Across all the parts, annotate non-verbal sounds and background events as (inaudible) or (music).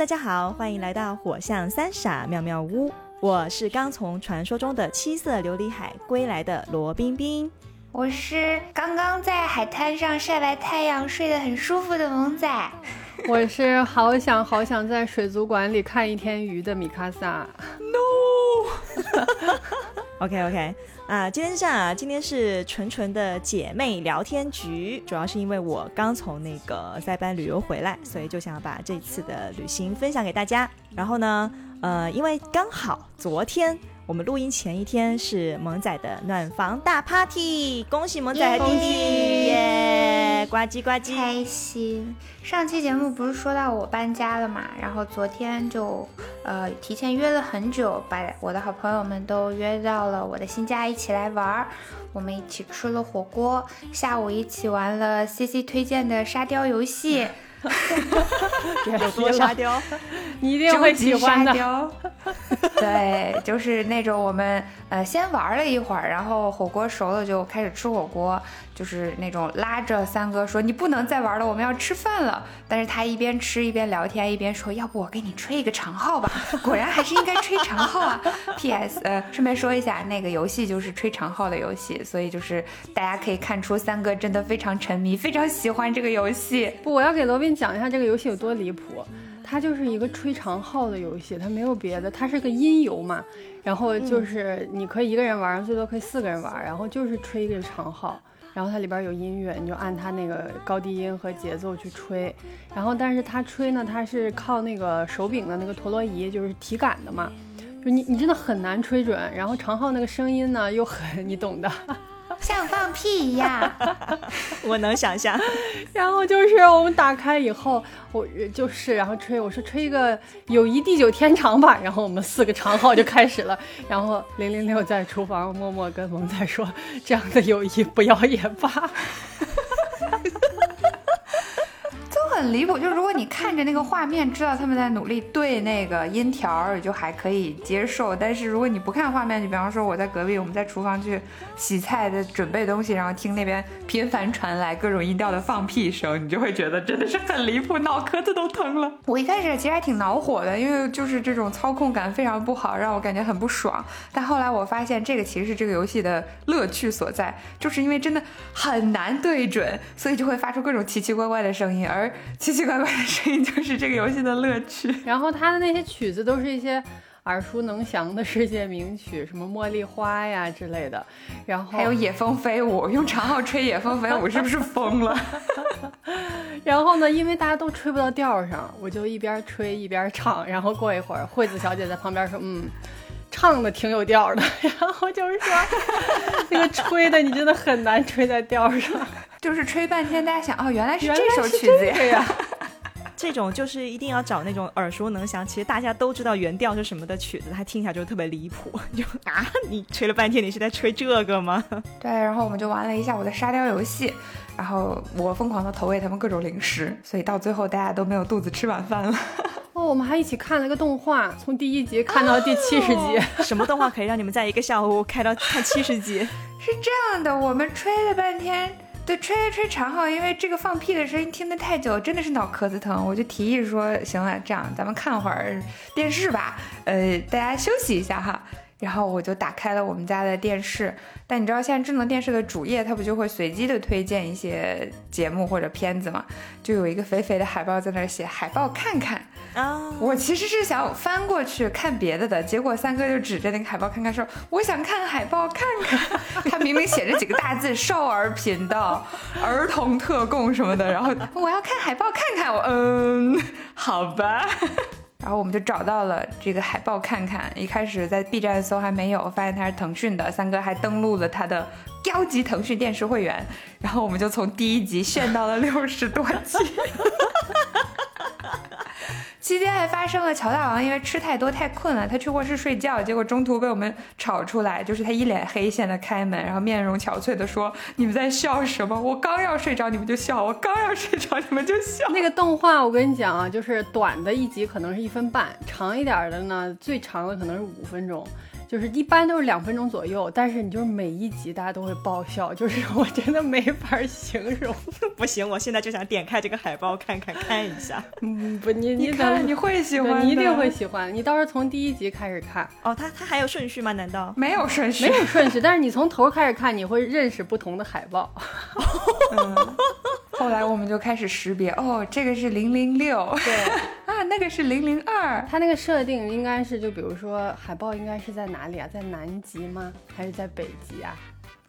大家好，欢迎来到火象三傻妙妙屋。我是刚从传说中的七色琉璃海归来的罗冰冰，我是刚刚在海滩上晒完太阳睡得很舒服的萌仔，(laughs) 我是好想好想在水族馆里看一天鱼的米卡萨。(laughs) No，OK (laughs) OK OK，。啊，今天是这样啊，今天是纯纯的姐妹聊天局，主要是因为我刚从那个塞班旅游回来，所以就想把这次的旅行分享给大家。然后呢，呃，因为刚好昨天。我们录音前一天是萌仔的暖房大 party，恭喜萌仔和弟弟耶！呱唧呱唧，开心。上期节目不是说到我搬家了嘛，然后昨天就呃提前约了很久，把我的好朋友们都约到了我的新家一起来玩儿。我们一起吃了火锅，下午一起玩了 C C 推荐的沙雕游戏。有多沙雕，你一定会喜欢的。(laughs) 对，就是那种我们呃先玩了一会儿，然后火锅熟了就开始吃火锅。就是那种拉着三哥说你不能再玩了，我们要吃饭了。但是他一边吃一边聊天，一边说要不我给你吹一个长号吧。(laughs) 果然还是应该吹长号啊。(laughs) P.S. 呃，顺便说一下，那个游戏就是吹长号的游戏，所以就是大家可以看出三哥真的非常沉迷，非常喜欢这个游戏。不，我要给罗宾讲一下这个游戏有多离谱。它就是一个吹长号的游戏，它没有别的，它是个音游嘛。然后就是你可以一个人玩，最多可以四个人玩，然后就是吹一个长号。然后它里边有音乐，你就按它那个高低音和节奏去吹。然后，但是它吹呢，它是靠那个手柄的那个陀螺仪，就是体感的嘛。就你你真的很难吹准。然后长号那个声音呢又很，你懂的。像放屁一样，(laughs) 我能想象。(laughs) 然后就是我们打开以后，我就是然后吹，我说吹一个友谊地久天长吧。然后我们四个长号就开始了。(laughs) 然后零零六在厨房默默跟萌仔说：“这样的友谊不要也罢。”很离谱，就是如果你看着那个画面，知道他们在努力对那个音条，就还可以接受。但是如果你不看画面，就比方说我在隔壁，我们在厨房去洗菜的准备东西，然后听那边频繁传来各种音调的放屁声，你就会觉得真的是很离谱，(laughs) 脑壳子都疼了。我一开始其实还挺恼火的，因为就是这种操控感非常不好，让我感觉很不爽。但后来我发现，这个其实是这个游戏的乐趣所在，就是因为真的很难对准，所以就会发出各种奇奇怪怪的声音，而。奇奇怪怪的声音就是这个游戏的乐趣。(laughs) 然后他的那些曲子都是一些耳熟能详的世界名曲，什么《茉莉花》呀之类的。然后还有《野蜂飞舞》，用长号吹《野蜂飞舞》是不是疯了？(laughs) 然后呢，因为大家都吹不到调上，我就一边吹一边唱。然后过一会儿，惠子小姐在旁边说：“嗯，唱的挺有调的。(laughs) ”然后就是说，那个吹的你真的很难吹在调上。就是吹半天，大家想哦，原来是这首曲子呀。(laughs) 这种就是一定要找那种耳熟能详，其实大家都知道原调是什么的曲子，它听起来就特别离谱。就啊，你吹了半天，你是在吹这个吗？(laughs) 对，然后我们就玩了一下我的沙雕游戏，然后我疯狂的投喂他们各种零食，所以到最后大家都没有肚子吃晚饭了。(laughs) 哦，我们还一起看了个动画，从第一集看到第七十集。什么动画可以让你们在一个下午开到看七十集？是这样的，我们吹了半天。对，吹了吹长号，因为这个放屁的声音听得太久，真的是脑壳子疼。我就提议说，行了，这样咱们看会儿电视吧，呃，大家休息一下哈。然后我就打开了我们家的电视，但你知道现在智能电视的主页它不就会随机的推荐一些节目或者片子吗？就有一个肥肥的海报在那儿写海报看看啊。我其实是想翻过去看别的的，结果三哥就指着那个海报看看说：“我想看海报看看。”他明明写着几个大字“少儿频道”“儿童特供”什么的，然后我要看海报看看。我嗯，好吧。然后我们就找到了这个海报看看，一开始在 B 站搜还没有，发现它是腾讯的，三哥还登录了他的高级腾讯电视会员，然后我们就从第一集炫到了六十多集。(laughs) 期间还发生了乔大王因为吃太多太困了，他去卧室睡觉，结果中途被我们吵出来，就是他一脸黑线的开门，然后面容憔悴的说：“你们在笑什么？我刚要睡着你们就笑，我刚要睡着你们就笑。(laughs) ”那个动画我跟你讲啊，就是短的一集可能是一分半，长一点的呢，最长的可能是五分钟。就是一般都是两分钟左右，但是你就是每一集大家都会爆笑，就是我真的没法形容。(laughs) 不行，我现在就想点开这个海报看看看一下。嗯，不，你你等看你会喜欢你一定会喜欢。你到时候从第一集开始看，哦，它它还有顺序吗？难道？没有顺序，没有顺序，但是你从头开始看，你会认识不同的海报。嗯，后来我们就开始识别，哦，这个是零零六，对，(laughs) 啊，那个是零零二，它那个设定应该是，就比如说海报应该是在哪里啊？在南极吗？还是在北极啊？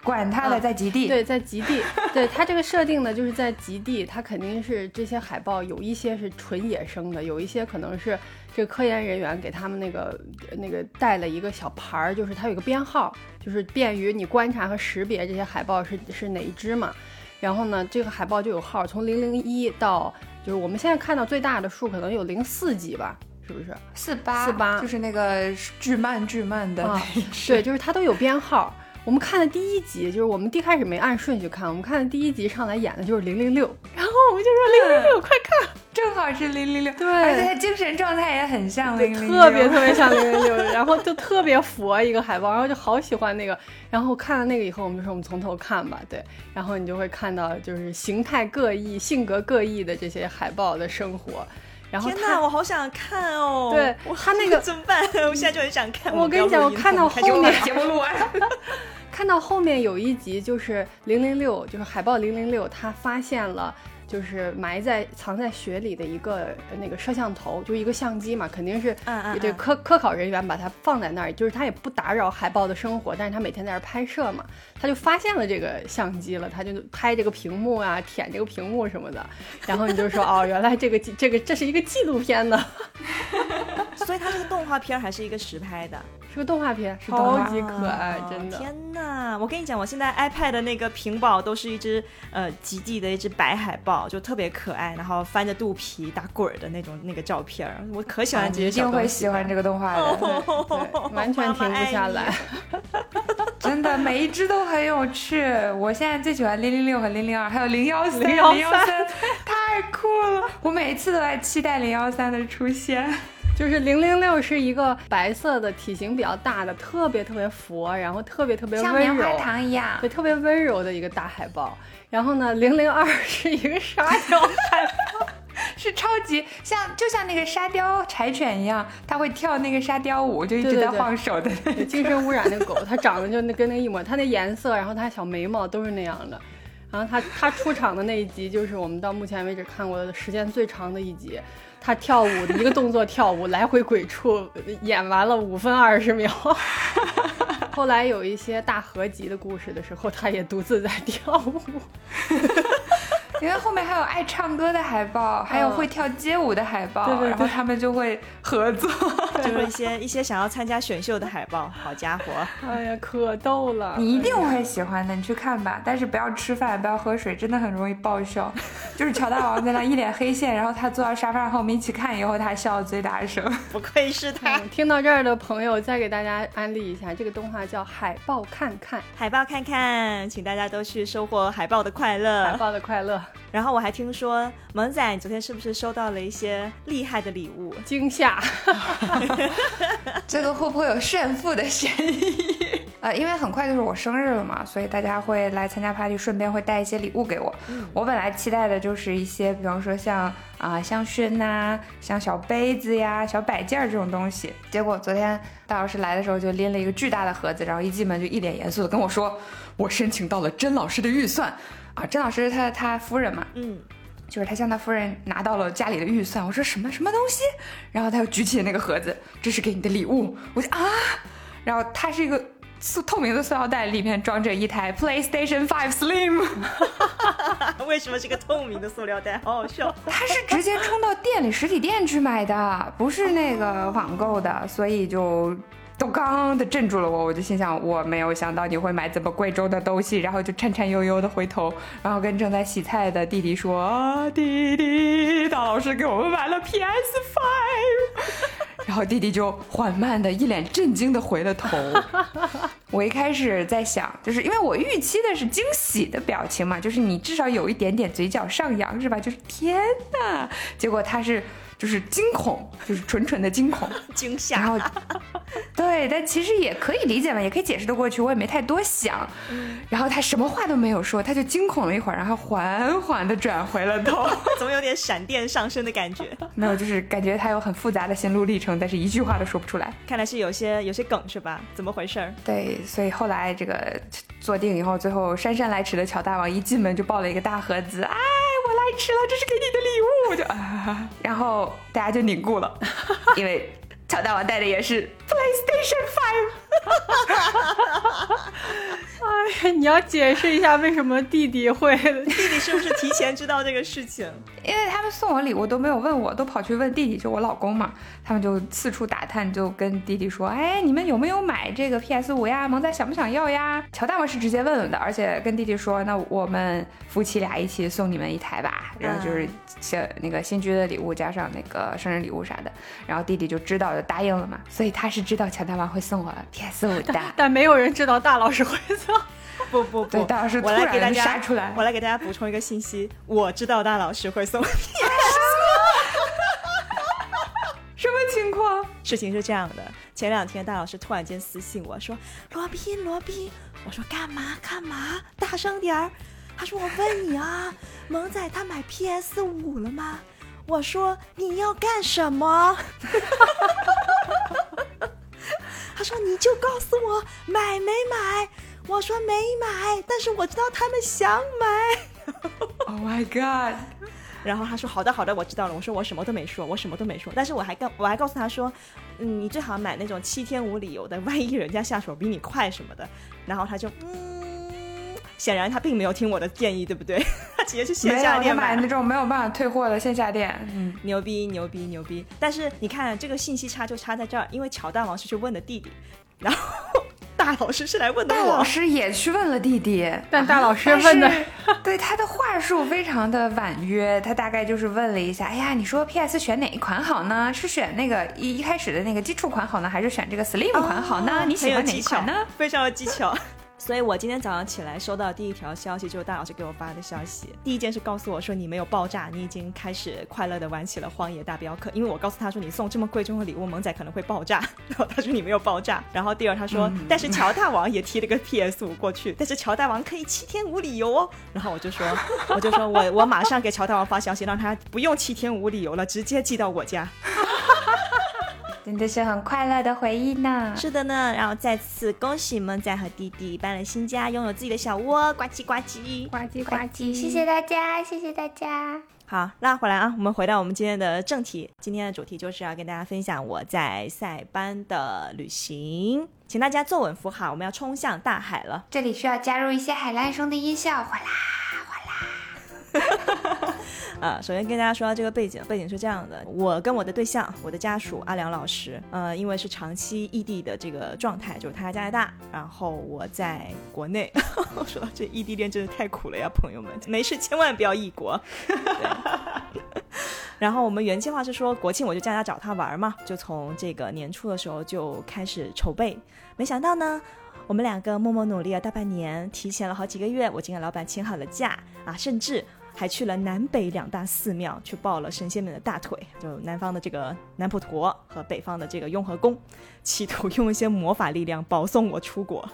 管他的，啊在极地。对，在极地。对它这个设定呢，就是在极地，它肯定是这些海豹有一些是纯野生的，有一些可能是这个科研人员给他们那个那个带了一个小牌儿，就是它有个编号，就是便于你观察和识别这些海豹是是哪一只嘛。然后呢，这个海豹就有号，从零零一到就是我们现在看到最大的数可能有零四级吧，是不是？四八。四八。就是那个巨慢巨慢的 (laughs) 对，就是它都有编号。我们看的第一集，就是我们一开始没按顺序看，我们看的第一集上来演的就是零零六，然后我们就说零零六，快看，正好是零零六，对。而且他精神状态也很像零零六，特别特别像 (laughs) 零零六，然后就特别佛一个海报，然后就好喜欢那个。然后看了那个以后，我们就说我们从头看吧，对，然后你就会看到就是形态各异、性格各异的这些海报的生活。然后天呐，我好想看哦！对他那个 (laughs) 怎么办？(laughs) 我现在就很想看。我跟你讲我看到后面节目录完。(laughs) 看到后面有一集就是零零六，就是海报零零六，他发现了就是埋在藏在雪里的一个呃那个摄像头，就一个相机嘛，肯定是嗯嗯嗯这科科考人员把它放在那儿，就是他也不打扰海豹的生活，但是他每天在那儿拍摄嘛，他就发现了这个相机了，他就拍这个屏幕啊，舔这个屏幕什么的，然后你就说哦，原来这个这个这是一个纪录片呢，(laughs) 所以它是个动画片还是一个实拍的？是个动画片，超级可爱，哦真的。天哪！我跟你讲，我现在 iPad 的那个屏保都是一只呃极地的一只白海豹，就特别可爱，然后翻着肚皮打滚儿的那种那个照片儿，我可喜欢这些啊一定会喜欢这个动画的，(laughs) 对对，完全停不下来。(laughs) 真的每一只都很有趣。我现在最喜欢零零六和零零二，还有零幺三，零013幺三 (laughs) 太酷了！我每一次都在期待零幺三的出现。就是零零六是一个白色的，体型比较大的，特别特别佛，然后特别特别温柔，一样对，特别温柔的一个大海报。然后呢，零零二是一个沙雕海报，(laughs) 是超级像，就像那个沙雕柴犬一样，它会跳那个沙雕舞，就一直在对对对晃手的。对精神污染的狗，它长得就那跟那个一模，它那颜色，然后它小眉毛都是那样的。然后它它出场的那一集，就是我们到目前为止看过的时间最长的一集。他跳舞的一个动作跳舞，来回鬼畜，演完了五分二十秒。(laughs) 后来有一些大合集的故事的时候，他也独自在跳舞。因为后面还有爱唱歌的海报，还有会跳街舞的海报，对对对然后他们就会合作。(laughs) 就是一些一些想要参加选秀的海报，好家伙！哎呀，可逗了！你一定会喜欢的，你去看吧。但是不要吃饭，不要喝水，真的很容易爆笑。(laughs) 就是乔大王在那一脸黑线，然后他坐到沙发上和我们一起看以后，他笑的最大声。(laughs) 不愧是他。嗯听到这儿的朋友，再给大家安利一下，这个动画叫《海报看看》，海报看看，请大家都去收获海报的快乐海乐。报的快乐，然后我还听说萌仔，你昨天是不是收到了一些厉害的礼物？惊吓。这个会不会有炫富的嫌疑？呃，因为很快就是我生日了嘛，所以大家会来参加 party，顺便会带一些礼物给我。我本来期待的就是一些，比方说像啊、香薰呐、像小杯子呀、小摆件儿这种东西。结果昨天大老师来的时候就拎了一个巨大的盒子，然后一进门就一脸严肃的跟我说：“我申请到了甄老师的预算啊，甄老师他他夫人嘛，嗯，就是他向他夫人拿到了家里的预算，我说什么什么东西，然后他又举起那个盒子，这是给你的礼物，我就啊，然后它是一个塑透明的塑料袋，里面装着一台 PlayStation 5 Slim，(laughs) (laughs) 为什么是个透明的塑料袋？好好笑。他是直接冲到店里实体店去买的，不是那个网购的，所以就。都刚的镇住了我，我就心想，我没有想到你会买这么贵重的东西，然后就颤颤悠悠的回头，然后跟正在洗菜的弟弟说：“啊，弟弟，大老师给我们买了 PS Five。”然后弟弟就缓慢的、一脸震惊的回了头。(laughs) 我一开始在想，就是因为我预期的是惊喜的表情嘛，就是你至少有一点点嘴角上扬是吧？就是天呐，结果他是。就是惊恐，就是纯纯的惊恐、(laughs) 惊吓。然后，对，但其实也可以理解嘛，也可以解释得过去。我也没太多想。然后他什么话都没有说，他就惊恐了一会儿，然后缓缓的转回了头，(laughs) 怎么有点闪电上升的感觉？(laughs) 没有，就是感觉他有很复杂的心路历程，但是一句话都说不出来。看来是有些有些梗是吧？怎么回事儿？对，所以后来这个坐定以后，最后姗姗来迟的乔大王一进门就抱了一个大盒子，哎，我来迟了，这是给你的礼物，就啊，然后。大家就凝固了，因为乔大王带的也是 PlayStation Five。哎呀，你要解释一下为什么弟弟会？(laughs) 弟弟是不是提前知道这个事情？(laughs) 因为他们送我礼物都没有问我，都跑去问弟弟，就我老公嘛。他们就四处打探，就跟弟弟说：“哎，你们有没有买这个 PS 五呀？萌仔想不想要呀？”乔大王是直接问问的，而且跟弟弟说：“那我们夫妻俩一起送你们一台吧。”然后就是小那个新居的礼物加上那个生日礼物啥的。然后弟弟就知道就答应了嘛。所以他是知道乔大王会送我 PS 五的，(laughs) 但没有人知道大老师会送。(laughs) 不不不，大老师我来给大家杀出来，我来给大家补充一个信息，我知道大老师会送 PS (laughs) 五。什么情况？事情是这样的，前两天大老师突然间私信我说：“罗宾，罗宾。”我说：“干嘛干嘛？大声点儿。”他说：“我问你啊，萌仔他买 PS 五了吗？”我说：“你要干什么？” (laughs) 他说：“你就告诉我买没买。”我说没买，但是我知道他们想买。(laughs) Oh my god！然后他说好的好的，我知道了。我说我什么都没说，我什么都没说。但是我还告我还告诉他说，嗯，你最好买那种七天无理由的，万一人家下手比你快什么的。然后他就嗯，显然他并没有听我的建议，对不对？(laughs) 他直接去线下店买那种没有办法退货的线下店。嗯，牛逼牛逼牛逼！但是你看这个信息差就差在这儿，因为乔大王是去问的弟弟，然后。(laughs) 大老师是来问的，大老师也去问了弟弟，(laughs) 但大老师问的，对他的话术非常的婉约，他大概就是问了一下，哎呀，你说 PS 选哪一款好呢？是选那个一一开始的那个基础款好呢，还是选这个 Slim 款好呢？你喜欢哪一款呢？非常有技巧。所以我今天早上起来收到第一条消息，就是大老师给我发的消息。第一件事告诉我说你没有爆炸，你已经开始快乐的玩起了荒野大镖客。因为我告诉他说你送这么贵重的礼物，萌仔可能会爆炸。(laughs) 然后他说你没有爆炸。然后第二他说，但是乔大王也踢了个 PS 五过去，但是乔大王可以七天无理由哦。然后我就说，(laughs) 我就说我我马上给乔大王发消息，让他不用七天无理由了，直接寄到我家。真的是很快乐的回忆呢。是的呢，然后再次恭喜萌仔和弟弟搬了新家，拥有自己的小窝，呱唧呱唧，呱唧呱唧。谢谢大家，谢谢大家。好，拉回来啊，我们回到我们今天的正题。今天的主题就是要跟大家分享我在塞班的旅行，请大家坐稳扶好，我们要冲向大海了。这里需要加入一些海浪声的音效，哗啦哗啦。呃，首先跟大家说这个背景，背景是这样的：我跟我的对象，我的家属阿良老师，呃，因为是长期异地的这个状态，就是他在加拿大，然后我在国内。(laughs) 说到这异地恋真的太苦了呀，朋友们，没事千万不要异国。(laughs) 然后我们原计划是说国庆我就在家找他玩嘛，就从这个年初的时候就开始筹备，没想到呢，我们两个默默努力了大半年，提前了好几个月，我竟跟老板请好了假啊，甚至。还去了南北两大寺庙，去抱了神仙们的大腿，就南方的这个南普陀和北方的这个雍和宫，企图用一些魔法力量保送我出国，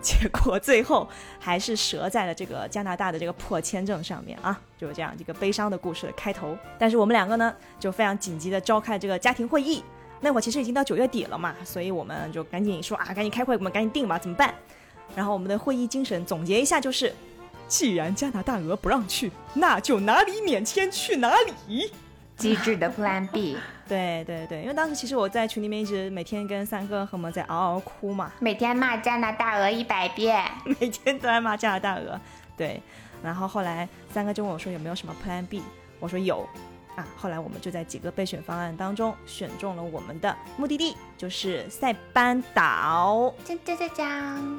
结果最后还是折在了这个加拿大的这个破签证上面啊！就是这样一个悲伤的故事的开头。但是我们两个呢，就非常紧急的召开这个家庭会议。那会其实已经到九月底了嘛，所以我们就赶紧说啊，赶紧开会，我们赶紧定吧，怎么办？然后我们的会议精神总结一下就是。既然加拿大鹅不让去，那就哪里免签去哪里。机智的 Plan B。(laughs) 对对对，因为当时其实我在群里面一直每天跟三哥和我们在嗷嗷哭嘛，每天骂加拿大鹅一百遍，(laughs) 每天都在骂加拿大鹅。对，然后后来三哥就问我说有没有什么 Plan B，我说有。啊，后来我们就在几个备选方案当中选中了我们的目的地，就是塞班岛。锵锵锵锵！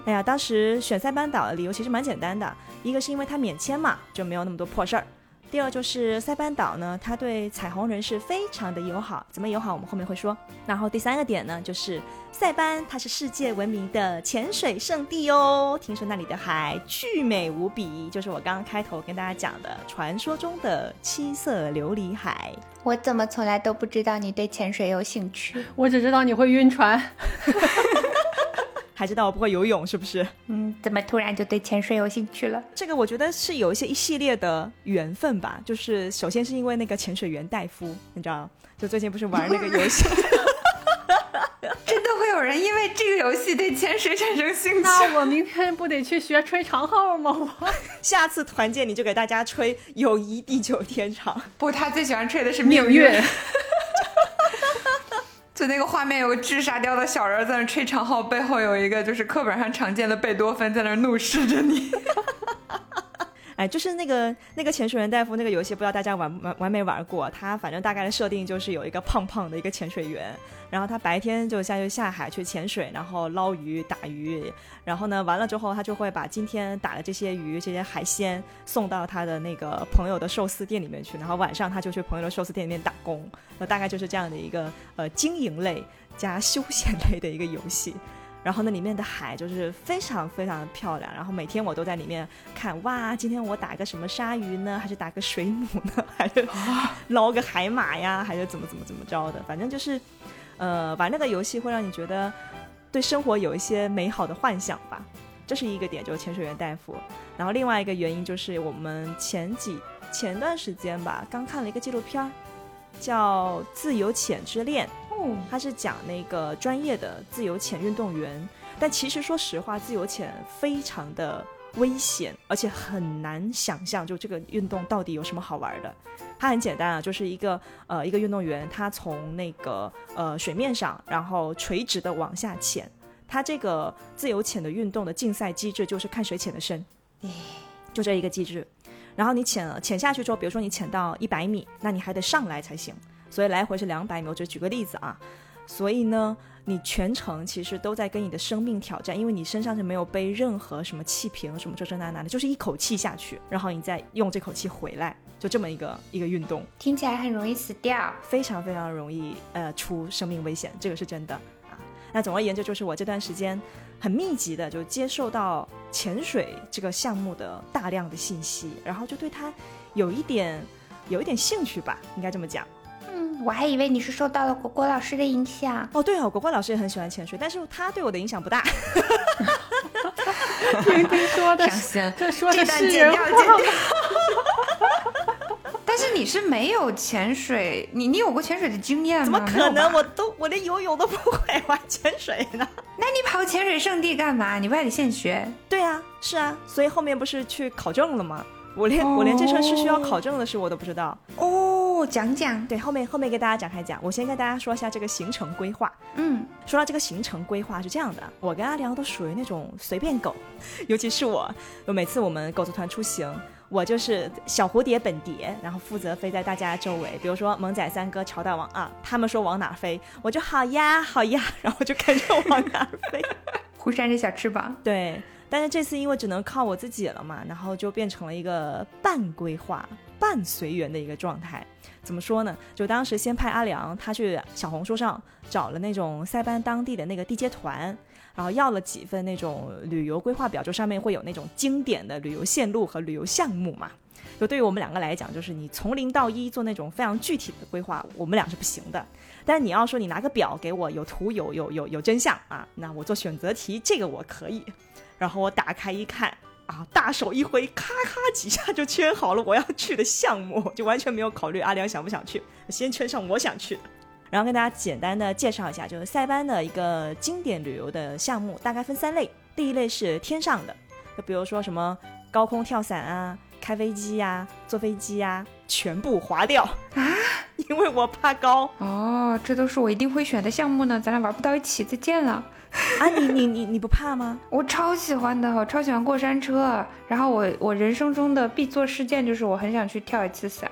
哎呀，当时选塞班岛的理由其实蛮简单的，一个是因为它免签嘛，就没有那么多破事儿。第二就是塞班岛呢，它对彩虹人士非常的友好，怎么友好我们后面会说。然后第三个点呢，就是塞班它是世界闻名的潜水圣地哦，听说那里的海巨美无比，就是我刚刚开头跟大家讲的传说中的七色琉璃海。我怎么从来都不知道你对潜水有兴趣？(laughs) 我只知道你会晕船。还知道我不会游泳是不是？嗯，怎么突然就对潜水有兴趣了？这个我觉得是有一些一系列的缘分吧。就是首先是因为那个潜水员戴夫，你知道，就最近不是玩那个游戏，(laughs) 真的会有人因为这个游戏对潜水产生兴趣？那我明天不得去学吹长号吗？我下次团建你就给大家吹友谊地久天长。不，他最喜欢吹的是命运。就那个画面，有个巨沙雕的小人在那吹长号，背后有一个就是课本上常见的贝多芬在那怒视着你。哈哈哈哈哎，就是那个那个潜水员戴夫那个游戏，不知道大家玩玩玩没玩过？他反正大概的设定就是有一个胖胖的一个潜水员，然后他白天就下去下海去潜水，然后捞鱼打鱼，然后呢完了之后，他就会把今天打的这些鱼这些海鲜送到他的那个朋友的寿司店里面去，然后晚上他就去朋友的寿司店里面打工，那大概就是这样的一个呃经营类加休闲类的一个游戏。然后那里面的海就是非常非常的漂亮，然后每天我都在里面看，哇，今天我打个什么鲨鱼呢？还是打个水母呢？还是 (laughs) 捞个海马呀？还是怎么怎么怎么着的？反正就是，呃，玩那个游戏会让你觉得对生活有一些美好的幻想吧。这是一个点，就是潜水员大夫。然后另外一个原因就是我们前几前段时间吧，刚看了一个纪录片儿，叫《自由潜之恋》。他是讲那个专业的自由潜运动员，但其实说实话，自由潜非常的危险，而且很难想象就这个运动到底有什么好玩的。它很简单啊，就是一个呃一个运动员，他从那个呃水面上，然后垂直的往下潜。他这个自由潜的运动的竞赛机制就是看谁潜的深，就这一个机制。然后你潜了潜下去之后，比如说你潜到一百米，那你还得上来才行。所以来回是两百米，我就举个例子啊。所以呢，你全程其实都在跟你的生命挑战，因为你身上是没有背任何什么气瓶什么这这那那的，就是一口气下去，然后你再用这口气回来，就这么一个一个运动。听起来很容易死掉，非常非常容易呃出生命危险，这个是真的啊。那总而言之，就是我这段时间很密集的就接受到潜水这个项目的大量的信息，然后就对它有一点有一点兴趣吧，应该这么讲。我还以为你是受到了果果老师的影响哦。对哦，果果老师也很喜欢潜水，但是他对我的影响不大。(laughs) 听听说的，这说的是人话。(laughs) 但是你是没有潜水，你你有过潜水的经验吗？怎么可能？我都我连游泳都不会，(laughs) 玩潜水呢？那你跑潜水圣地干嘛？你不还得现学？对啊，是啊，所以后面不是去考证了吗？我连我连这事是需要考证的事我都不知道哦，讲讲对后面后面给大家展开讲，我先跟大家说一下这个行程规划。嗯，说到这个行程规划是这样的，我跟阿良都属于那种随便狗，(laughs) 尤其是我，每次我们狗子团出行，我就是小蝴蝶本蝶，然后负责飞在大家周围，比如说萌仔三哥、朝大王啊，他们说往哪飞，我就好呀好呀，然后就跟着往哪飞，忽扇着小翅膀，对。但是这次因为只能靠我自己了嘛，然后就变成了一个半规划、半随缘的一个状态。怎么说呢？就当时先派阿良他去小红书上找了那种塞班当地的那个地接团，然后要了几份那种旅游规划表，就上面会有那种经典的旅游线路和旅游项目嘛。就对于我们两个来讲，就是你从零到一做那种非常具体的规划，我们俩是不行的。但你要说你拿个表给我，有图有有有有真相啊，那我做选择题这个我可以。然后我打开一看，啊，大手一挥，咔咔几下就圈好了我要去的项目，就完全没有考虑阿良想不想去，先圈上我想去的。然后跟大家简单的介绍一下，就是塞班的一个经典旅游的项目，大概分三类。第一类是天上的，就比如说什么高空跳伞啊、开飞机呀、坐飞机呀，全部划掉 (laughs) 啊，因为我怕高。哦，这都是我一定会选的项目呢，咱俩玩不到一起，再见了。(laughs) 啊，你你你你不怕吗？我超喜欢的，我超喜欢过山车。然后我我人生中的必做事件就是我很想去跳一次伞，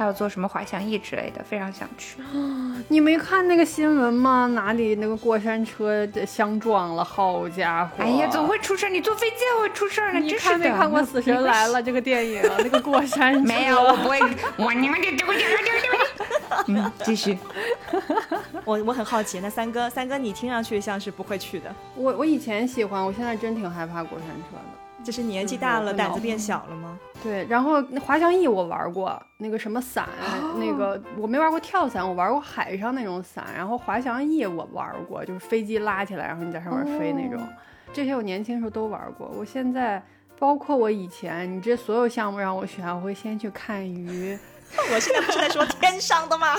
还有做什么滑翔翼之类的，非常想去。(gasps) 你没看那个新闻吗？哪里那个过山车相撞了？好家伙！哎呀，总会出事儿，你坐飞机也会出事儿呢。你真是的看没看过《(laughs) 死神来了》这个电影？那个过山车 (laughs) 没有，我不会。我你们这这这这这嗯，继续。(laughs) 我我很好奇，那三哥，三哥你听上去像是不会去的，我我以前喜欢，我现在真挺害怕过山车的。这是年纪大了，胆子变小了吗？对，然后那滑翔翼我玩过，那个什么伞，那个我没玩过跳伞，我玩过海上那种伞，然后滑翔翼我玩过，就是飞机拉起来，然后你在上面飞那种。这些我年轻时候都玩过，我现在包括我以前，你这所有项目让我选，我会先去看鱼。(laughs) 我现在不是在说 (laughs) 天上的吗？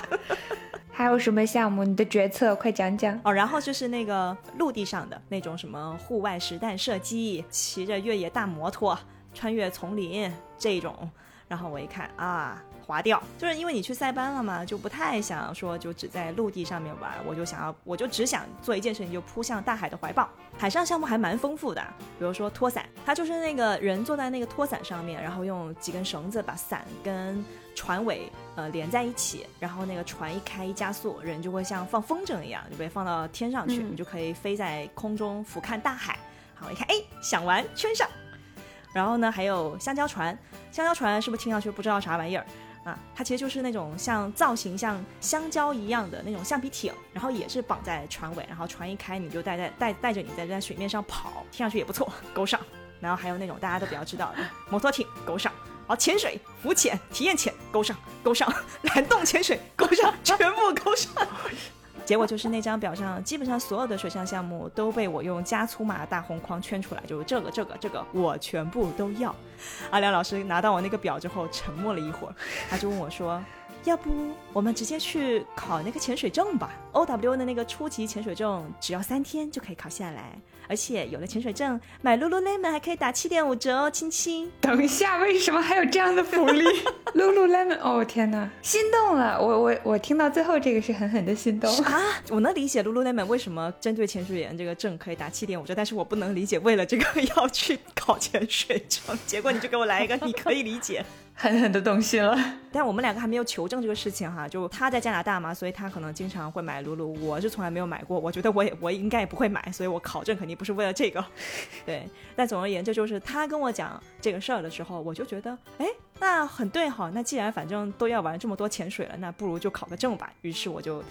还有什么项目？你的决策快讲讲。哦，然后就是那个陆地上的那种什么户外实弹射击，骑着越野大摩托穿越丛林这种，然后我一看啊，划掉，就是因为你去塞班了嘛，就不太想说就只在陆地上面玩，我就想要，我就只想做一件事情，就扑向大海的怀抱。海上项目还蛮丰富的，比如说拖伞，它就是那个人坐在那个拖伞上面，然后用几根绳子把伞跟船尾呃连在一起，然后那个船一开一加速，人就会像放风筝一样就被放到天上去，嗯你就可以飞在空中俯瞰大海。好，一看，哎，想玩圈上。然后呢，还有香蕉船，香蕉船是不是听上去不知道啥玩意儿啊？它其实就是那种像造型像香蕉一样的那种橡皮艇，然后也是绑在船尾，然后船一开你就带在带带着你在在水面上跑，听上去也不错，(laughs) 勾上。然后还有那种大家都比较知道的摩托艇，勾上。好，潜水、浮潜、体验潜，勾上，勾上；蓝洞潜水，勾上，全部勾上。(laughs) 结果就是那张表上，基本上所有的水上项目都被我用加粗码大红框圈出来，就是这个、这个、这个，我全部都要。阿良老师拿到我那个表之后，沉默了一会儿，他就问我说：“要不我们直接去考那个潜水证吧？O W 的那个初级潜水证只要三天就可以考下来，而且有了潜水证，买 Lululemon 还可以打七点五折哦，亲亲。”等一下，为什么还有这样的福利？(laughs) Lululemon，哦天哪，心动了！我我我听到最后这个是狠狠的心动。啊，我能理解 Lululemon 为什么针对潜水员这个证可以打七点五折，但是我不能理解为了这个 (laughs) 要去考潜水证，结果你就给我来一个你可以理解。狠狠的动心了。但我们两个还没有求证这个事情哈，就他在加拿大嘛，所以他可能经常会买露露，我是从来没有买过，我觉得我也我应该也不会买，所以我考证肯定不是为了这个，对。但总而言之，就是他跟我讲这个事儿的时候，我就觉得，哎，那很对哈，那既然反正都要玩这么多潜水了，那不如就考个证吧。于是我就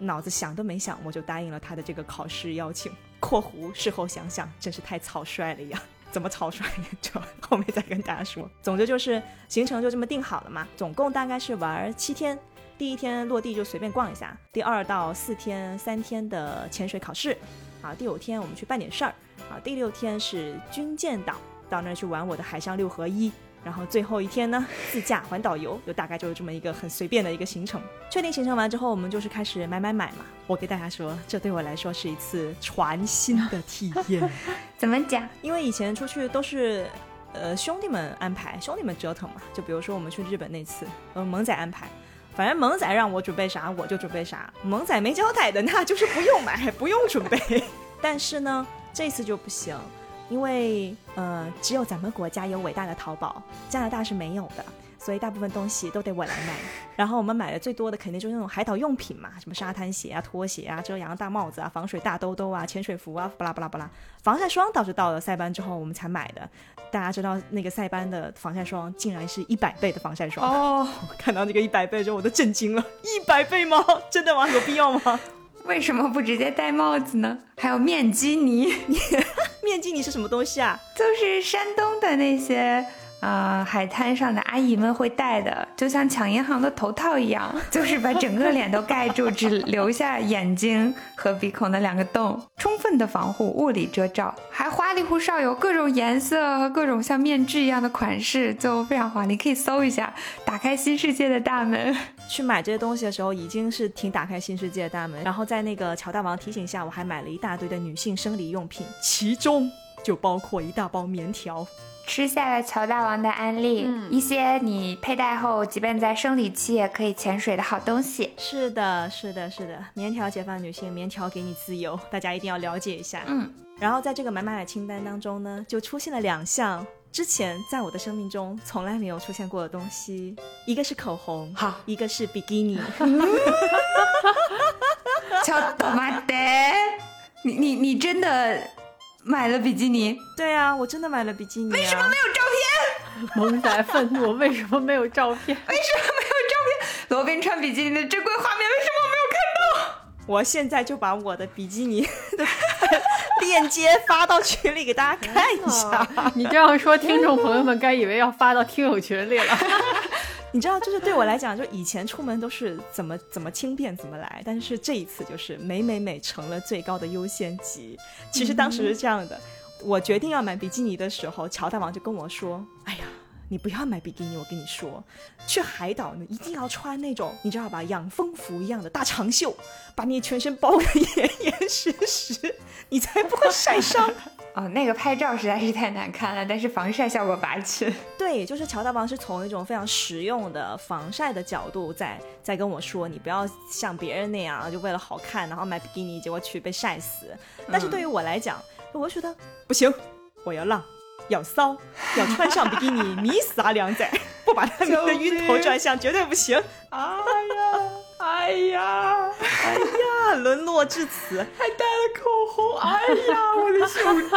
脑子想都没想，我就答应了他的这个考试邀请。（括弧事后想想，真是太草率了呀。）怎么草率？就 (laughs) 后面再跟大家说。总之就是行程就这么定好了嘛，总共大概是玩七天。第一天落地就随便逛一下，第二到四天三天的潜水考试，啊，第五天我们去办点事儿，啊，第六天是军舰岛，到那儿去玩我的海上六合一，然后最后一天呢自驾环岛游，就大概就是这么一个很随便的一个行程。确定行程完之后，我们就是开始买买买嘛。我给大家说，这对我来说是一次全新的体验。(laughs) 怎么讲？因为以前出去都是，呃，兄弟们安排，兄弟们折腾嘛。就比如说我们去日本那次，呃，萌仔安排，反正萌仔让我准备啥我就准备啥，萌仔没交代的那就是不用买，不用准备。(laughs) 但是呢，这次就不行，因为呃，只有咱们国家有伟大的淘宝，加拿大是没有的。所以大部分东西都得我来买，然后我们买的最多的肯定就是那种海岛用品嘛，什么沙滩鞋啊、拖鞋啊、遮阳大帽子啊、防水大兜兜啊、潜水服啊，巴拉巴拉巴拉。防晒霜倒是到了塞班之后我们才买的。大家知道那个塞班的防晒霜竟然是一百倍的防晒霜哦，看到那个一百倍之后我都震惊了，一百倍吗？真的吗？有必要吗？为什么不直接戴帽子呢？还有面基尼，(laughs) 面基尼是什么东西啊？就是山东的那些。啊、海滩上的阿姨们会戴的，就像抢银行的头套一样，(laughs) 就是把整个脸都盖住，只留下眼睛和鼻孔的两个洞，充分的防护，物理遮罩，还花里胡哨有各种颜色和各种像面具一样的款式，就非常华丽，可以搜一下，打开新世界的大门。去买这些东西的时候，已经是挺打开新世界的大门。然后在那个乔大王提醒下，我还买了一大堆的女性生理用品，其中就包括一大包棉条。吃下了乔大王的安利，嗯一些你佩戴后，即便在生理期也可以潜水的好东西。是的，是的，是的，棉条解放女性，棉条给你自由，(laughs) 大家一定要了解一下。嗯，然后在这个买买买清单当中呢，就出现了两项之前在我的生命中从来没有出现过的东西，一个是口红，好一个是比基尼。(laughs) 叫多玛德，你你你真的买了比基尼？对啊，我真的买了比基尼、啊。为什么没没有照片？萌仔愤怒，为什么没有照片？为什么没有照片？罗宾穿比基尼的珍贵画面，为什么我没有看到？我现在就把我的比基尼的 (laughs) 链接发到群里给大家看一下。你这样说，听众朋友们该以为要发到听友群里了。(laughs) 你知道，就是对我来讲，就以前出门都是怎么怎么轻便怎么来，但是这一次就是美美美成了最高的优先级。其实当时是这样的，我决定要买比基尼的时候，乔大王就跟我说：“哎呀。”你不要买比基尼，我跟你说，去海岛呢一定要穿那种你知道吧，养蜂服一样的大长袖，把你全身包得严严实实，你才不会晒伤。(laughs) 哦，那个拍照实在是太难看了，但是防晒效果拔群。对，就是乔大王是从一种非常实用的防晒的角度在在跟我说，你不要像别人那样就为了好看，然后买比基尼，结果去被晒死。但是对于我来讲，我觉得不行，我要浪。要骚，(laughs) 要穿上比基尼，迷死阿良仔，(laughs) 不把他们的晕头转向绝对不行。哎呀，哎呀，哎呀，沦落至此，还带了口红。哎呀，我的兄弟，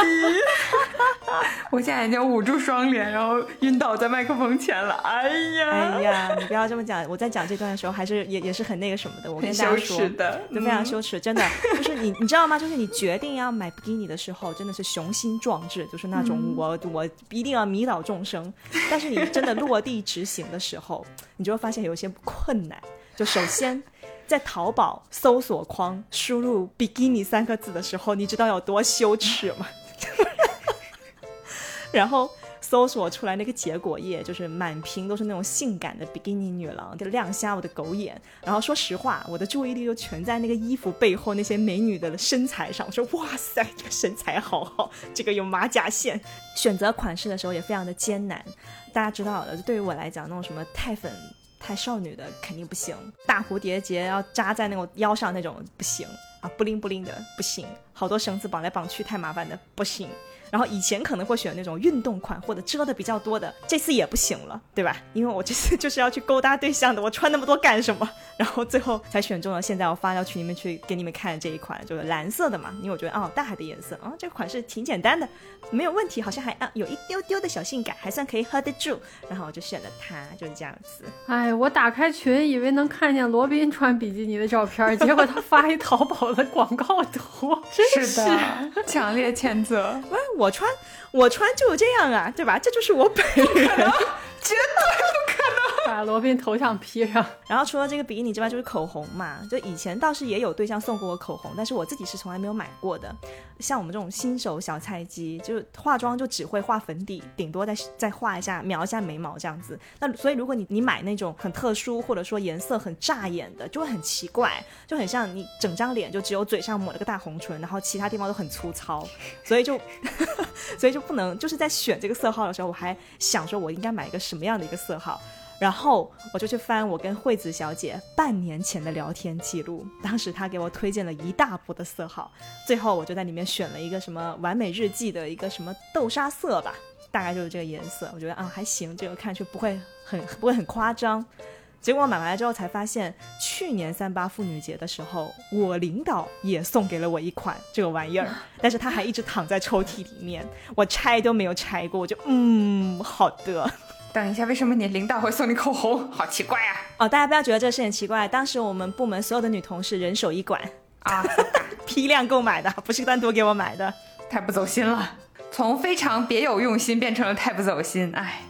(laughs) 我现在已经捂住双脸，然后晕倒在麦克风前了。哎呀，哎呀，你不要这么讲。我在讲这段的时候，还是也也是很那个什么的。我跟大家说，的，就非常羞耻，真的。就是你，你知道吗？就是你决定要买比基尼的时候，真的是雄心壮志，就是那种我我一定要迷倒众生。但是你真的落地执行的时候，你就会发现有些困难。就首先，在淘宝搜索框输入“比基尼”三个字的时候，你知道有多羞耻吗？(laughs) 然后搜索出来那个结果页，就是满屏都是那种性感的比基尼女郎，就亮瞎我的狗眼。然后说实话，我的注意力就全在那个衣服背后那些美女的身材上。我说哇塞，这个身材好好，这个有马甲线。选择款式的时候也非常的艰难。大家知道的，对于我来讲，那种什么太粉。太少女的肯定不行，大蝴蝶结要扎在那种腰上那种不行。啊，不灵不灵的不行，好多绳子绑来绑去太麻烦的不行。然后以前可能会选那种运动款或者遮的比较多的，这次也不行了，对吧？因为我这次就是要去勾搭对象的，我穿那么多干什么？然后最后才选中了现在我发到群里面去给你们看这一款，就是蓝色的嘛，因为我觉得哦大海的颜色啊，这个款式挺简单的，没有问题，好像还啊有一丢丢的小性感，还算可以 hold 得住。然后我就选了它，就是这样子。哎，我打开群以为能看见罗宾穿比基尼的照片，结果他发一淘宝的广告图，(laughs) 真是的，强烈谴责。喂，我我穿。我穿就这样啊，对吧？这就是我本人，绝对不可能把罗宾头像 P 上。然后除了这个比基尼之外，就是口红嘛。就以前倒是也有对象送过我口红，但是我自己是从来没有买过的。像我们这种新手小菜鸡，就是化妆就只会画粉底，顶多再再画一下描一下眉毛这样子。那所以如果你你买那种很特殊或者说颜色很扎眼的，就会很奇怪，就很像你整张脸就只有嘴上抹了个大红唇，然后其他地方都很粗糙，所以就所以就。不能就是在选这个色号的时候，我还想说我应该买一个什么样的一个色号，然后我就去翻我跟惠子小姐半年前的聊天记录，当时她给我推荐了一大波的色号，最后我就在里面选了一个什么完美日记的一个什么豆沙色吧，大概就是这个颜色，我觉得啊还行，这个看去不会很 (laughs) 不会很夸张。结果买回来之后才发现，去年三八妇女节的时候，我领导也送给了我一款这个玩意儿，(laughs) 但是它还一直躺在抽屉里面，我拆都没有拆过。我就嗯，好的。等一下，为什么你领导会送你口红？(laughs) 好奇怪啊！哦，大家不要觉得这事很奇怪。当时我们部门所有的女同事人手一管啊，(laughs) 批量购买的，不是单独给我买的，太不走心了。从非常别有用心变成了太不走心，哎。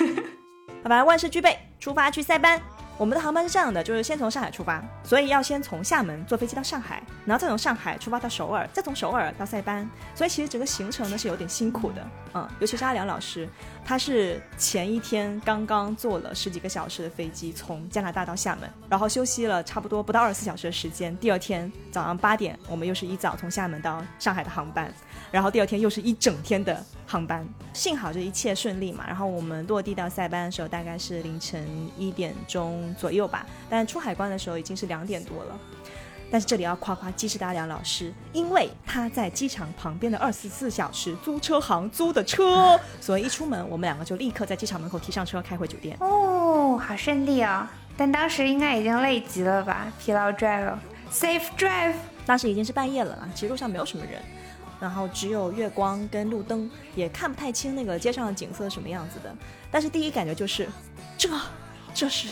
(laughs) 好吧，万事俱备，出发去塞班。我们的航班是这样的，就是先从上海出发，所以要先从厦门坐飞机到上海，然后再从上海出发到首尔，再从首尔到塞班。所以其实整个行程呢是有点辛苦的，嗯，尤其是阿良老师，他是前一天刚刚坐了十几个小时的飞机从加拿大到厦门，然后休息了差不多不到二十四小时的时间，第二天早上八点，我们又是一早从厦门到上海的航班。然后第二天又是一整天的航班，幸好这一切顺利嘛。然后我们落地到塞班的时候大概是凌晨一点钟左右吧，但出海关的时候已经是两点多了。但是这里要夸夸鸡翅大梁老师，因为他在机场旁边的二十四小时租车行租的车，所以一出门我们两个就立刻在机场门口提上车开回酒店。哦，好顺利哦！但当时应该已经累极了吧？疲劳 drive，safe drive。(laughs) 当时已经是半夜了啦，其实路上没有什么人，然后只有月光跟路灯，也看不太清那个街上的景色什么样子的。但是第一感觉就是，这这是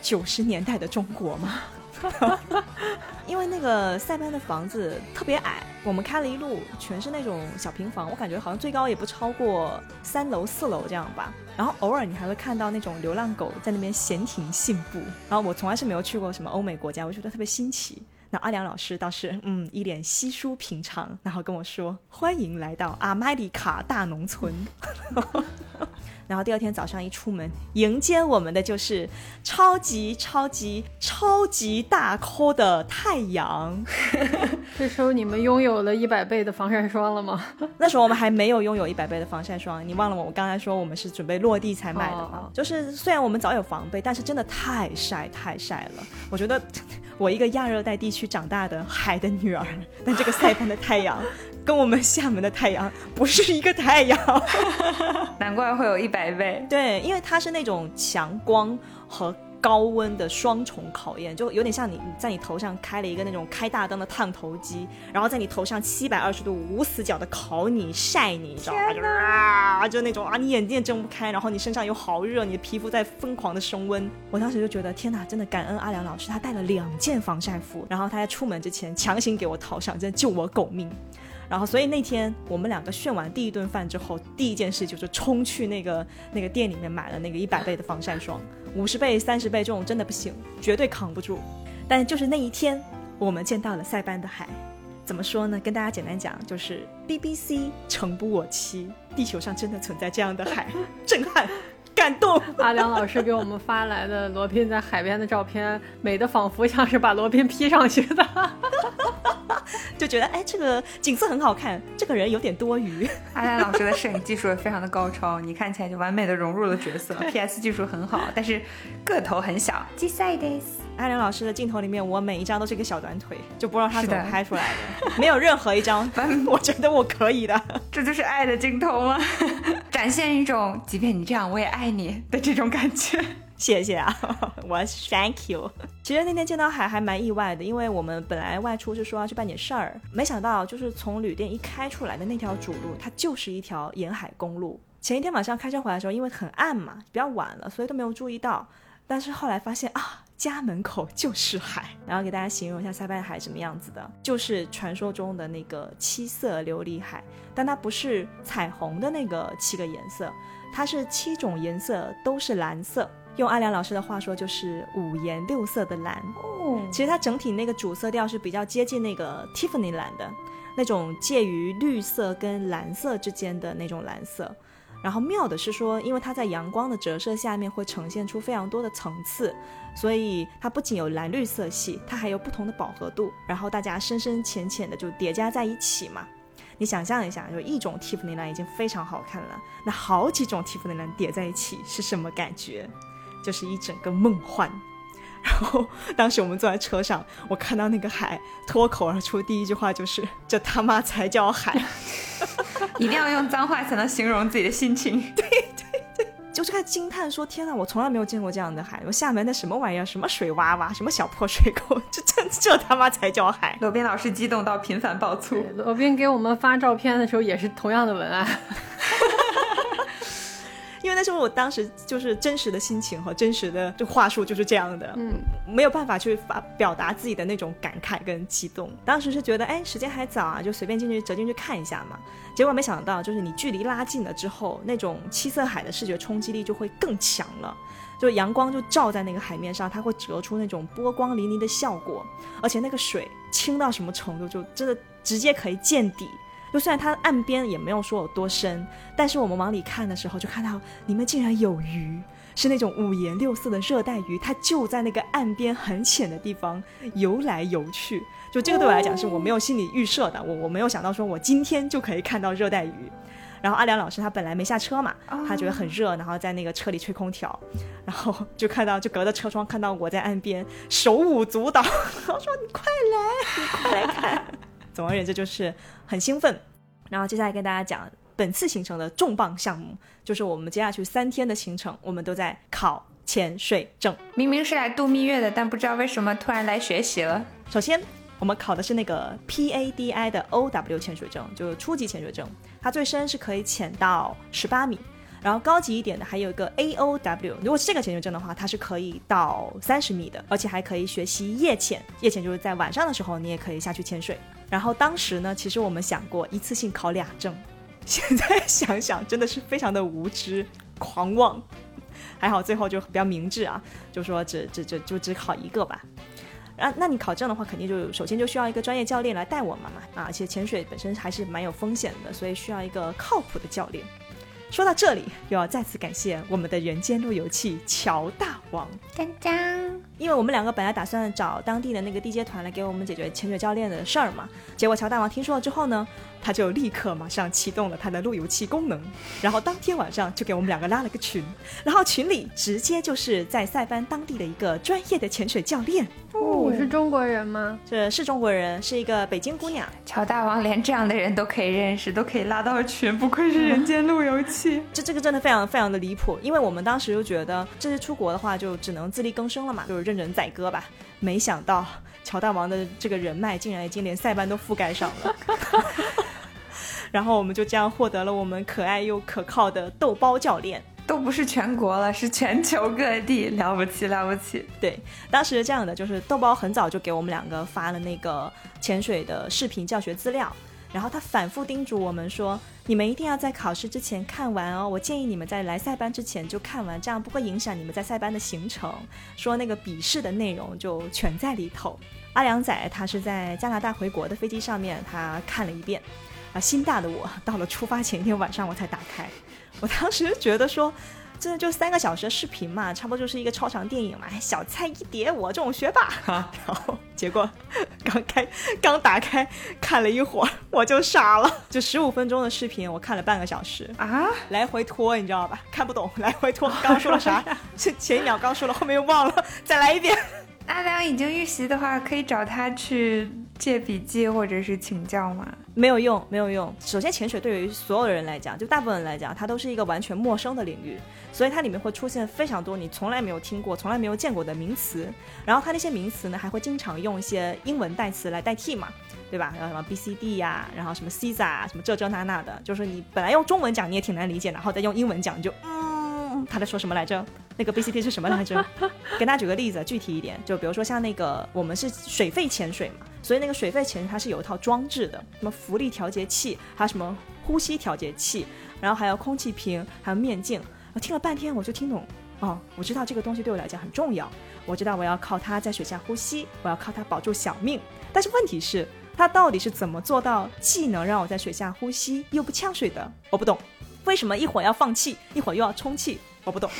九十年代的中国吗？(laughs) 因为那个塞班的房子特别矮，我们开了一路全是那种小平房，我感觉好像最高也不超过三楼四楼这样吧。然后偶尔你还会看到那种流浪狗在那边闲庭信步。然后我从来是没有去过什么欧美国家，我觉得特别新奇。那阿良老师倒是嗯一脸稀疏平常，然后跟我说欢迎来到阿麦里卡大农村。(laughs) 然后第二天早上一出门，迎接我们的就是超级超级超级大颗的太阳。这时候你们拥有了一百倍的防晒霜了吗？(laughs) 那时候我们还没有拥有一百倍的防晒霜。你忘了我？我刚才说我们是准备落地才买的吗？就是虽然我们早有防备，但是真的太晒太晒了。我觉得我一个亚热带地区长大的海的女儿，(laughs) 但这个塞班的太阳。(laughs) 跟我们厦门的太阳不是一个太阳，(laughs) 难怪会有一百倍。对，因为它是那种强光和高温的双重考验，就有点像你在你头上开了一个那种开大灯的烫头机，然后在你头上七百二十度无死角的烤你晒你，你知道吗？就啊，就那种啊，你眼睛也睁不开，然后你身上又好热，你的皮肤在疯狂的升温。我当时就觉得天哪，真的感恩阿良老师，他带了两件防晒服，然后他在出门之前强行给我套上，真的救我狗命。然后，所以那天我们两个炫完第一顿饭之后，第一件事就是冲去那个那个店里面买了那个一百倍的防晒霜，五十倍、三十倍这种真的不行，绝对扛不住。但就是那一天，我们见到了塞班的海。怎么说呢？跟大家简单讲，就是 BBC 诚不我欺，地球上真的存在这样的海，(laughs) 震撼。感动，阿良老师给我们发来的罗宾在海边的照片，美的仿佛像是把罗宾 P 上去的，(laughs) 就觉得哎，这个景色很好看，这个人有点多余。(laughs) 阿良老师的摄影技术也非常的高超，你看起来就完美的融入了角色。PS 技术很好，但是个头很小。阿良老师的镜头里面，我每一张都是一个小短腿，就不知道他怎么拍出来的，(laughs) 没有任何一张，(laughs) 我觉得我可以的。(laughs) 这就是爱的镜头吗？展现一种即便你这样我也爱你的这种感觉。谢谢啊，我 thank you。其实那天见到海还蛮意外的，因为我们本来外出是说要去办点事儿，没想到就是从旅店一开出来的那条主路，它就是一条沿海公路。前一天晚上开车回来的时候，因为很暗嘛，比较晚了，所以都没有注意到。但是后来发现啊。家门口就是海，然后给大家形容一下塞班海什么样子的，就是传说中的那个七色琉璃海，但它不是彩虹的那个七个颜色，它是七种颜色都是蓝色。用阿良老师的话说，就是五颜六色的蓝。哦，其实它整体那个主色调是比较接近那个 Tiffany 蓝的那种，介于绿色跟蓝色之间的那种蓝色。然后妙的是说，因为它在阳光的折射下面会呈现出非常多的层次，所以它不仅有蓝绿色系，它还有不同的饱和度。然后大家深深浅浅的就叠加在一起嘛。你想象一下，就一种 Tiffany 蓝已经非常好看了，那好几种 Tiffany 蓝叠在一起是什么感觉？就是一整个梦幻。然后当时我们坐在车上，我看到那个海，脱口而出第一句话就是：“这他妈才叫海！” (laughs) 一定要用脏话才能形容自己的心情。对 (laughs) 对对，就是在惊叹说：“天哪，我从来没有见过这样的海！我厦门的什么玩意儿？什么水洼洼？什么小破水沟？这这这他妈才叫海！”罗宾老师激动到频繁爆粗。罗宾给我们发照片的时候也是同样的文案。因为那时候我当时就是真实的心情和真实的这话术就是这样的，嗯，没有办法去发表达自己的那种感慨跟激动。当时是觉得，哎，时间还早啊，就随便进去折进去看一下嘛。结果没想到，就是你距离拉近了之后，那种七色海的视觉冲击力就会更强了。就阳光就照在那个海面上，它会折出那种波光粼粼的效果，而且那个水清到什么程度，就真的直接可以见底。就虽然它岸边也没有说有多深，但是我们往里看的时候，就看到里面竟然有鱼，是那种五颜六色的热带鱼，它就在那个岸边很浅的地方游来游去。就这个对我来讲是我没有心理预设的，我我没有想到说我今天就可以看到热带鱼。然后阿良老师他本来没下车嘛，他觉得很热，然后在那个车里吹空调，然后就看到就隔着车窗看到我在岸边手舞足蹈，(laughs) 然后说你快来，你快来看。(laughs) 总而言之就是很兴奋。然后接下来跟大家讲本次行程的重磅项目，就是我们接下去三天的行程，我们都在考潜水证。明明是来度蜜月的，但不知道为什么突然来学习了。首先。我们考的是那个 PADI 的 OW 潜水证，就是初级潜水证，它最深是可以潜到十八米，然后高级一点的还有一个 AOW，如果是这个潜水证的话，它是可以到三十米的，而且还可以学习夜潜，夜潜就是在晚上的时候你也可以下去潜水。然后当时呢，其实我们想过一次性考俩证，现在想想真的是非常的无知狂妄，还好最后就比较明智啊，就说只只只就只考一个吧。啊，那你考证的话，肯定就首先就需要一个专业教练来带我们嘛。啊，而且潜水本身还是蛮有风险的，所以需要一个靠谱的教练。说到这里，又要再次感谢我们的人间路由器乔大王，当当。因为我们两个本来打算找当地的那个地接团来给我们解决潜水教练的事儿嘛，结果乔大王听说了之后呢，他就立刻马上启动了他的路由器功能，然后当天晚上就给我们两个拉了个群，然后群里直接就是在塞班当地的一个专业的潜水教练。哦，是中国人吗？这是中国人，是一个北京姑娘。乔大王连这样的人都可以认识，都可以拉到群，不愧是人间路由器。(laughs) 这这个真的非常非常的离谱，因为我们当时就觉得这次出国的话就只能自力更生了嘛，就是任人宰割吧。没想到乔大王的这个人脉竟然已经连塞班都覆盖上了，(laughs) 然后我们就这样获得了我们可爱又可靠的豆包教练。都不是全国了，是全球各地，了不起了不起。对，当时是这样的，就是豆包很早就给我们两个发了那个潜水的视频教学资料，然后他反复叮嘱我们说，你们一定要在考试之前看完哦。我建议你们在来塞班之前就看完，这样不会影响你们在塞班的行程。说那个笔试的内容就全在里头。阿良仔他是在加拿大回国的飞机上面，他看了一遍，啊，心大的我到了出发前一天晚上我才打开。我当时觉得说，真的就三个小时的视频嘛，差不多就是一个超长电影嘛，小菜一碟。我这种学霸，(laughs) 然后结果刚开刚打开看了一会儿，我就傻了。就十五分钟的视频，我看了半个小时啊，来回拖，你知道吧？看不懂，来回拖。(laughs) 刚说了啥？前前一秒刚说了，后面又忘了，再来一遍。阿良已经预习的话，可以找他去借笔记或者是请教吗？没有用，没有用。首先，潜水对于所有人来讲，就大部分人来讲，它都是一个完全陌生的领域，所以它里面会出现非常多你从来没有听过、从来没有见过的名词。然后它那些名词呢，还会经常用一些英文代词来代替嘛，对吧？然后什么 B C D 呀，然后什么 C S A 什么这这那那的，就是你本来用中文讲你也挺难理解，然后再用英文讲就嗯。他在说什么来着？那个 BCT 是什么来着？给大家举个例子，具体一点，就比如说像那个我们是水肺潜水嘛，所以那个水肺潜水它是有一套装置的，什么浮力调节器，还有什么呼吸调节器，然后还有空气瓶，还有面镜。我听了半天，我就听懂哦，我知道这个东西对我来讲很重要，我知道我要靠它在水下呼吸，我要靠它保住小命。但是问题是，它到底是怎么做到既能让我在水下呼吸又不呛水的？我不懂，为什么一会儿要放气，一会儿又要充气？我不懂，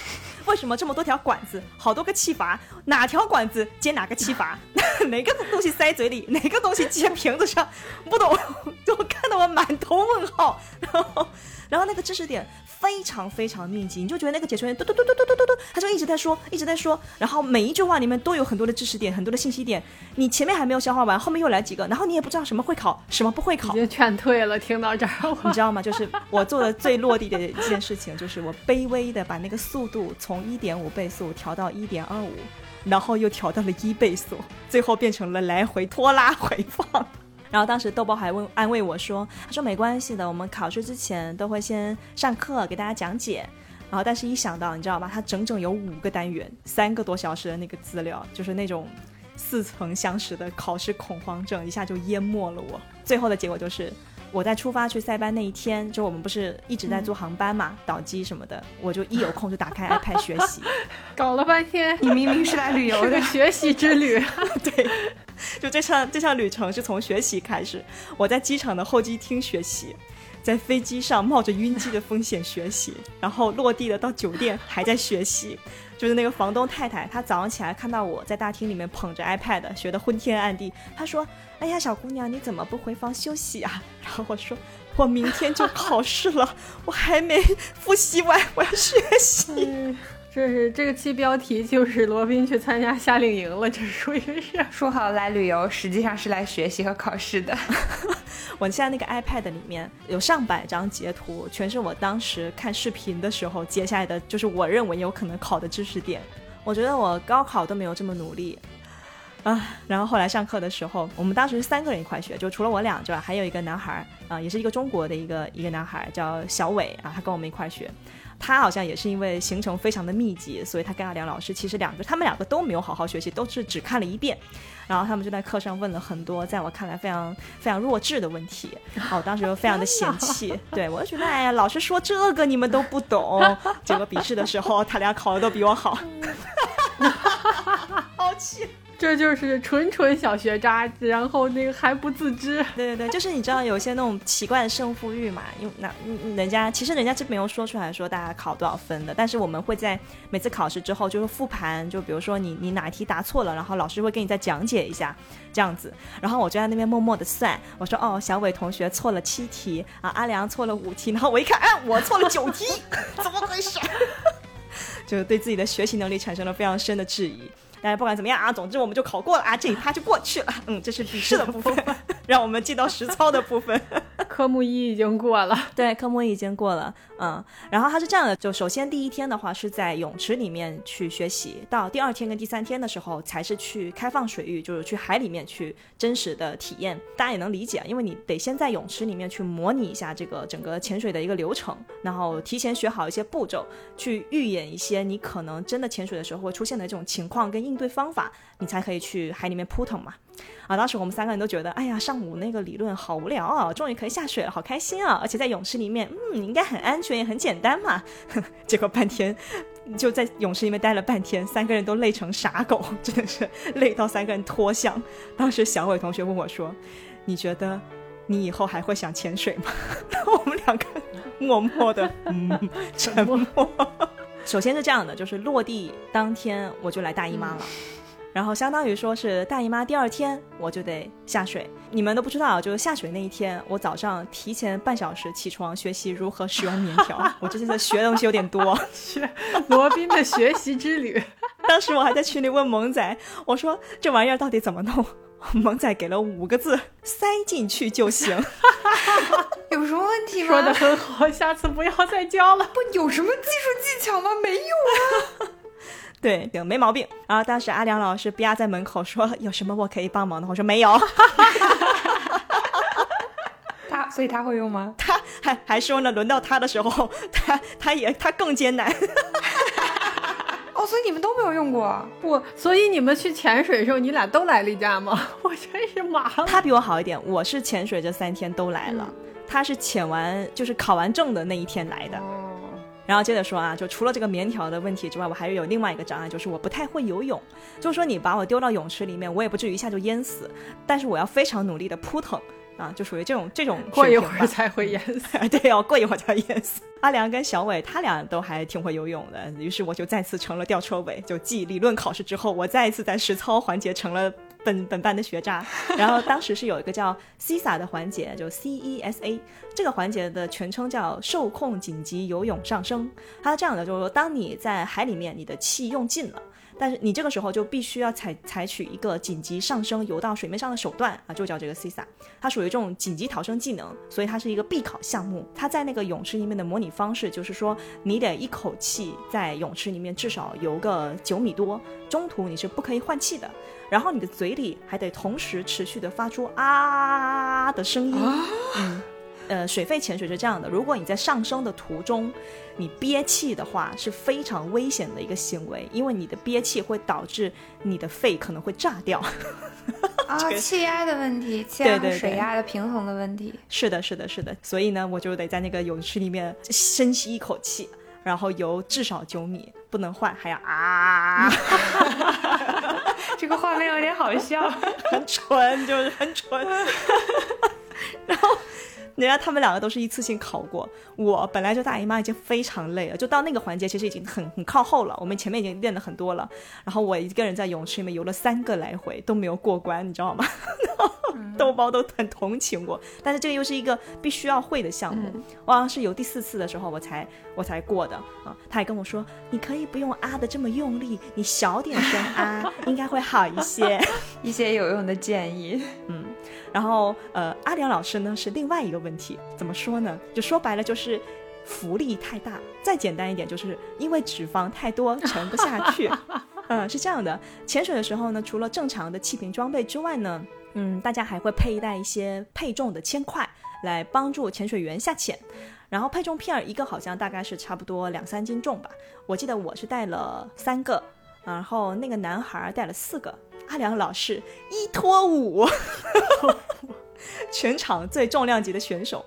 为什么这么多条管子，好多个气阀，哪条管子接哪个气阀，(laughs) 哪个东西塞嘴里，哪个东西接瓶子上，不懂，(laughs) 就看得我满头问号，然后，然后那个知识点。非常非常密集，你就觉得那个解说员嘟嘟嘟嘟嘟嘟嘟嘟，他就一直在说，一直在说，然后每一句话里面都有很多的知识点，很多的信息点，你前面还没有消化完，后面又来几个，然后你也不知道什么会考，什么不会考，已经劝退了。听到这儿，你知道吗？就是我做的最落地的一件事情，就是我卑微的把那个速度从一点五倍速调到一点二五，然后又调到了一倍速，最后变成了来回拖拉回放。然后当时豆包还问安慰我说：“他说没关系的，我们考试之前都会先上课给大家讲解。然后但是一想到你知道吗？他整整有五个单元，三个多小时的那个资料，就是那种似曾相识的考试恐慌症一下就淹没了我。最后的结果就是。”我在出发去塞班那一天，就我们不是一直在坐航班嘛，倒机什么的，我就一有空就打开 (laughs) iPad 学习，搞了半天，你明明是来旅游的。学习之旅，(laughs) 对，就这趟这趟旅程是从学习开始，我在机场的候机厅学习，在飞机上冒着晕机的风险学习，然后落地了到酒店还在学习。就是那个房东太太，她早上起来看到我在大厅里面捧着 iPad 学的昏天暗地，她说：“哎呀，小姑娘，你怎么不回房休息啊？” (laughs) 然后我说：“我明天就考试了，我还没复习完，我要学习。(laughs) 这是这个期标题就是罗宾去参加夏令营了，这属于是说好来旅游，实际上是来学习和考试的。(laughs) 我现在那个 iPad 里面有上百张截图，全是我当时看视频的时候截下来的，就是我认为有可能考的知识点。我觉得我高考都没有这么努力啊。然后后来上课的时候，我们当时是三个人一块学，就除了我俩之外，还有一个男孩啊，也是一个中国的一个一个男孩，叫小伟啊，他跟我们一块学。他好像也是因为行程非常的密集，所以他跟阿良老师其实两个他们两个都没有好好学习，都是只看了一遍。然后他们就在课上问了很多在我看来非常非常弱智的问题，我当时就非常的嫌弃，对我就觉得哎呀，老师说这个你们都不懂，结果笔试的时候他俩考的都比我好，好气。这就是纯纯小学渣，然后那个还不自知。对对对，就是你知道有些那种奇怪的胜负欲嘛？因为那人家其实人家是没有说出来说大家考多少分的，但是我们会在每次考试之后就是复盘，就比如说你你哪题答错了，然后老师会给你再讲解一下这样子。然后我就在那边默默的算，我说哦，小伟同学错了七题啊，阿良错了五题，然后我一看，哎，我错了九题，(laughs) 怎么回事？(laughs) 就对自己的学习能力产生了非常深的质疑。但是不管怎么样啊，总之我们就考过了啊，这一趴就过去了。嗯，这是笔试的部分，(laughs) 让我们进到实操的部分。(laughs) 科目一已经过了，对，科目一已经过了。嗯，然后它是这样的，就首先第一天的话是在泳池里面去学习，到第二天跟第三天的时候才是去开放水域，就是去海里面去真实的体验。大家也能理解，因为你得先在泳池里面去模拟一下这个整个潜水的一个流程，然后提前学好一些步骤，去预演一些你可能真的潜水的时候会出现的这种情况跟应对方法，你才可以去海里面扑腾嘛。啊，当时我们三个人都觉得，哎呀，上午那个理论好无聊啊，终于可以下水了，好开心啊！而且在泳池里面，嗯，应该很安全也很简单嘛。(laughs) 结果半天就在泳池里面待了半天，三个人都累成傻狗，(laughs) 真的是累到三个人脱相。当时小伟同学问我说：“你觉得你以后还会想潜水吗？” (laughs) 我们两个默默的嗯沉默。首先是这样的，就是落地当天我就来大姨妈了。然后相当于说是大姨妈第二天我就得下水，你们都不知道，就是下水那一天，我早上提前半小时起床学习如何使用棉条。(laughs) 我这次学的东西有点多，学 (laughs) 罗宾的学习之旅。(laughs) 当时我还在群里问萌仔，我说这玩意儿到底怎么弄？萌仔给了五个字：塞进去就行。(laughs) 有什么问题吗？说的很好，下次不要再教了。不，有什么技术技巧吗？没有啊。对，没毛病。然后当时阿良老师吧在门口说：“有什么我可以帮忙的？”我说：“没有。(laughs) ”他，所以他会用吗？他还还说呢，轮到他的时候，他他也他更艰难。哦，所以你们都没有用过？不，所以你们去潜水的时候，你俩都来例假吗？(laughs) 我真是麻了。他比我好一点，我是潜水这三天都来了，他是潜完就是考完证的那一天来的。然后接着说啊，就除了这个棉条的问题之外，我还有另外一个障碍，就是我不太会游泳。就是说你把我丢到泳池里面，我也不至于一下就淹死，但是我要非常努力的扑腾啊，就属于这种这种。过一会儿才会淹死。(laughs) 对哦，过一会儿才会淹死。阿良跟小伟他俩都还挺会游泳的，于是我就再次成了吊车尾。就继理论考试之后，我再一次在实操环节成了。本本班的学渣，(laughs) 然后当时是有一个叫 CSA 的环节，就 C E S A 这个环节的全称叫受控紧急游泳上升。它是这样的，就是说当你在海里面，你的气用尽了。但是你这个时候就必须要采采取一个紧急上升游到水面上的手段啊，就叫这个 CISA，它属于这种紧急逃生技能，所以它是一个必考项目。它在那个泳池里面的模拟方式就是说，你得一口气在泳池里面至少游个九米多，中途你是不可以换气的，然后你的嘴里还得同时持续的发出啊的声音。嗯，呃，水肺潜水是这样的，如果你在上升的途中。你憋气的话是非常危险的一个行为，因为你的憋气会导致你的肺可能会炸掉。(laughs) 啊，气压的问题，气压和水压的平衡的问题。是的，是的，是的。所以呢，我就得在那个泳池里面深吸一口气，然后游至少九米，不能换，还要啊。(laughs) 这个画面有点好笑，(laughs) 很蠢，就是很蠢。然后。人家他们两个都是一次性考过，我本来就大姨妈已经非常累了，就到那个环节其实已经很很靠后了，我们前面已经练了很多了，然后我一个人在泳池里面游了三个来回都没有过关，你知道吗？(laughs) 豆包都很同情我，但是这个又是一个必须要会的项目，我好像是游第四次的时候我才我才过的啊，他还跟我说你可以不用啊的这么用力，你小点声啊，(laughs) 应该会好一些，一些有用的建议，(laughs) 嗯。然后，呃，阿良老师呢是另外一个问题，怎么说呢？就说白了就是浮力太大，再简单一点就是因为脂肪太多沉不下去。(laughs) 嗯，是这样的。潜水的时候呢，除了正常的气瓶装备之外呢，嗯，大家还会佩戴一些配重的铅块来帮助潜水员下潜。然后配重片儿一个好像大概是差不多两三斤重吧，我记得我是带了三个，然后那个男孩带了四个。阿良老师一拖五，(laughs) 全场最重量级的选手。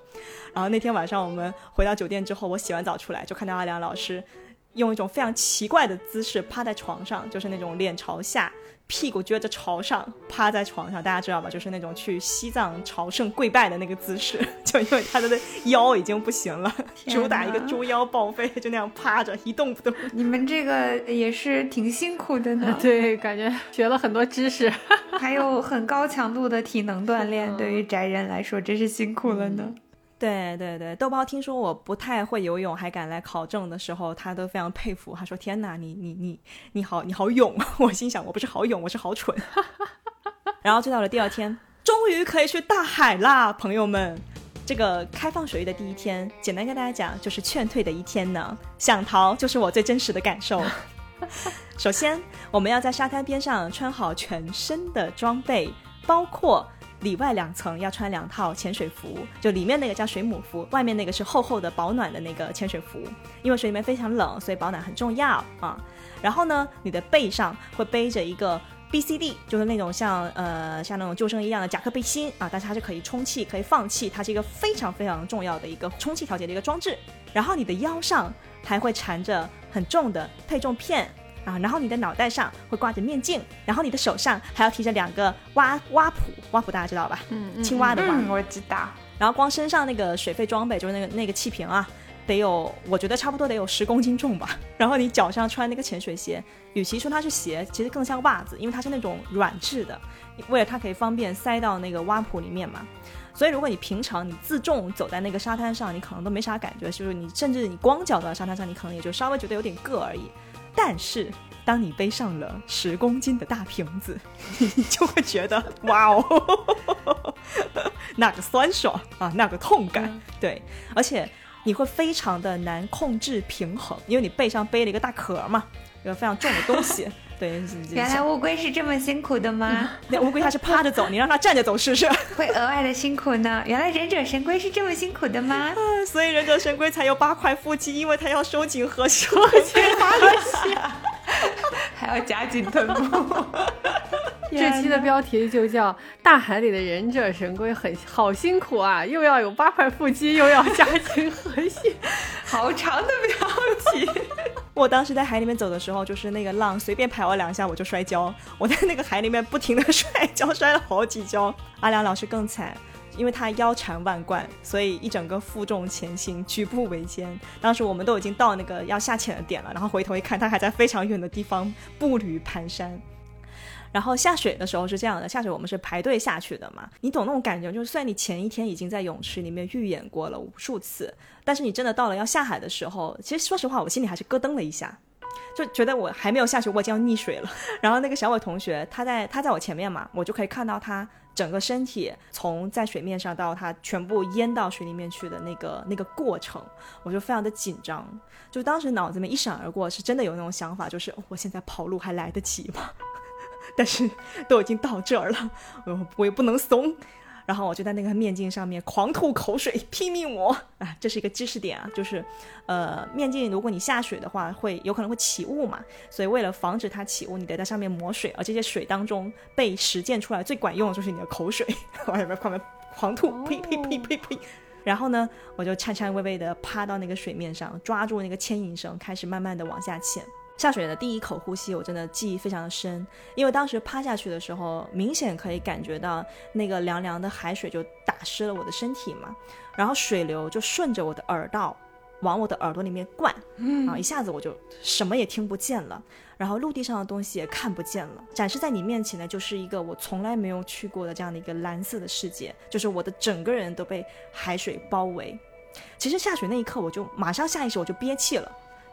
然后那天晚上我们回到酒店之后，我洗完澡出来就看到阿良老师用一种非常奇怪的姿势趴在床上，就是那种脸朝下。屁股撅着朝上，趴在床上，大家知道吧？就是那种去西藏朝圣跪拜的那个姿势，(laughs) 就因为他的腰已经不行了，主打一个猪腰报废，就那样趴着一动不动。你们这个也是挺辛苦的呢。(laughs) 对，感觉学了很多知识，还有很高强度的体能锻炼，(laughs) 对于宅人来说真是辛苦了呢。对对对，豆包听说我不太会游泳，还敢来考证的时候，他都非常佩服。他说：“天哪，你你你你好你好勇！” (laughs) 我心想：“我不是好勇，我是好蠢。(laughs) ”然后就到了第二天，终于可以去大海啦，朋友们！这个开放水域的第一天，简单跟大家讲，就是劝退的一天呢。想逃就是我最真实的感受。(laughs) 首先，我们要在沙滩边上穿好全身的装备，包括。里外两层要穿两套潜水服，就里面那个叫水母服，外面那个是厚厚的保暖的那个潜水服。因为水里面非常冷，所以保暖很重要啊。然后呢，你的背上会背着一个 B C D，就是那种像呃像那种救生衣一样的夹克背心啊，但是它是可以充气、可以放气，它是一个非常非常重要的一个充气调节的一个装置。然后你的腰上还会缠着很重的配重片。啊，然后你的脑袋上会挂着面镜，然后你的手上还要提着两个蛙蛙蹼，蛙蹼大家知道吧？嗯，青蛙的蛙，我知道。然后光身上那个水肺装备，就是那个那个气瓶啊，得有，我觉得差不多得有十公斤重吧。(laughs) 然后你脚上穿那个潜水鞋，与其说它是鞋，其实更像袜子，因为它是那种软质的，为了它可以方便塞到那个蛙蹼里面嘛。所以如果你平常你自重走在那个沙滩上，你可能都没啥感觉，就是你甚至你光脚走在沙滩上，你可能也就稍微觉得有点硌而已。但是，当你背上了十公斤的大瓶子，(laughs) 你就会觉得哇哦，(laughs) 那个酸爽啊，那个痛感，对，而且你会非常的难控制平衡，因为你背上背了一个大壳嘛，一个非常重的东西。对，原来乌龟是这么辛苦的吗？那乌龟它是趴着走，(laughs) 你让它站着走试试，会额外的辛苦呢。原来忍者神龟是这么辛苦的吗？(laughs) 所以忍者神龟才有八块腹肌，因为它要收紧核心，(laughs) (laughs) 还要夹紧臀部。(laughs) 这期的标题就叫《大海里的忍者神龟很好辛苦啊》，又要有八块腹肌，又要夹紧核心，(laughs) 好长的标题。我当时在海里面走的时候，就是那个浪随便拍我两下我就摔跤，我在那个海里面不停的摔跤，摔了好几跤。阿良老师更惨，因为他腰缠万贯，所以一整个负重前行，举步维艰。当时我们都已经到那个要下潜的点了，然后回头一看，他还在非常远的地方步履蹒跚。然后下水的时候是这样的，下水我们是排队下去的嘛，你懂那种感觉，就是虽然你前一天已经在泳池里面预演过了无数次，但是你真的到了要下海的时候，其实说实话，我心里还是咯噔了一下，就觉得我还没有下去，我已经要溺水了。(laughs) 然后那个小伟同学，他在他在我前面嘛，我就可以看到他整个身体从在水面上到它全部淹到水里面去的那个那个过程，我就非常的紧张，就当时脑子里面一闪而过，是真的有那种想法，就是我现在跑路还来得及吗？(laughs) 但是都已经到这儿了，我我也不能怂，然后我就在那个面镜上面狂吐口水，拼命抹啊！这是一个知识点啊，就是，呃，面镜如果你下水的话，会有可能会起雾嘛，所以为了防止它起雾，你得在上面抹水，而这些水当中被实践出来最管用的就是你的口水，往里面狂狂吐，呸呸呸呸呸！然后呢，我就颤颤巍巍的趴到那个水面上，抓住那个牵引绳，开始慢慢的往下潜。下水的第一口呼吸，我真的记忆非常的深，因为当时趴下去的时候，明显可以感觉到那个凉凉的海水就打湿了我的身体嘛，然后水流就顺着我的耳道往我的耳朵里面灌，然后一下子我就什么也听不见了，然后陆地上的东西也看不见了，展示在你面前的就是一个我从来没有去过的这样的一个蓝色的世界，就是我的整个人都被海水包围。其实下水那一刻，我就马上下意识我就憋气了。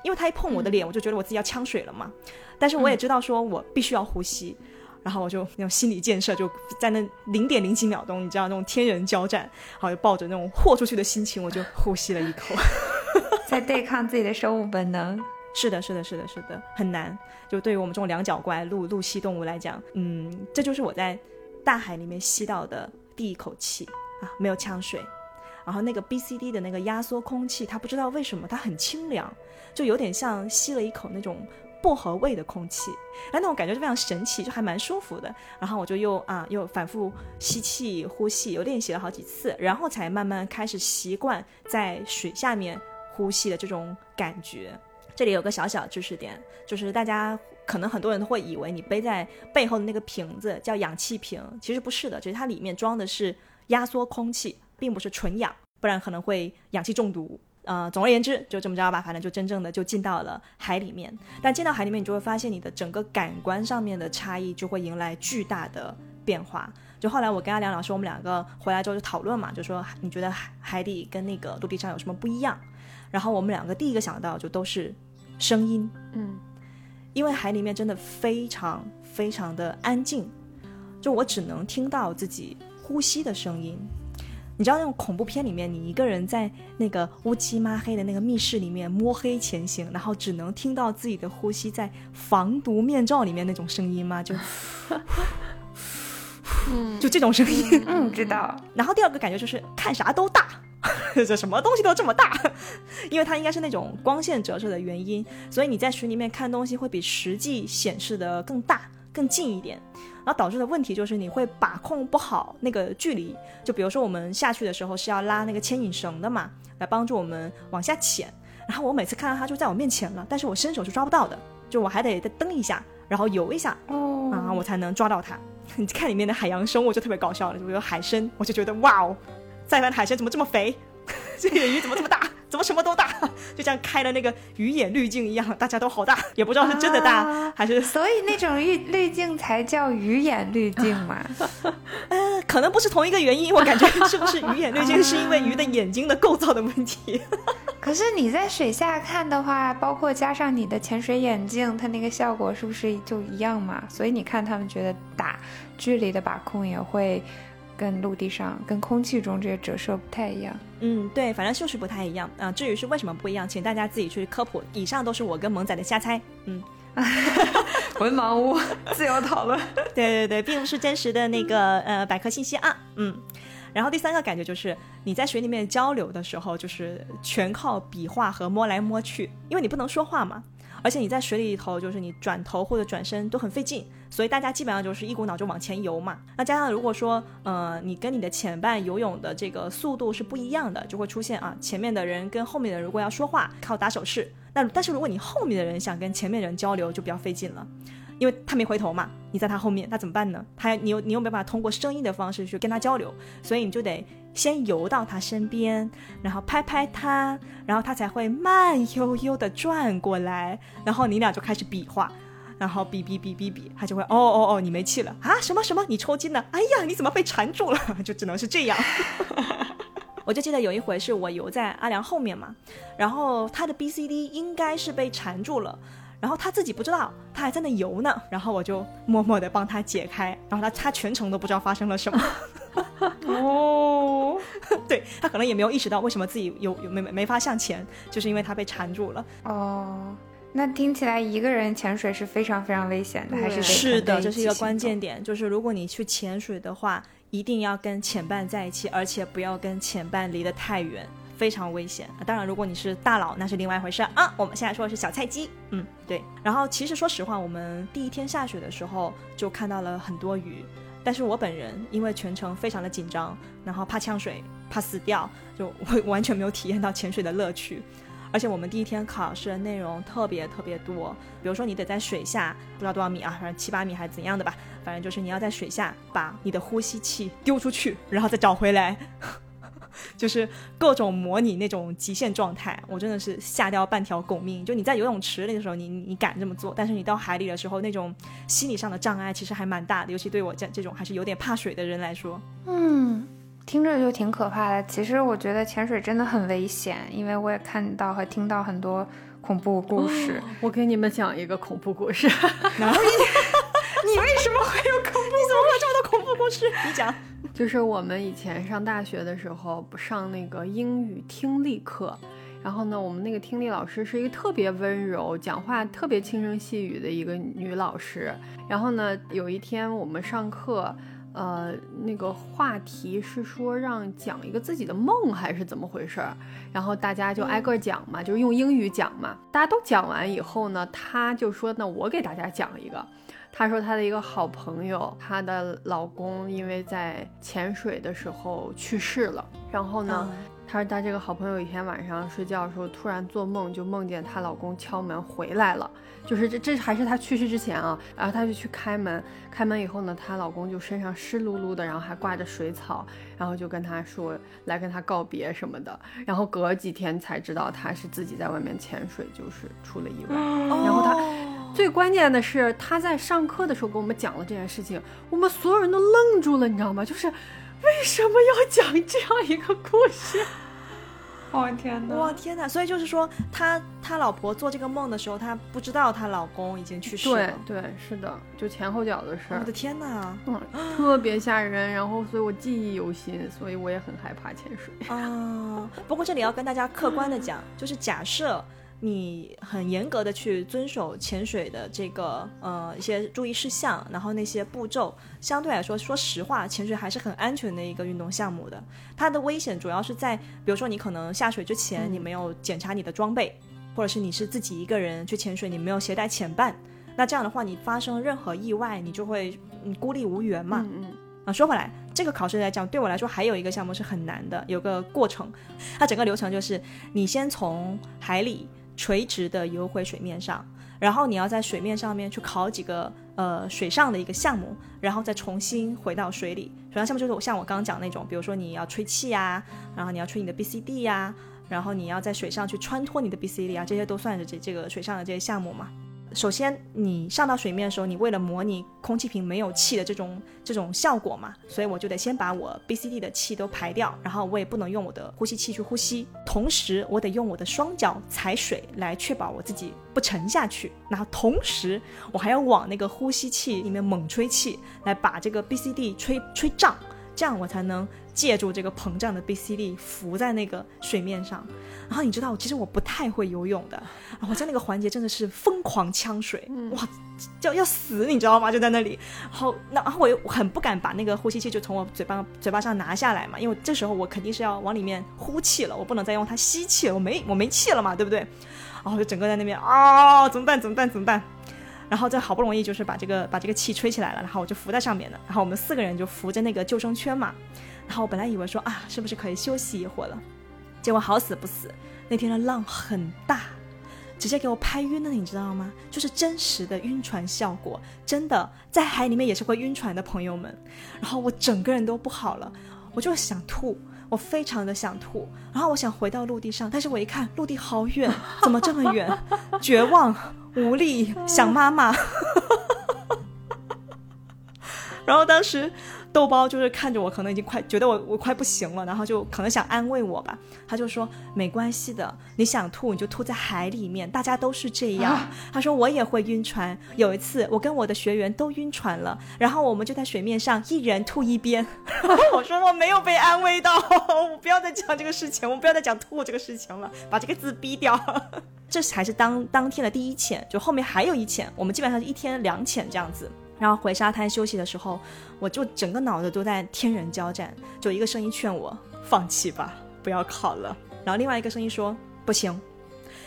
因为他一碰我的脸，我就觉得我自己要呛水了嘛。但是我也知道说我必须要呼吸，然后我就那种心理建设就在那零点零几秒钟，你知道那种天人交战，然后就抱着那种豁出去的心情，我就呼吸了一口，(laughs) 在对抗自己的生物本能。是的，是的，是的，是的，很难。就对于我们这种两脚怪陆陆栖动物来讲，嗯，这就是我在大海里面吸到的第一口气啊，没有呛水。然后那个 B C D 的那个压缩空气，它不知道为什么它很清凉，就有点像吸了一口那种薄荷味的空气，哎，那种感觉就非常神奇，就还蛮舒服的。然后我就又啊又反复吸气呼气，又练习了好几次，然后才慢慢开始习惯在水下面呼吸的这种感觉。这里有个小小知识点，就是大家可能很多人都会以为你背在背后的那个瓶子叫氧气瓶，其实不是的，其实它里面装的是压缩空气。并不是纯氧，不然可能会氧气中毒。呃，总而言之，就这么着吧，反正就真正的就进到了海里面。但进到海里面，你就会发现你的整个感官上面的差异就会迎来巨大的变化。就后来我跟阿良老师，我们两个回来之后就讨论嘛，就说你觉得海海底跟那个陆地上有什么不一样？然后我们两个第一个想到就都是声音，嗯，因为海里面真的非常非常的安静，就我只能听到自己呼吸的声音。你知道那种恐怖片里面，你一个人在那个乌漆抹黑的那个密室里面摸黑前行，然后只能听到自己的呼吸在防毒面罩里面那种声音吗？就，就这种声音。嗯，知道。然后第二个感觉就是看啥都大，(laughs) 这什么东西都这么大，因为它应该是那种光线折射的原因，所以你在水里面看东西会比实际显示的更大、更近一点。然后导致的问题就是你会把控不好那个距离，就比如说我们下去的时候是要拉那个牵引绳的嘛，来帮助我们往下潜。然后我每次看到它就在我面前了，但是我伸手是抓不到的，就我还得再蹬一下，然后游一下，啊，我才能抓到它。(laughs) 你看里面的海洋生物就特别搞笑了，就有海参，我就觉得哇哦，再来的海参怎么这么肥？(laughs) 这个鱼怎么这么大？怎么什么都大？(laughs) 就像开了那个鱼眼滤镜一样，大家都好大，(laughs) 也不知道是真的大还是……所以那种滤滤镜才叫鱼眼滤镜嘛？(laughs) 呃，可能不是同一个原因，我感觉是不是鱼眼滤镜是因为鱼的眼睛的构造的问题？可是你在水下看的话，包括加上你的潜水眼镜，它那个效果是不是就一样嘛？所以你看他们觉得打距离的把控也会。跟陆地上、跟空气中这些折射不太一样。嗯，对，反正就是不太一样啊。至于是为什么不一样，请大家自己去科普。以上都是我跟萌仔的瞎猜。嗯，(laughs) 文盲屋自由讨论。(laughs) 对对对，并不是真实的那个呃百科信息啊。嗯，然后第三个感觉就是你在水里面交流的时候，就是全靠比划和摸来摸去，因为你不能说话嘛。而且你在水里头，就是你转头或者转身都很费劲，所以大家基本上就是一股脑就往前游嘛。那加上如果说，呃，你跟你的前伴游泳的这个速度是不一样的，就会出现啊，前面的人跟后面的人如果要说话，靠打手势。那但是如果你后面的人想跟前面人交流，就比较费劲了。因为他没回头嘛，你在他后面，那怎么办呢？他你又你又没办法通过声音的方式去跟他交流，所以你就得先游到他身边，然后拍拍他，然后他才会慢悠悠的转过来，然后你俩就开始比划，然后比比比比比，他就会哦哦哦，你没气了啊？什么什么？你抽筋了？哎呀，你怎么被缠住了？(laughs) 就只能是这样。(laughs) 我就记得有一回是我游在阿良后面嘛，然后他的 B C D 应该是被缠住了。然后他自己不知道，他还在那游呢。然后我就默默的帮他解开。然后他他全程都不知道发生了什么。哦，(laughs) 对他可能也没有意识到为什么自己有有没没法向前，就是因为他被缠住了。哦，那听起来一个人潜水是非常非常危险的，还是是的，这是一个关键点。就是如果你去潜水的话，一定要跟潜伴在一起，而且不要跟潜伴离得太远。非常危险当然，如果你是大佬，那是另外一回事啊。我们现在说的是小菜鸡，嗯，对。然后其实说实话，我们第一天下水的时候就看到了很多鱼，但是我本人因为全程非常的紧张，然后怕呛水，怕死掉，就 (laughs) 完全没有体验到潜水的乐趣。而且我们第一天考试的内容特别特别多，比如说你得在水下不知道多少米啊，反正七八米还是怎样的吧，反正就是你要在水下把你的呼吸器丢出去，然后再找回来。就是各种模拟那种极限状态，我真的是吓掉半条狗命。就你在游泳池里的时候，你你敢这么做，但是你到海里的时候，那种心理上的障碍其实还蛮大的，尤其对我这这种还是有点怕水的人来说。嗯，听着就挺可怕的。其实我觉得潜水真的很危险，因为我也看到和听到很多恐怖故事。我给你们讲一个恐怖故事。然后你你为什么会有恐怖？你怎么会有这么多恐怖故事？你讲。就是我们以前上大学的时候，不上那个英语听力课，然后呢，我们那个听力老师是一个特别温柔、讲话特别轻声细语的一个女老师。然后呢，有一天我们上课，呃，那个话题是说让讲一个自己的梦还是怎么回事儿，然后大家就挨个讲嘛，就是用英语讲嘛。大家都讲完以后呢，她就说：“那我给大家讲一个。”她说她的一个好朋友，她的老公因为在潜水的时候去世了。然后呢，她说她这个好朋友一天晚上睡觉的时候，突然做梦，就梦见她老公敲门回来了。就是这这还是她去世之前啊。然后她就去开门，开门以后呢，她老公就身上湿漉漉的，然后还挂着水草，然后就跟她说来跟她告别什么的。然后隔几天才知道她是自己在外面潜水，就是出了意外。然后她。最关键的是，他在上课的时候跟我们讲了这件事情，我们所有人都愣住了，你知道吗？就是为什么要讲这样一个故事？我天哪！哇天哪！所以就是说，他他老婆做这个梦的时候，他不知道她老公已经去世了。对对，是的，就前后脚的事儿。我的天哪！嗯，特别吓人。然后，所以我记忆犹新，所以我也很害怕潜水啊。不过这里要跟大家客观的讲，就是假设。你很严格的去遵守潜水的这个呃一些注意事项，然后那些步骤相对来说，说实话，潜水还是很安全的一个运动项目的。它的危险主要是在，比如说你可能下水之前你没有检查你的装备，或者是你是自己一个人去潜水，你没有携带潜伴，那这样的话你发生任何意外，你就会嗯孤立无援嘛。嗯嗯。啊，说回来，这个考试来讲，对我来说还有一个项目是很难的，有个过程，它整个流程就是你先从海里。垂直的游回水面上，然后你要在水面上面去考几个呃水上的一个项目，然后再重新回到水里。水上项目就是我像我刚刚讲那种，比如说你要吹气呀，然后你要吹你的 B C D 呀，然后你要在水上去穿脱你的 B C D 啊，这些都算是这这个水上的这些项目嘛。首先，你上到水面的时候，你为了模拟空气瓶没有气的这种这种效果嘛，所以我就得先把我 B、C、D 的气都排掉，然后我也不能用我的呼吸器去呼吸，同时我得用我的双脚踩水来确保我自己不沉下去，然后同时我还要往那个呼吸器里面猛吹气，来把这个 B、C、D 吹吹胀，这样我才能。借助这个膨胀的 B C D 浮在那个水面上，然后你知道，其实我不太会游泳的，我在那个环节真的是疯狂呛水，哇，要要死，你知道吗？就在那里，然后那然后我又很不敢把那个呼吸器就从我嘴巴嘴巴上拿下来嘛，因为这时候我肯定是要往里面呼气了，我不能再用它吸气了，我没我没气了嘛，对不对？然后就整个在那边啊，怎么办？怎么办？怎么办？然后再好不容易就是把这个把这个气吹起来了，然后我就浮在上面了，然后我们四个人就扶着那个救生圈嘛。然后我本来以为说啊，是不是可以休息一会儿了？结果好死不死，那天的浪很大，直接给我拍晕了，你知道吗？就是真实的晕船效果，真的在海里面也是会晕船的朋友们。然后我整个人都不好了，我就想吐，我非常的想吐。然后我想回到陆地上，但是我一看陆地好远，怎么这么远？绝望、无力、想妈妈。(laughs) 然后当时。豆包就是看着我，可能已经快觉得我我快不行了，然后就可能想安慰我吧。他就说没关系的，你想吐你就吐在海里面，大家都是这样。他说我也会晕船，有一次我跟我的学员都晕船了，然后我们就在水面上一人吐一边。(laughs) 我说我没有被安慰到，我不要再讲这个事情，我不要再讲吐这个事情了，把这个字逼掉。(laughs) 这才是当当天的第一潜，就后面还有一潜，我们基本上是一天两潜这样子。然后回沙滩休息的时候，我就整个脑子都在天人交战，就一个声音劝我放弃吧，不要考了。然后另外一个声音说不行，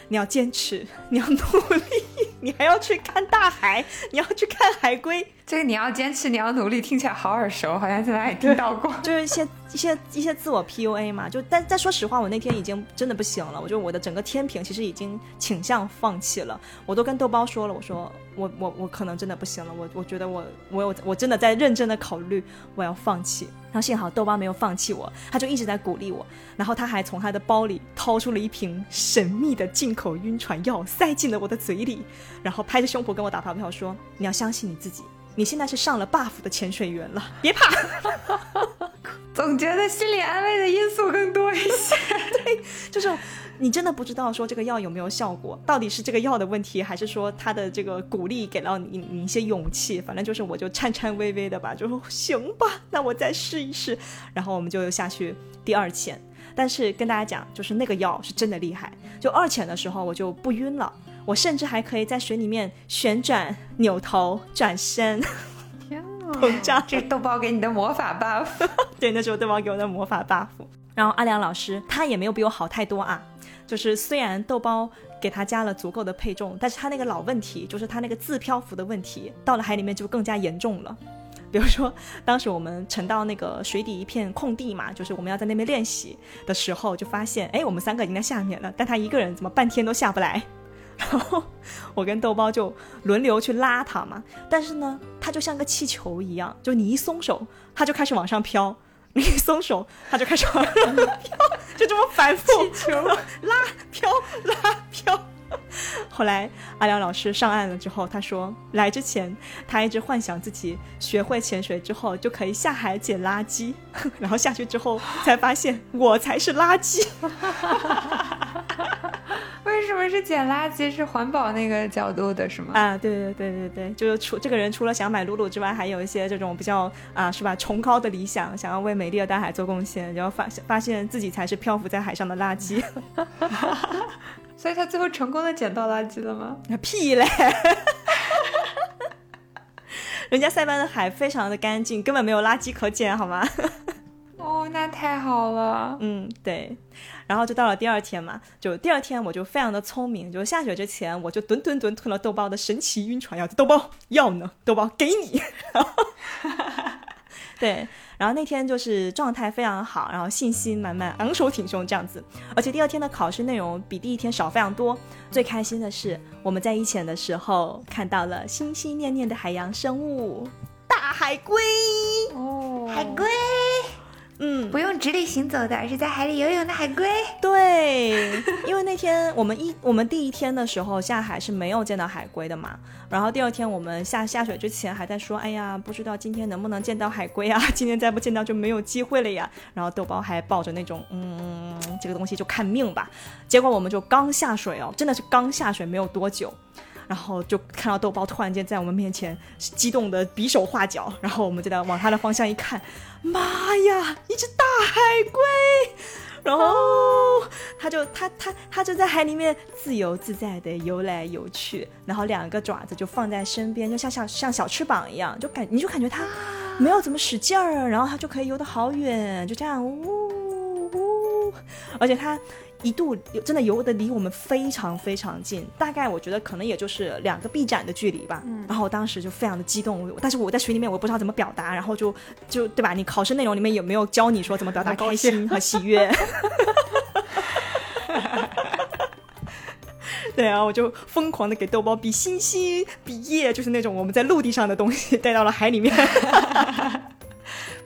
你要坚持，你要努力，你还要去看大海，你要去看海龟。这个你要坚持，你要努力，听起来好耳熟，好像在哪里听 (laughs) 到过。就是一些一些一些自我 PUA 嘛，就但但说实话，我那天已经真的不行了，我就我的整个天平其实已经倾向放弃了。我都跟豆包说了，我说我我我可能真的不行了，我我觉得我我有我真的在认真的考虑我要放弃。然后幸好豆包没有放弃我，他就一直在鼓励我。然后他还从他的包里掏出了一瓶神秘的进口晕船药，塞进了我的嘴里，然后拍着胸脯跟我打发票说：“你要相信你自己，你现在是上了 buff 的潜水员了，(laughs) 别怕。”总觉得心理安慰的因素更多一些。(laughs) 对，就是你真的不知道说这个药有没有效果，到底是这个药的问题，还是说他的这个鼓励给到你你一些勇气？反正就是我就颤颤巍巍的吧，就说行吧，那我再试一试。然后我们就下去第二潜，但是跟大家讲，就是那个药是真的厉害。就二潜的时候我就不晕了，我甚至还可以在水里面旋转、扭头、转身。膨胀，(laughs) 这是豆包给你的魔法 buff。(laughs) 对，那时候豆包给我的魔法 buff。然后阿良老师他也没有比我好太多啊，就是虽然豆包给他加了足够的配重，但是他那个老问题，就是他那个自漂浮的问题，到了海里面就更加严重了。比如说，当时我们沉到那个水底一片空地嘛，就是我们要在那边练习的时候，就发现，哎，我们三个已经在下面了，但他一个人怎么半天都下不来？然后我跟豆包就轮流去拉他嘛，但是呢，他就像个气球一样，就你一松手，他就开始往上飘；(laughs) 你一松手，他就开始往上飘，就这么反复，气球。(laughs) 拉飘拉飘。(laughs) 后来阿良老师上岸了之后，他说来之前他一直幻想自己学会潜水之后就可以下海捡垃圾，(laughs) 然后下去之后才发现我才是垃圾。(laughs) 为什么是捡垃圾？是环保那个角度的是吗？啊，对对对对对，就是除这个人除了想买露露之外，还有一些这种比较啊，是吧？崇高的理想，想要为美丽的大海做贡献，然后发发现自己才是漂浮在海上的垃圾。所以他最后成功的捡到垃圾了吗？屁嘞！(laughs) 人家塞班的海非常的干净，根本没有垃圾可捡，好吗？(laughs) 哦，那太好了。嗯，对。然后就到了第二天嘛，就第二天我就非常的聪明，就下雪之前我就吨吨吨吞了豆包的神奇晕船药。豆包药呢？豆包给你。(laughs) 对，然后那天就是状态非常好，然后信心满满，昂首挺胸这样子。而且第二天的考试内容比第一天少非常多。最开心的是我们在一潜的时候看到了心心念念的海洋生物——大海龟。哦，海龟。嗯，不用直立行走的，而是在海里游泳的海龟。对，(laughs) 因为那天我们一我们第一天的时候下海是没有见到海龟的嘛，然后第二天我们下下水之前还在说，哎呀，不知道今天能不能见到海龟啊？(laughs) 今天再不见到就没有机会了呀。然后豆包还抱着那种，嗯，这个东西就看命吧。结果我们就刚下水哦，真的是刚下水没有多久。然后就看到豆包突然间在我们面前激动的比手画脚，然后我们就在往他的方向一看，妈呀，一只大海龟！然后他就他他他就在海里面自由自在的游来游去，然后两个爪子就放在身边，就像像像小翅膀一样，就感你就感觉他没有怎么使劲儿，然后他就可以游得好远，就这样呜呜，而且他。一度真的游的离我们非常非常近，大概我觉得可能也就是两个臂展的距离吧。嗯，然后我当时就非常的激动，但是我在水里面我不知道怎么表达，然后就就对吧？你考试内容里面有没有教你说怎么表达开心和喜悦？(laughs) 对啊，我就疯狂的给豆包比星星、比耶，就是那种我们在陆地上的东西带到了海里面。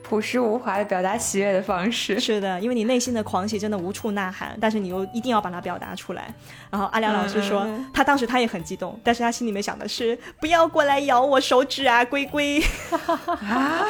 朴实无华的表达喜悦的方式，是的，因为你内心的狂喜真的无处呐喊，但是你又一定要把它表达出来。然后阿良老师说，他当时他也很激动，但是他心里面想的是，不要过来咬我手指啊，龟龟。(laughs) 啊，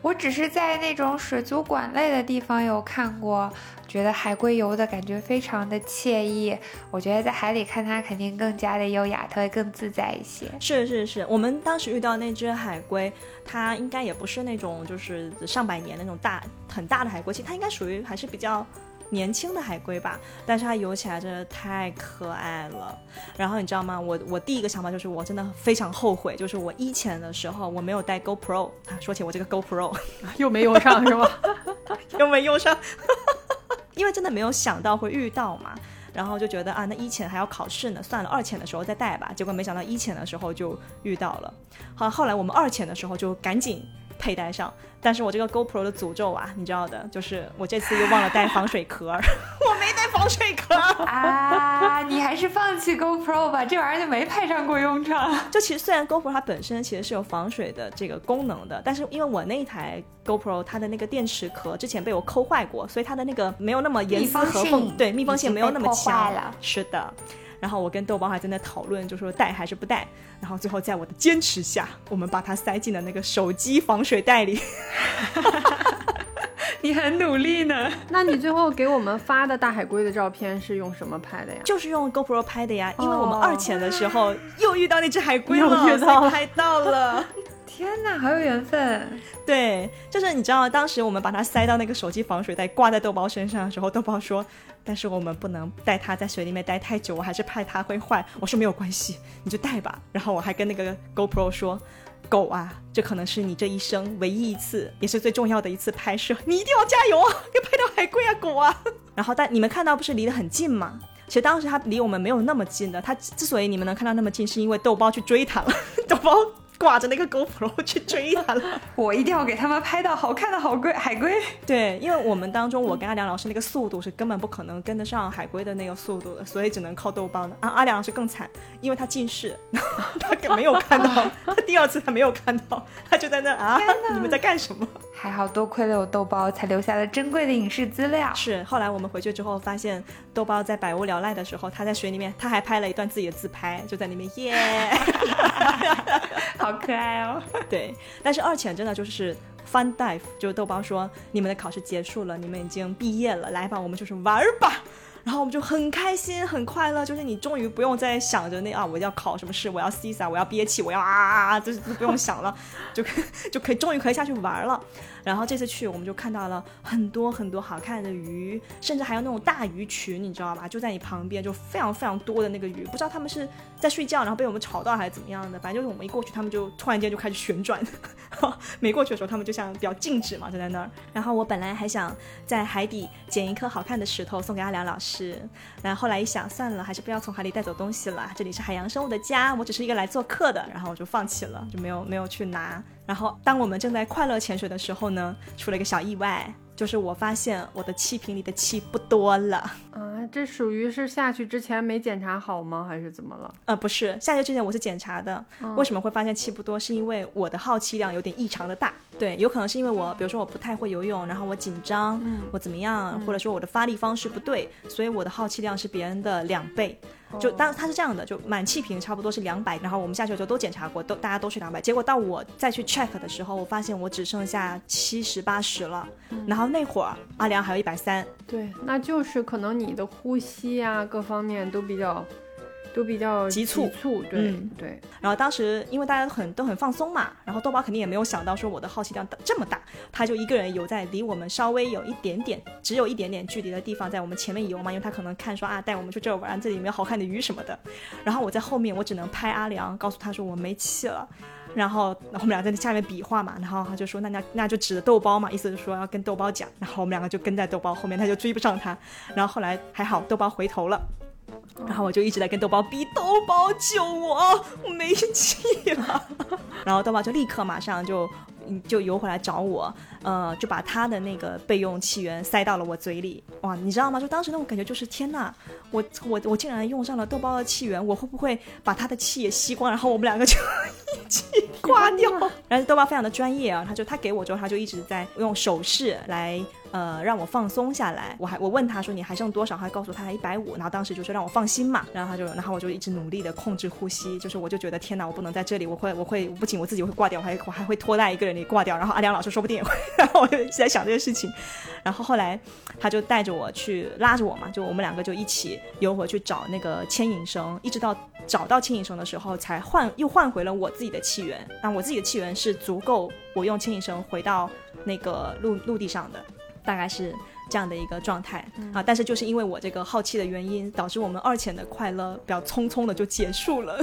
我只是在那种水族馆类的地方有看过。觉得海龟游的感觉非常的惬意，我觉得在海里看它肯定更加的优雅，它会更自在一些。是是是，我们当时遇到那只海龟，它应该也不是那种就是上百年那种大很大的海龟，其实它应该属于还是比较年轻的海龟吧。但是它游起来真的太可爱了。然后你知道吗？我我第一个想法就是我真的非常后悔，就是我一潜的时候我没有带 GoPro 啊。说起我这个 GoPro (laughs) 又没用上是吧？(laughs) 又没用上。因为真的没有想到会遇到嘛，然后就觉得啊，那一潜还要考试呢，算了，二潜的时候再带吧。结果没想到一潜的时候就遇到了。好，后来我们二潜的时候就赶紧佩戴上。但是我这个 GoPro 的诅咒啊，你知道的，就是我这次又忘了带防水壳，(laughs) 我没带防水壳啊！你还是放弃 GoPro 吧，这玩意儿就没派上过用场。(laughs) 就其实虽然 GoPro 它本身其实是有防水的这个功能的，但是因为我那台 GoPro 它的那个电池壳之前被我抠坏过，所以它的那个没有那么严丝合缝，对密封性没有那么强。是的。然后我跟豆包还在那讨论，就说带还是不带。然后最后在我的坚持下，我们把它塞进了那个手机防水袋里。(laughs) 你很努力呢。那你最后给我们发的大海龟的照片是用什么拍的呀？就是用 GoPro 拍的呀。因为我们二潜的时候又遇到那只海龟了，才拍到了。天哪，好有缘分！对，就是你知道，当时我们把它塞到那个手机防水袋，挂在豆包身上的时候，豆包说：“但是我们不能带它在水里面待太久，我还是怕它会坏。”我说：“没有关系，你就带吧。(laughs) ”然后我还跟那个 GoPro 说：“狗啊，这可能是你这一生唯一一次，也是最重要的一次拍摄，你一定要加油啊，要拍到海龟啊，狗啊！” (laughs) 然后但你们看到不是离得很近吗？其实当时它离我们没有那么近的，它之所以你们能看到那么近，是因为豆包去追它了，(laughs) 豆包。挂着那个 GoPro 去追他了，(laughs) 我一定要给他们拍到好看的好龟海龟。对，因为我们当中我跟阿良老师那个速度是根本不可能跟得上海龟的那个速度的，所以只能靠豆包的。啊，阿良老师更惨，因为他近视，(laughs) 他没有看到，(laughs) 他第二次他没有看到，他就在那啊，你们在干什么？还好多亏了有豆包，才留下了珍贵的影视资料。是，后来我们回去之后发现，豆包在百无聊赖的时候，他在水里面，他还拍了一段自己的自拍，就在里面耶。好可爱哦！(laughs) 对，但是二浅真的就是 fun dive，就豆包说你们的考试结束了，你们已经毕业了，来吧，我们就是玩吧。然后我们就很开心，很快乐，就是你终于不用再想着那啊，我要考什么试，我要 C 萨，我要憋气，我要啊，就是不用想了，就就可以终于可以下去玩了。然后这次去，我们就看到了很多很多好看的鱼，甚至还有那种大鱼群，你知道吧？就在你旁边，就非常非常多的那个鱼，不知道他们是在睡觉，然后被我们吵到还是怎么样的。反正就是我们一过去，他们就突然间就开始旋转。没过去的时候，他们就像比较静止嘛，就在那儿。然后我本来还想在海底捡一颗好看的石头送给阿良老师，然后后来一想，算了，还是不要从海里带走东西了。这里是海洋生物的家，我只是一个来做客的，然后我就放弃了，就没有没有去拿。然后，当我们正在快乐潜水的时候呢，出了一个小意外，就是我发现我的气瓶里的气不多了。啊，这属于是下去之前没检查好吗？还是怎么了？呃，不是，下去之前我是检查的。为什么会发现气不多？是因为我的耗气量有点异常的大。对，有可能是因为我，比如说我不太会游泳，然后我紧张，嗯我怎么样，或者说我的发力方式不对，所以我的耗气量是别人的两倍。就当它是这样的，就满气瓶差不多是两百，然后我们下去的时候都检查过，都大家都是两百，结果到我再去 check 的时候，我发现我只剩下七十八十了，然后那会儿阿良还有一百三，对，那就是可能你的呼吸啊各方面都比较。都比较急促，急促对对。然后当时因为大家都很都很放松嘛，然后豆包肯定也没有想到说我的好奇量这么大，他就一个人游在离我们稍微有一点点，只有一点点距离的地方，在我们前面游嘛，因为他可能看说啊带我们去这玩，这里面好看的鱼什么的。然后我在后面，我只能拍阿良，告诉他说我没气了。然后我们俩在那下面比划嘛，然后他就说那那那就指着豆包嘛，意思是说要跟豆包讲。然后我们两个就跟在豆包后面，他就追不上他。然后后来还好，豆包回头了。然后我就一直在跟豆包逼，豆包救我，我没气了。(laughs) 然后豆包就立刻马上就就游回来找我，呃，就把他的那个备用气源塞到了我嘴里。哇，你知道吗？就当时那种感觉就是天呐，我我我竟然用上了豆包的气源，我会不会把他的气也吸光？然后我们两个就 (laughs) 一起挂掉。然后豆包非常的专业啊，他就他给我之后，他就一直在用手势来。呃，让我放松下来。我还我问他说你还剩多少？他告诉他一百五。然后当时就说让我放心嘛。然后他就，然后我就一直努力的控制呼吸。就是我就觉得天哪，我不能在这里，我会我会不仅我自己会挂掉，我还我还会拖带一个人给挂掉。然后阿良老师说不定也会。(laughs) 然后我就在想这个事情。然后后来他就带着我去拉着我嘛，就我们两个就一起游回去找那个牵引绳，一直到找到牵引绳的时候才换又换回了我自己的气源。那我自己的气源是足够我用牵引绳回到那个陆陆地上的。大概是这样的一个状态啊，但是就是因为我这个好奇的原因，导致我们二浅的快乐比较匆匆的就结束了。(laughs)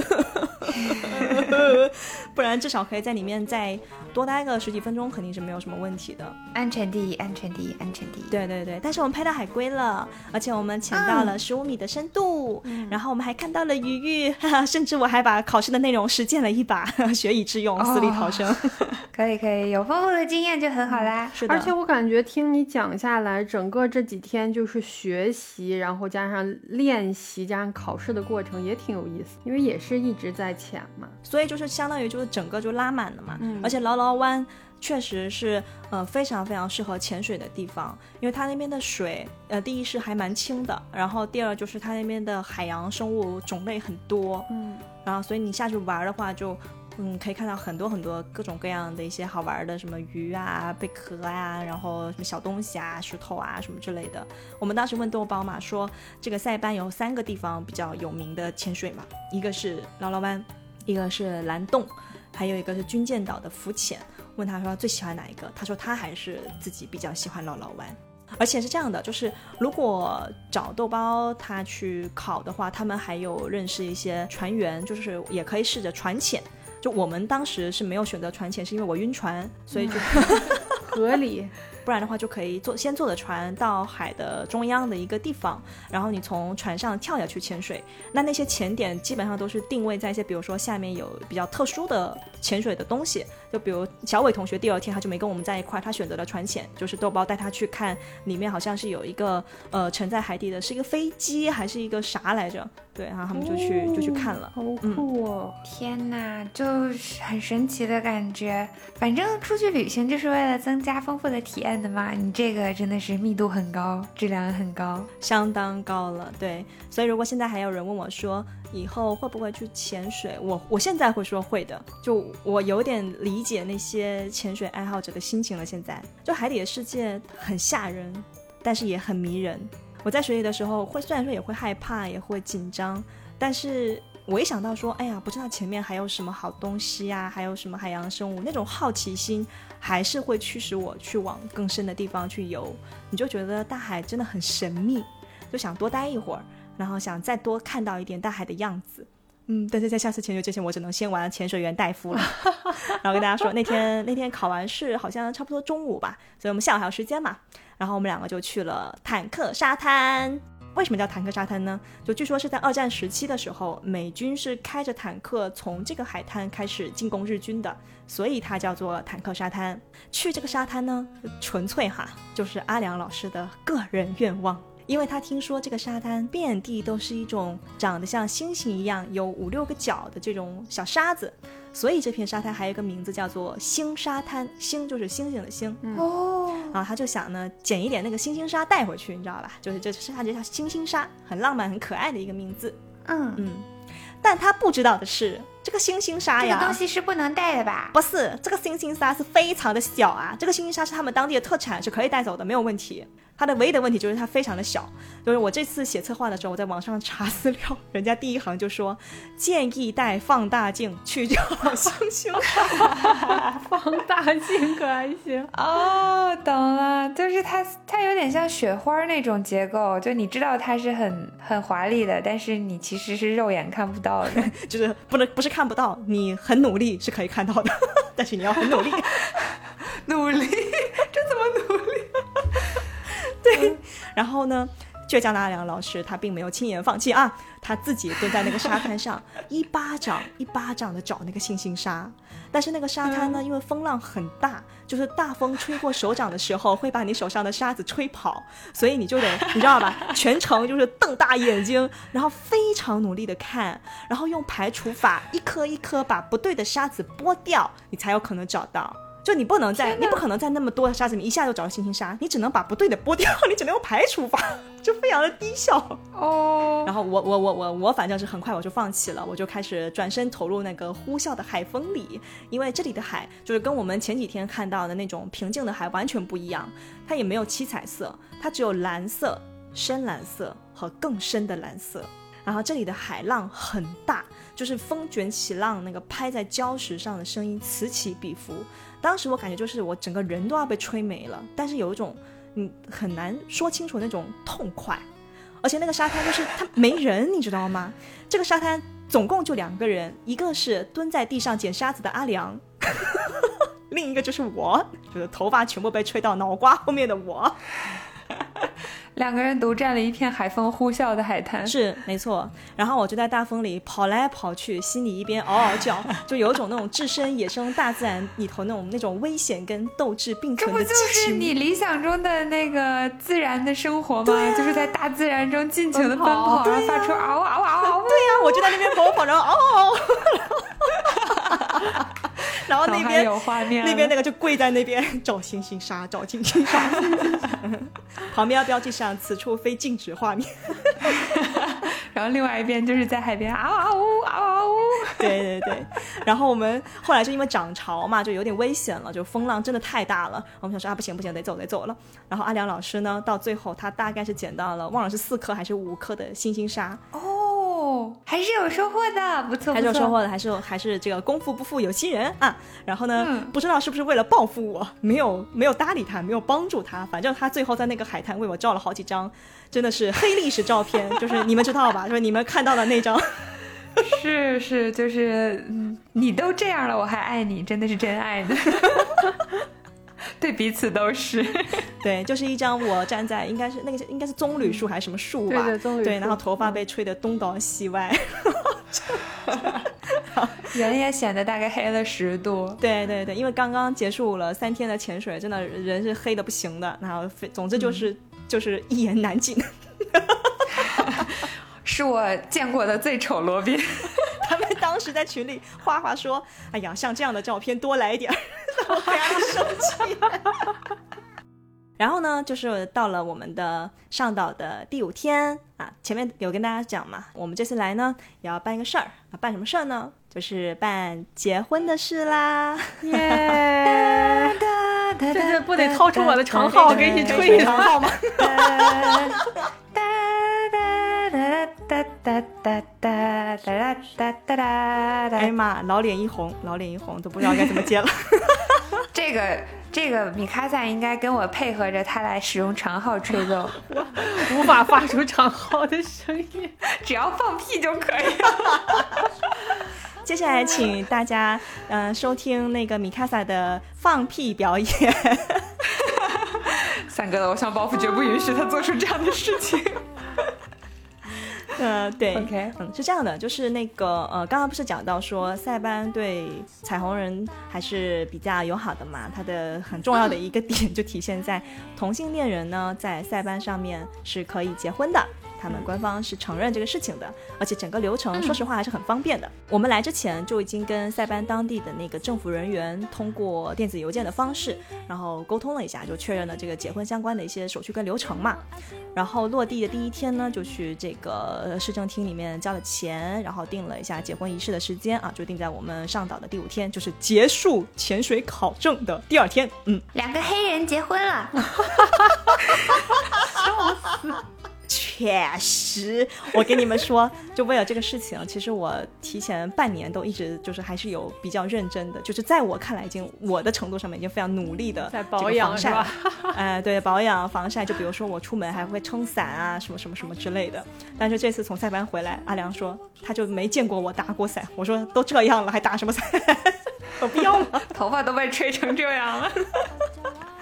(laughs) 不然至少可以在里面再多待个十几分钟，肯定是没有什么问题的。安全第一，安全第一，安全第一。对对对，但是我们拍到海龟了，而且我们潜到了十五米的深度，然后我们还看到了鱼鱼，哈哈，甚至我还把考试的内容实践了一把，学以致用，死里逃生。(laughs) 可以可以，有丰富的经验就很好啦。是的，而且我感觉听你讲下来，整个这几天就是学习，然后加上练习，加上考试的过程也挺有意思，因为也是一直在潜嘛。所以就是相当于就是整个就拉满了嘛，嗯而且劳劳湾确实是呃非常非常适合潜水的地方，因为它那边的水呃第一是还蛮清的，然后第二就是它那边的海洋生物种类很多，嗯，然后所以你下去玩的话就。嗯，可以看到很多很多各种各样的一些好玩的，什么鱼啊、贝壳啊，然后什么小东西啊、石头啊什么之类的。我们当时问豆包嘛，说这个塞班有三个地方比较有名的潜水嘛，一个是捞捞湾，一个是蓝洞，还有一个是军舰岛的浮潜。问他说最喜欢哪一个？他说他还是自己比较喜欢姥姥湾。而且是这样的，就是如果找豆包他去考的话，他们还有认识一些船员，就是也可以试着船潜。就我们当时是没有选择船潜，是因为我晕船，所以就、(laughs) 合理。不然的话就可以坐先坐的船到海的中央的一个地方，然后你从船上跳下去潜水。那那些潜点基本上都是定位在一些，比如说下面有比较特殊的潜水的东西，就比如小伟同学第二天他就没跟我们在一块，他选择了船潜，就是豆包带他去看里面好像是有一个呃沉在海底的，是一个飞机还是一个啥来着？对，然后他们就去、就去看了。好酷哦！天哪，就是很神奇的感觉。反正出去旅行就是为了增加丰富的体验的嘛。你这个真的是密度很高，质量很高。相当高了，对，所以如果现在还有人问我说以后会不会去潜水，我我现在会说会的，就我有点理解那些潜水爱好者的心情了。现在就海底的世界很吓人，但是也很迷人。我在水里的时候会，虽然说也会害怕，也会紧张，但是我一想到说，哎呀，不知道前面还有什么好东西呀、还有什么海洋生物，那种好奇心还是会驱使我去往更深的地方去游。你就觉得大海真的很神秘，就想多待一会儿，然后想再多看到一点大海的样子。嗯，但是在下次潜水之前，我只能先玩潜水员戴夫了。(laughs) 然后跟大家说，那天那天考完试好像差不多中午吧，所以我们下午还有时间嘛。然后我们两个就去了坦克沙滩。为什么叫坦克沙滩呢？就据说是在二战时期的时候，美军是开着坦克从这个海滩开始进攻日军的，所以它叫做坦克沙滩。去这个沙滩呢，纯粹哈，就是阿良老师的个人愿望。因为他听说这个沙滩遍地都是一种长得像星星一样有五六个角的这种小沙子，所以这片沙滩还有一个名字叫做星沙滩。星就是星星的星，哦，然后他就想呢，捡一点那个星星沙带回去，你知道吧？就是这沙就叫星星沙，很浪漫、很可爱的一个名字。嗯，嗯，但他不知道的是，这个星星沙呀，这个东西是不能带的吧？不是这个星星沙是非常的小啊，这个星星沙是他们当地的特产，是可以带走的，没有问题。它的唯一的问题就是它非常的小，就是我这次写策划的时候，我在网上查资料，人家第一行就说建议带放大镜去找星星沙。放大镜可还行？哦，懂了，就是它，它有点像雪花那种结构，就你知道它是很很华丽的，但是你其实是肉眼看不到的。(laughs) 就是不能不是看不到，你很努力是可以看到的，但是你要很努力。(laughs) 努力，这怎么努力？然后呢，倔强的阿良老师他并没有轻言放弃啊，他自己蹲在那个沙滩上，(laughs) 一巴掌一巴掌的找那个星星沙。但是那个沙滩呢，因为风浪很大，就是大风吹过手掌的时候，会把你手上的沙子吹跑，所以你就得你知道吧，(laughs) 全程就是瞪大眼睛，然后非常努力的看，然后用排除法一颗一颗把不对的沙子剥掉，你才有可能找到。就你不能在，你不可能在那么多的沙子里面一下就找到星星沙，你只能把不对的剥掉，(laughs) 你只能用排除法，(laughs) 就非常的低效。哦，然后我我我我我反正是很快我就放弃了，我就开始转身投入那个呼啸的海风里，因为这里的海就是跟我们前几天看到的那种平静的海完全不一样，它也没有七彩色，它只有蓝色、深蓝色和更深的蓝色。然后这里的海浪很大，就是风卷起浪那个拍在礁石上的声音此起彼伏。当时我感觉就是我整个人都要被吹没了，但是有一种嗯很难说清楚那种痛快。而且那个沙滩就是他没人，你知道吗？这个沙滩总共就两个人，一个是蹲在地上捡沙子的阿良，(laughs) 另一个就是我，就是头发全部被吹到脑瓜后面的我。(laughs) 两个人独占了一片海风呼啸的海滩，是没错。然后我就在大风里跑来跑去，心里一边嗷嗷叫，(laughs) 就有种那种置身野生大自然里头那种那种危险跟斗志并存的这不就是你理想中的那个自然的生活吗？就是在大自然中尽情的奔跑，然后发出嗷嗷嗷嗷。对呀，我就在那边跑跑，然后嗷嗷。(laughs) (laughs) 然后那边有画面，那边那个就跪在那边找星星沙，找星星沙。(laughs) 旁边要标记上此处非静止画面。(laughs) 然后另外一边就是在海边嗷嗷呜嗷嗷呜。对对对。然后我们后来就因为涨潮嘛，就有点危险了，就风浪真的太大了。我们想说啊，不行不行，得走得走了。然后阿良老师呢，到最后他大概是捡到了，忘了是四颗还是五颗的星星沙。哦，还是有收获的，不错，还是有收获的，还是还是这个功夫不负有心人啊。然后呢，不知道是不是为了报复我，没有没有搭理他，没有帮助他。反正他最后在那个海滩为我照了好几张，真的是黑历史照片，就是你们知道吧？就是你们看到的那张。(laughs) 是是，就是嗯，你都这样了，我还爱你，真的是真爱的。(laughs) (laughs) 对彼此都是，(laughs) 对，就是一张我站在应该是那个应该是棕榈树还是什么树吧，对棕榈对，然后头发被吹得东倒西歪，(laughs) 人也显得大概黑了十度。对对对，因为刚刚结束了三天的潜水，真的人是黑的不行的，然后总之就是就是一言难尽。是我见过的最丑罗宾。他们当时在群里哗哗说：“哎呀，像这样的照片多来点儿。”我非常生气。然后呢，就是到了我们的上岛的第五天啊，前面有跟大家讲嘛，我们这次来呢也要办一个事儿啊，办什么事儿呢？就是办结婚的事啦！耶！(laughs) 这这不得掏出我的长号给你吹一长号吗？哒哒哒哒哒哒哒哒！哎呀妈，老脸一红，老脸一红，都不知道该怎么接了。这个这个米卡萨应该跟我配合着他来使用长号吹奏，无法发出长号的声音，只要放屁就可以了。接下来请大家嗯收听那个米卡萨的放屁表演。(laughs) 三哥的偶像包袱绝不允许他做出这样的事情。嗯，(laughs) 对，OK，嗯，是这样的，就是那个呃，刚刚不是讲到说塞班对彩虹人还是比较友好的嘛？它的很重要的一个点就体现在同性恋人呢，在塞班上面是可以结婚的。他们官方是承认这个事情的，而且整个流程说实话还是很方便的。我们来之前就已经跟塞班当地的那个政府人员通过电子邮件的方式，然后沟通了一下，就确认了这个结婚相关的一些手续跟流程嘛。然后落地的第一天呢，就去这个市政厅里面交了钱，然后定了一下结婚仪式的时间啊，就定在我们上岛的第五天，就是结束潜水考证的第二天。嗯，两个黑人结婚了，(laughs) (laughs) (laughs) 笑死。确实，我跟你们说，就为了这个事情，其实我提前半年都一直就是还是有比较认真的，就是在我看来，已经我的程度上面已经非常努力的在保养是吧？哎，(laughs) 对，保养防晒，就比如说我出门还会撑伞啊，什么什么什么之类的。但是这次从塞班回来，阿良说他就没见过我打过伞。我说都这样了，还打什么伞？(laughs) 有必要吗？头发都被吹成这样了。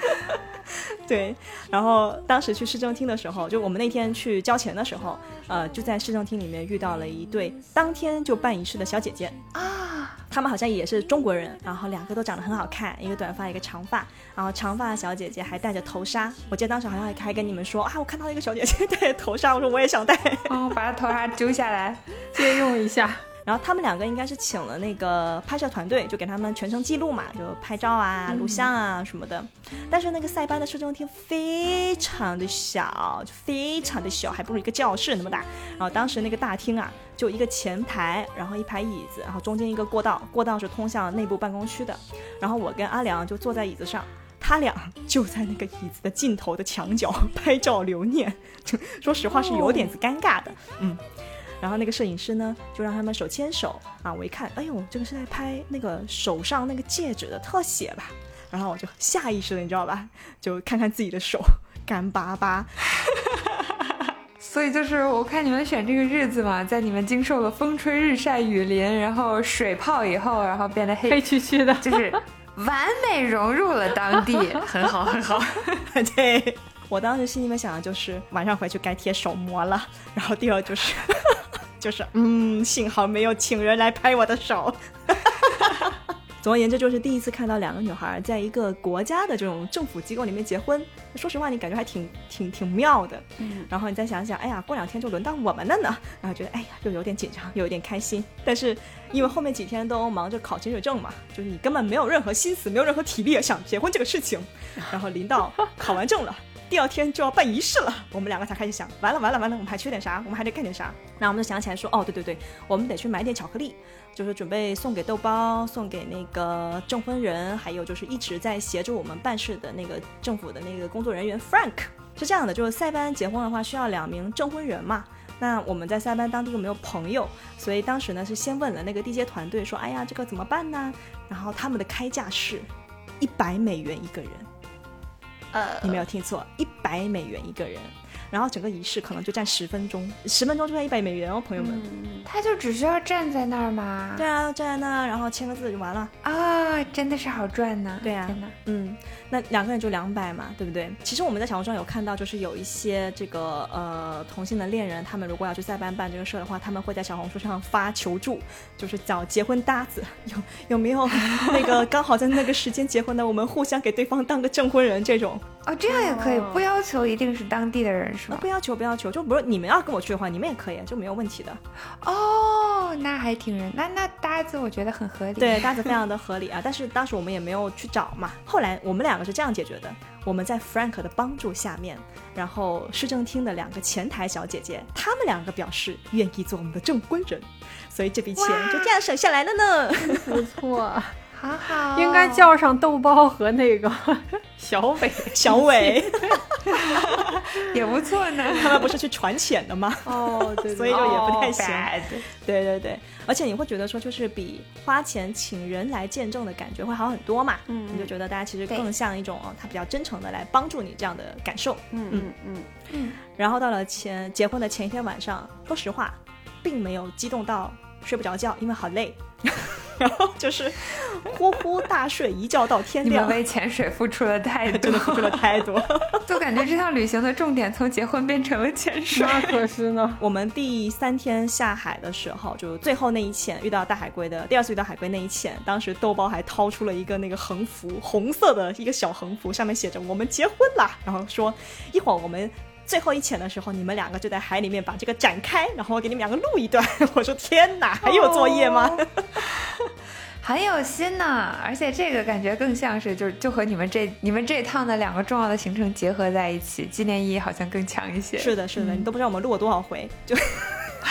(laughs) 对，然后当时去市政厅的时候，就我们那天去交钱的时候，呃，就在市政厅里面遇到了一对当天就办仪式的小姐姐啊，她们好像也是中国人，然后两个都长得很好看，一个短发，一个长发，然后长发小姐姐还戴着头纱，我记得当时好像还跟你们说啊，我看到一个小姐姐 (laughs) 戴着头纱，我说我也想戴，哦，把她头纱揪下来借用一下。然后他们两个应该是请了那个拍摄团队，就给他们全程记录嘛，就拍照啊、录像啊什么的。但是那个塞班的市政厅非常的小，就非常的小，还不如一个教室那么大。然后当时那个大厅啊，就一个前台，然后一排椅子，然后中间一个过道，过道是通向内部办公区的。然后我跟阿良就坐在椅子上，他俩就在那个椅子的尽头的墙角拍照留念。说实话是有点子尴尬的，嗯。然后那个摄影师呢，就让他们手牵手啊！我一看，哎呦，这个是在拍那个手上那个戒指的特写吧？然后我就下意识的，你知道吧？就看看自己的手，干巴巴，所以就是我看你们选这个日子嘛，在你们经受了风吹日晒雨淋，然后水泡以后，然后变得黑黑黢黢的，(laughs) 就是完美融入了当地，很好很好。(laughs) 对我当时心里面想的就是晚上回去该贴手膜了，然后第二就是就是嗯，幸好没有请人来拍我的手。(laughs) 总而言之，就是第一次看到两个女孩在一个国家的这种政府机构里面结婚。说实话，你感觉还挺挺挺妙的。嗯，然后你再想想，哎呀，过两天就轮到我们了呢。然后觉得，哎呀，又有点紧张，又有点开心。但是因为后面几天都忙着考潜水证嘛，就是你根本没有任何心思，没有任何体力想结婚这个事情。然后临到考完证了。第二天就要办仪式了，我们两个才开始想，完了完了完了，我们还缺点啥？我们还得干点啥？那我们就想起来说，哦，对对对，我们得去买点巧克力，就是准备送给豆包，送给那个证婚人，还有就是一直在协助我们办事的那个政府的那个工作人员 Frank。是这样的，就是塞班结婚的话需要两名证婚人嘛，那我们在塞班当地又没有朋友，所以当时呢是先问了那个地接团队说，哎呀，这个怎么办呢？然后他们的开价是一百美元一个人。呃，你没有听错，一百美元一个人。然后整个仪式可能就占十分钟，十分钟就算一百美元哦，朋友们。他就只需要站在那儿吗？对啊，站在那儿，然后签个字就完了啊！真的是好赚呢。对啊，嗯，那两个人就两百嘛，对不对？其实我们在小红书上有看到，就是有一些这个呃同性的恋人，他们如果要去塞班办这个事儿的话，他们会在小红书上发求助，就是找结婚搭子，有有没有 (laughs) 那个刚好在那个时间结婚的，我们互相给对方当个证婚人这种。哦，这样也可以，不要求一定是当地的人是吗。不要求，不要求，就不是你们要跟我去的话，你们也可以，就没有问题的。哦，那还挺人，那那搭子我觉得很合理。对，搭子非常的合理啊。但是当时我们也没有去找嘛。后来我们两个是这样解决的：我们在 Frank 的帮助下面，然后市政厅的两个前台小姐姐，她们两个表示愿意做我们的证婚人，所以这笔钱就这样省下来了呢。(laughs) 不错。好好，应该叫上豆包和那个 (laughs) 小伟，小伟也不错呢。他们不是去传钱的吗？哦，对，(laughs) 所以就也不太行。对对对，而且你会觉得说，就是比花钱请人来见证的感觉会好很多嘛。嗯，你就觉得大家其实更像一种哦，他比较真诚的来帮助你这样的感受。嗯嗯嗯嗯。然后到了前结婚的前一天晚上，说实话，并没有激动到睡不着觉，因为好累。然后就是呼呼大睡一觉到天亮。你们为潜水付出了太多，真的付出了太多，(laughs) 就感觉这趟旅行的重点从结婚变成了潜水。那可是呢。我们第三天下海的时候，就最后那一潜遇到大海龟的第二次遇到海龟那一潜，当时豆包还掏出了一个那个横幅，红色的一个小横幅，上面写着“我们结婚啦”，然后说一会儿我们。最后一潜的时候，你们两个就在海里面把这个展开，然后我给你们两个录一段。(laughs) 我说天哪，还有作业吗？(laughs) 很有心呢，而且这个感觉更像是就就和你们这你们这趟的两个重要的行程结合在一起，纪念意义好像更强一些。是的，是的，你都不知道我们录了多少回，就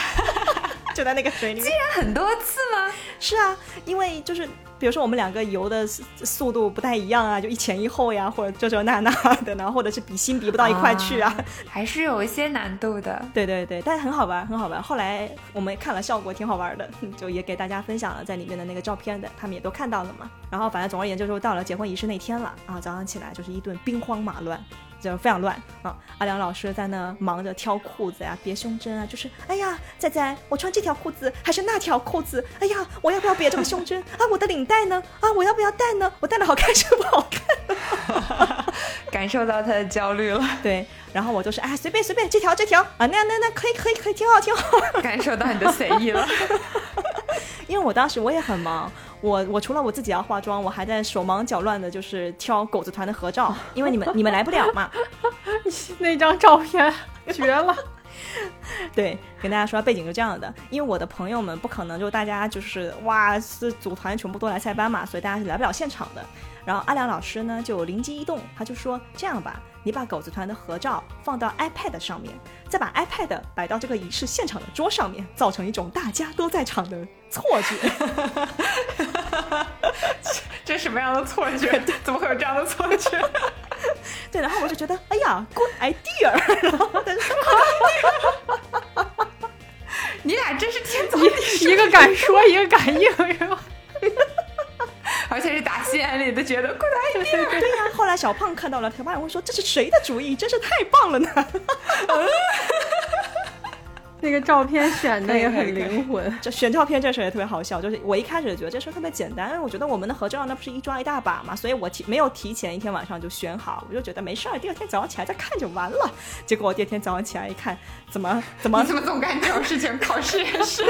(laughs) 就在那个水里面，竟然很多次吗？是啊，因为就是。比如说我们两个游的速度不太一样啊，就一前一后呀，或者这这那那的然后，或者是比心比不到一块去啊，还是有一些难度的。(laughs) 对对对，但是很好玩，很好玩。后来我们看了效果，挺好玩的，就也给大家分享了在里面的那个照片的，他们也都看到了嘛。然后反正总而言之，就到了结婚仪式那天了啊，早上起来就是一顿兵荒马乱。就非常乱啊！阿良老师在那忙着挑裤子呀、别胸针啊，就是哎呀，仔仔，我穿这条裤子还是那条裤子？哎呀，我要不要别这个胸针啊？我的领带呢？啊，我要不要戴呢？我戴的好看是不好看？感受到他的焦虑了。对，然后我就是哎，随便随便，这条这条啊，那那那可以可以可以，挺好挺好。感受到你的随意了，因为我当时我也很忙。我我除了我自己要化妆，我还在手忙脚乱的，就是挑狗子团的合照，因为你们你们来不了嘛。(laughs) 那张照片 (laughs) 绝了。对，跟大家说背景是这样的，因为我的朋友们不可能就大家就是哇是组团全部都来塞班嘛，所以大家是来不了现场的。然后阿良老师呢就灵机一动，他就说这样吧，你把狗子团的合照放到 iPad 上面，再把 iPad 摆到这个仪式现场的桌上面，造成一种大家都在场的错觉。(laughs) 这什么样的错觉？(laughs) 怎么会有这样的错觉？(laughs) 对，然后我就觉得，哎呀，good idea！你俩真是天造地设，一个敢说，一个敢应，是吧？而且是打心眼里的觉得 good idea。对呀，后来小胖看到了，他爸会说：“这是谁的主意？真是太棒了呢！” (laughs) 那个照片选的也很灵魂。这选照片这事儿也特别好笑，就是我一开始觉得这事儿特别简单，因为我觉得我们的合照那不是一抓一大把嘛，所以我提没有提前一天晚上就选好，我就觉得没事儿，第二天早上起来再看就完了。结果我第二天早上起来一看，怎么怎么你怎么总干这种事情？考试也是。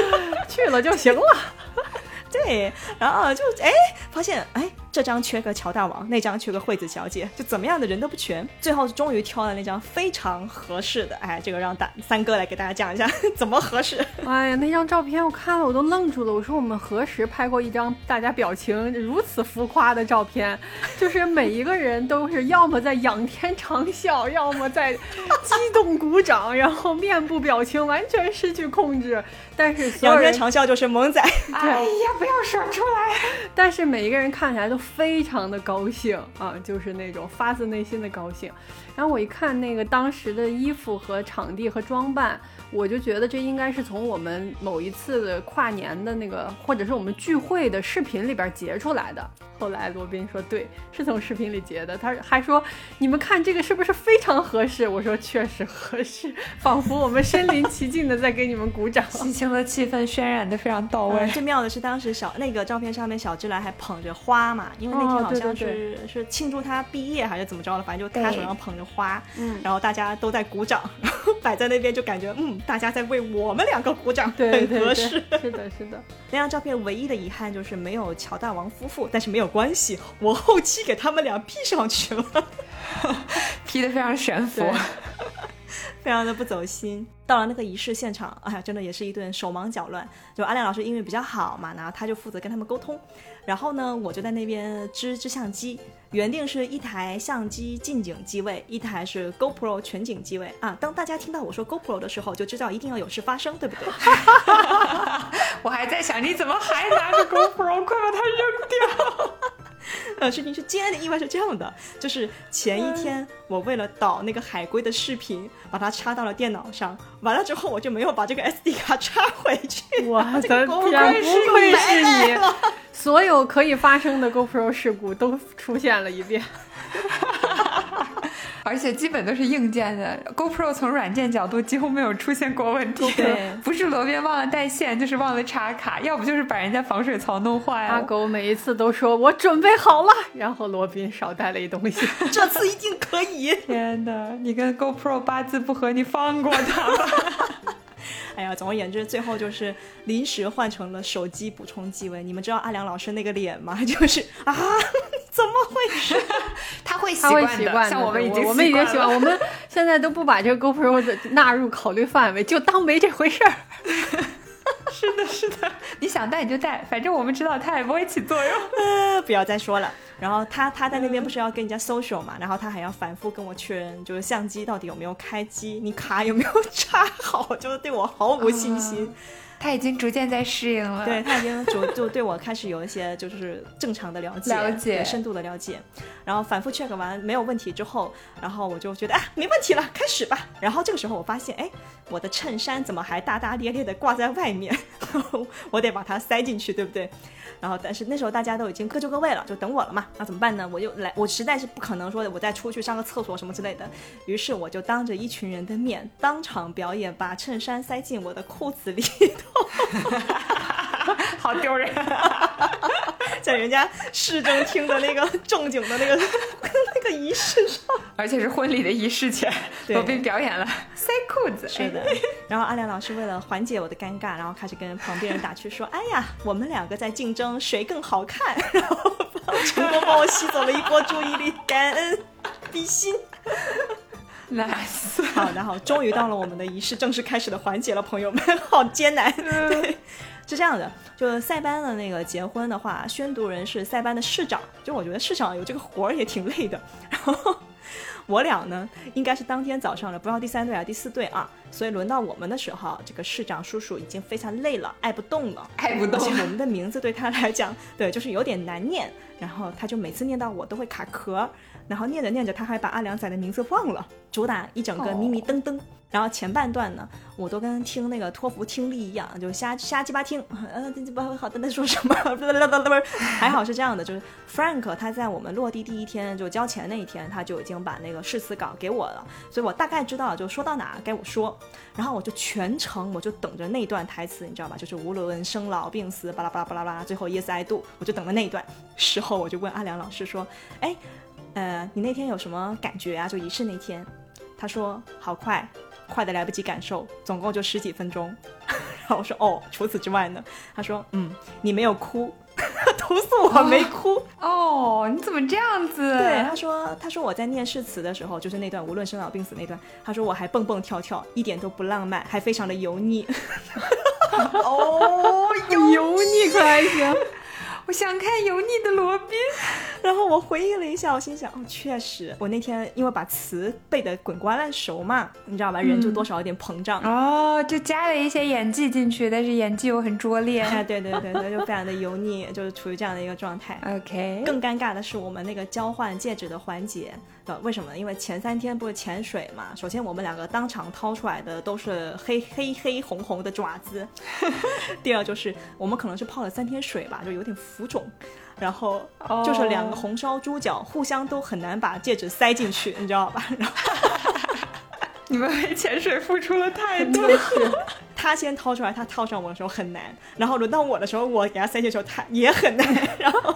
去了就行了。(laughs) 对，然后就哎发现哎这张缺个乔大王，那张缺个惠子小姐，就怎么样的人都不全。最后终于挑了那张非常合适的，哎，这个让大三哥来给大家讲一下怎么合适。(laughs) 哎呀，那张照片我看了我都愣住了。我说我们何时拍过一张大家表情如此浮夸的照片？就是每一个人都是要么在仰天长啸，要么在激动鼓掌，然后面部表情完全失去控制。但是所有人仰天长啸就是萌仔，(laughs) 哎呀，不要说出来。但是每一个人看起来都非常的高兴啊，就是那种发自内心的高兴。然后我一看那个当时的衣服和场地和装扮，我就觉得这应该是从我们某一次的跨年的那个，或者是我们聚会的视频里边截出来的。后来罗宾说，对，是从视频里截的。他还说，你们看这个是不是非常合适？我说确实合适，仿佛我们身临其境的在给你们鼓掌。(laughs) 喜庆的气氛渲染的非常到位。嗯最妙的是当时小那个照片上面小芝兰还捧着花嘛，因为那天好像是、对是庆祝她毕业还是怎么着了，反正就她手上捧着花，嗯然后大家都在鼓掌，然后摆在那边就感觉嗯，大家在为我们两个鼓掌，很合适。是的，是的。(laughs) 那张照片唯一的遗憾就是没有乔大王夫妇，但是没有关系，我后期给他们俩 P 上去了，(laughs) P 的非常悬浮。(laughs) 非常的不走心。到了那个仪式现场，哎呀，真的也是一顿手忙脚乱。就阿亮老师英语比较好嘛，然后他就负责跟他们沟通，然后呢，我就在那边支支相机。原定是一台相机近景机位，一台是 GoPro 全景机位啊。当大家听到我说 GoPro 的时候，就知道一定要有事发生，对不对？(laughs) 我还在想，你怎么还拿着 GoPro？快把它扔掉！呃，事情是今天的意外是这样的，就是前一天我为了导那个海龟的视频，把它插到了电脑上，完了之后我就没有把这个 SD 卡插回去。我的天，不不愧是愧你是你，所有可以发生的 GoPro 事故都出现了一遍。而且基本都是硬件的，GoPro 从软件角度几乎没有出现过问题。对不是罗宾忘了带线，就是忘了插卡，要不就是把人家防水槽弄坏了阿。狗每一次都说我准备好了，然后罗宾少带了一东西。(laughs) 这次一定可以。天哪，你跟 GoPro 八字不合，你放过他吧。(laughs) 哎呀，总而言之，最后就是临时换成了手机补充机位。你们知道阿良老师那个脸吗？(laughs) 就是啊，怎么回事？(laughs) 他会习惯的，习惯，像我们已经我们已经习惯，我们现在都不把这个 GoPro 的纳入考虑范围，就当没这回事儿。(laughs) 是的，是的，你想带你就带，反正我们知道它也不会起作用。(laughs) 呃，不要再说了。然后他他在那边不是要跟人家 social 嘛，然后他还要反复跟我确认，就是相机到底有没有开机，你卡有没有插好，(laughs) 就是对我毫无信心。他已经逐渐在适应了。对他已经 (laughs) 逐就对我开始有一些就是正常的了解，了解对深度的了解。然后反复 check 完没有问题之后，然后我就觉得啊没问题了，开始吧。然后这个时候我发现，哎，我的衬衫怎么还大大咧咧的挂在外面？(laughs) 我得把它塞进去，对不对？然后但是那时候大家都已经各就各位了，就等我了嘛。那怎么办呢？我就来，我实在是不可能说我再出去上个厕所什么之类的。于是我就当着一群人的面，当场表演把衬衫塞进我的裤子里头。(laughs) 好丢人。(laughs) 在人家市政厅的那个正经的那个 (laughs) 那个仪式上。而且是婚礼的仪式前，对罗宾表演了塞裤子。是的，然后阿亮老师为了缓解我的尴尬，然后开始跟旁边人打趣说：“哎呀，我们两个在竞争谁更好看。(laughs) ”然后成功帮我吸走了一波注意力，感恩 (laughs) 比心。，nice。(laughs) 好，然后终于到了我们的仪式正式开始的环节了，朋友们，好艰难。对，是这样的，就是塞班的那个结婚的话，宣读人是塞班的市长，就我觉得市长有这个活儿也挺累的。然后我俩呢，应该是当天早上的，不知道第三队还是第四队啊，所以轮到我们的时候，这个市长叔叔已经非常累了，爱不动了。爱不动而且我们的名字对他来讲，对，就是有点难念。然然后他就每次念到我都会卡壳，然后念着念着他还把阿良仔的名字忘了，主打一整个迷迷瞪瞪。然后前半段呢，我都跟听那个托福听力一样，就瞎瞎鸡巴听，呃，不好的在说什么，(laughs) 还好是这样的，就是 Frank 他在我们落地第一天就交钱那一天，他就已经把那个誓词稿给我了，所以我大概知道就说到哪该我说，然后我就全程我就等着那段台词，你知道吧？就是无论生老病死，巴拉巴拉巴拉巴拉，最后 Yes I do，我就等了那一段。事后我就问阿良老师说，哎，呃，你那天有什么感觉啊？就仪式那天，他说好快。快的来不及感受，总共就十几分钟。(laughs) 然后我说哦，除此之外呢？他说嗯，你没有哭，(laughs) 投诉我没哭。哦，你怎么这样子？对，他说他说我在念誓词的时候，就是那段无论生老病死那段，他说我还蹦蹦跳跳，一点都不浪漫，还非常的油腻。(laughs) 哦，油腻可还行？我想看油腻的罗宾，然后我回忆了一下，我心想，哦，确实，我那天因为把词背得滚瓜烂熟嘛，你知道吧，人就多少有点膨胀，哦，就加了一些演技进去，但是演技又很拙劣，哎，(laughs) 对对对对，就非常的油腻，就是处于这样的一个状态。OK，更尴尬的是我们那个交换戒指的环节。为什么呢？因为前三天不是潜水嘛。首先我们两个当场掏出来的都是黑黑黑红红的爪子。(laughs) 第二就是我们可能是泡了三天水吧，就有点浮肿。然后就是两个红烧猪脚，互相都很难把戒指塞进去，你知道吧？(laughs) 然后 (laughs) 你们为潜水付出了太多。他先掏出来，他套上我的时候很难。然后轮到我的时候，我给他塞进去的时候，他也很难。然后。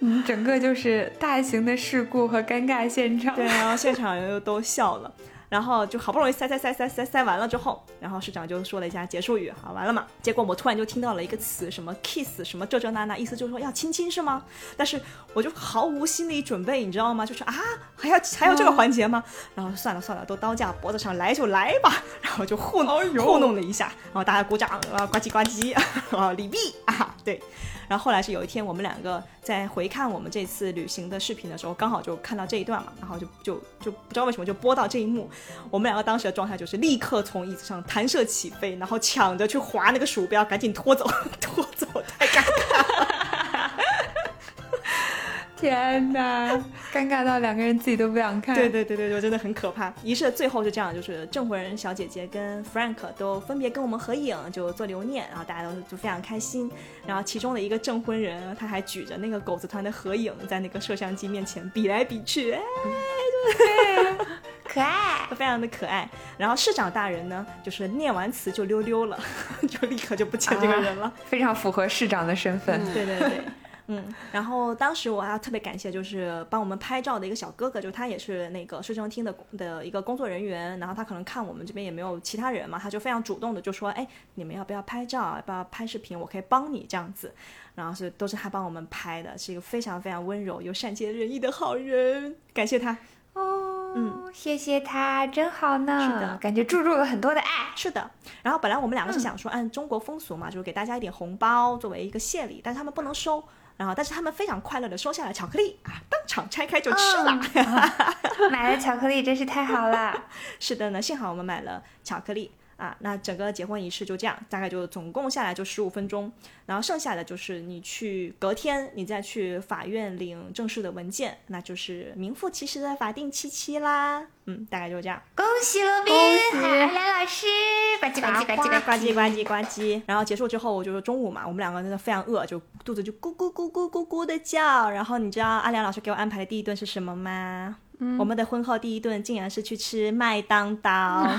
嗯，整个就是大型的事故和尴尬现场。对，然后现场人 (laughs) 又都笑了，然后就好不容易塞塞塞塞塞塞完了之后，然后市长就说了一下结束语，好完了嘛。结果我突然就听到了一个词，什么 kiss，什么这这那那，意思就是说要亲亲是吗？但是我就毫无心理准备，你知道吗？就是啊，还要还有这个环节吗？然后算了算了，都刀架脖子上来就来吧，然后就糊弄糊弄了一下，然后大家鼓掌啊，呱唧呱唧啊，(laughs) 李碧啊，对。然后后来是有一天，我们两个在回看我们这次旅行的视频的时候，刚好就看到这一段嘛，然后就就就不知道为什么就播到这一幕，我们两个当时的状态就是立刻从椅子上弹射起飞，然后抢着去划那个鼠标，赶紧拖走，(laughs) 拖走，太尴尬。天哪，(laughs) 尴尬到两个人自己都不想看。对对对对，就真的很可怕。仪式的最后是这样，就是证婚人小姐姐跟 Frank 都分别跟我们合影，就做留念，然后大家都就非常开心。然后其中的一个证婚人，他还举着那个狗子团的合影，在那个摄像机面前比来比去，(laughs) 哎，对，可爱，非常的可爱。然后市长大人呢，就是念完词就溜溜了，(laughs) 就立刻就不见这个人了，非常符合市长的身份。对对对。嗯，然后当时我要特别感谢，就是帮我们拍照的一个小哥哥，就他也是那个摄政厅的的一个工作人员，然后他可能看我们这边也没有其他人嘛，他就非常主动的就说，哎，你们要不要拍照，要不要拍视频，我可以帮你这样子，然后是都是他帮我们拍的，是一个非常非常温柔又善解人意的好人，感谢他。哦，嗯，谢谢他，真好呢。是的，感觉注入了很多的爱。是的，然后本来我们两个是想说按中国风俗嘛，就是给大家一点红包作为一个谢礼，但是他们不能收。然后，但是他们非常快乐的收下了巧克力啊，当场拆开就吃了。买了巧克力真是太好了。(laughs) 是的呢，幸好我们买了巧克力。啊，那整个结婚仪式就这样，大概就总共下来就十五分钟，然后剩下的就是你去隔天你再去法院领正式的文件，那就是名副其实的法定七七啦。嗯，大概就这样。恭喜罗宾，海梁老师，呱唧呱唧呱唧呱唧呱唧呱唧。然后结束之后，我就是中午嘛，我们两个真的非常饿，就肚子就咕咕咕咕咕咕的叫。然后你知道阿良老师给我安排的第一顿是什么吗？我们的婚后第一顿竟然是去吃麦当当，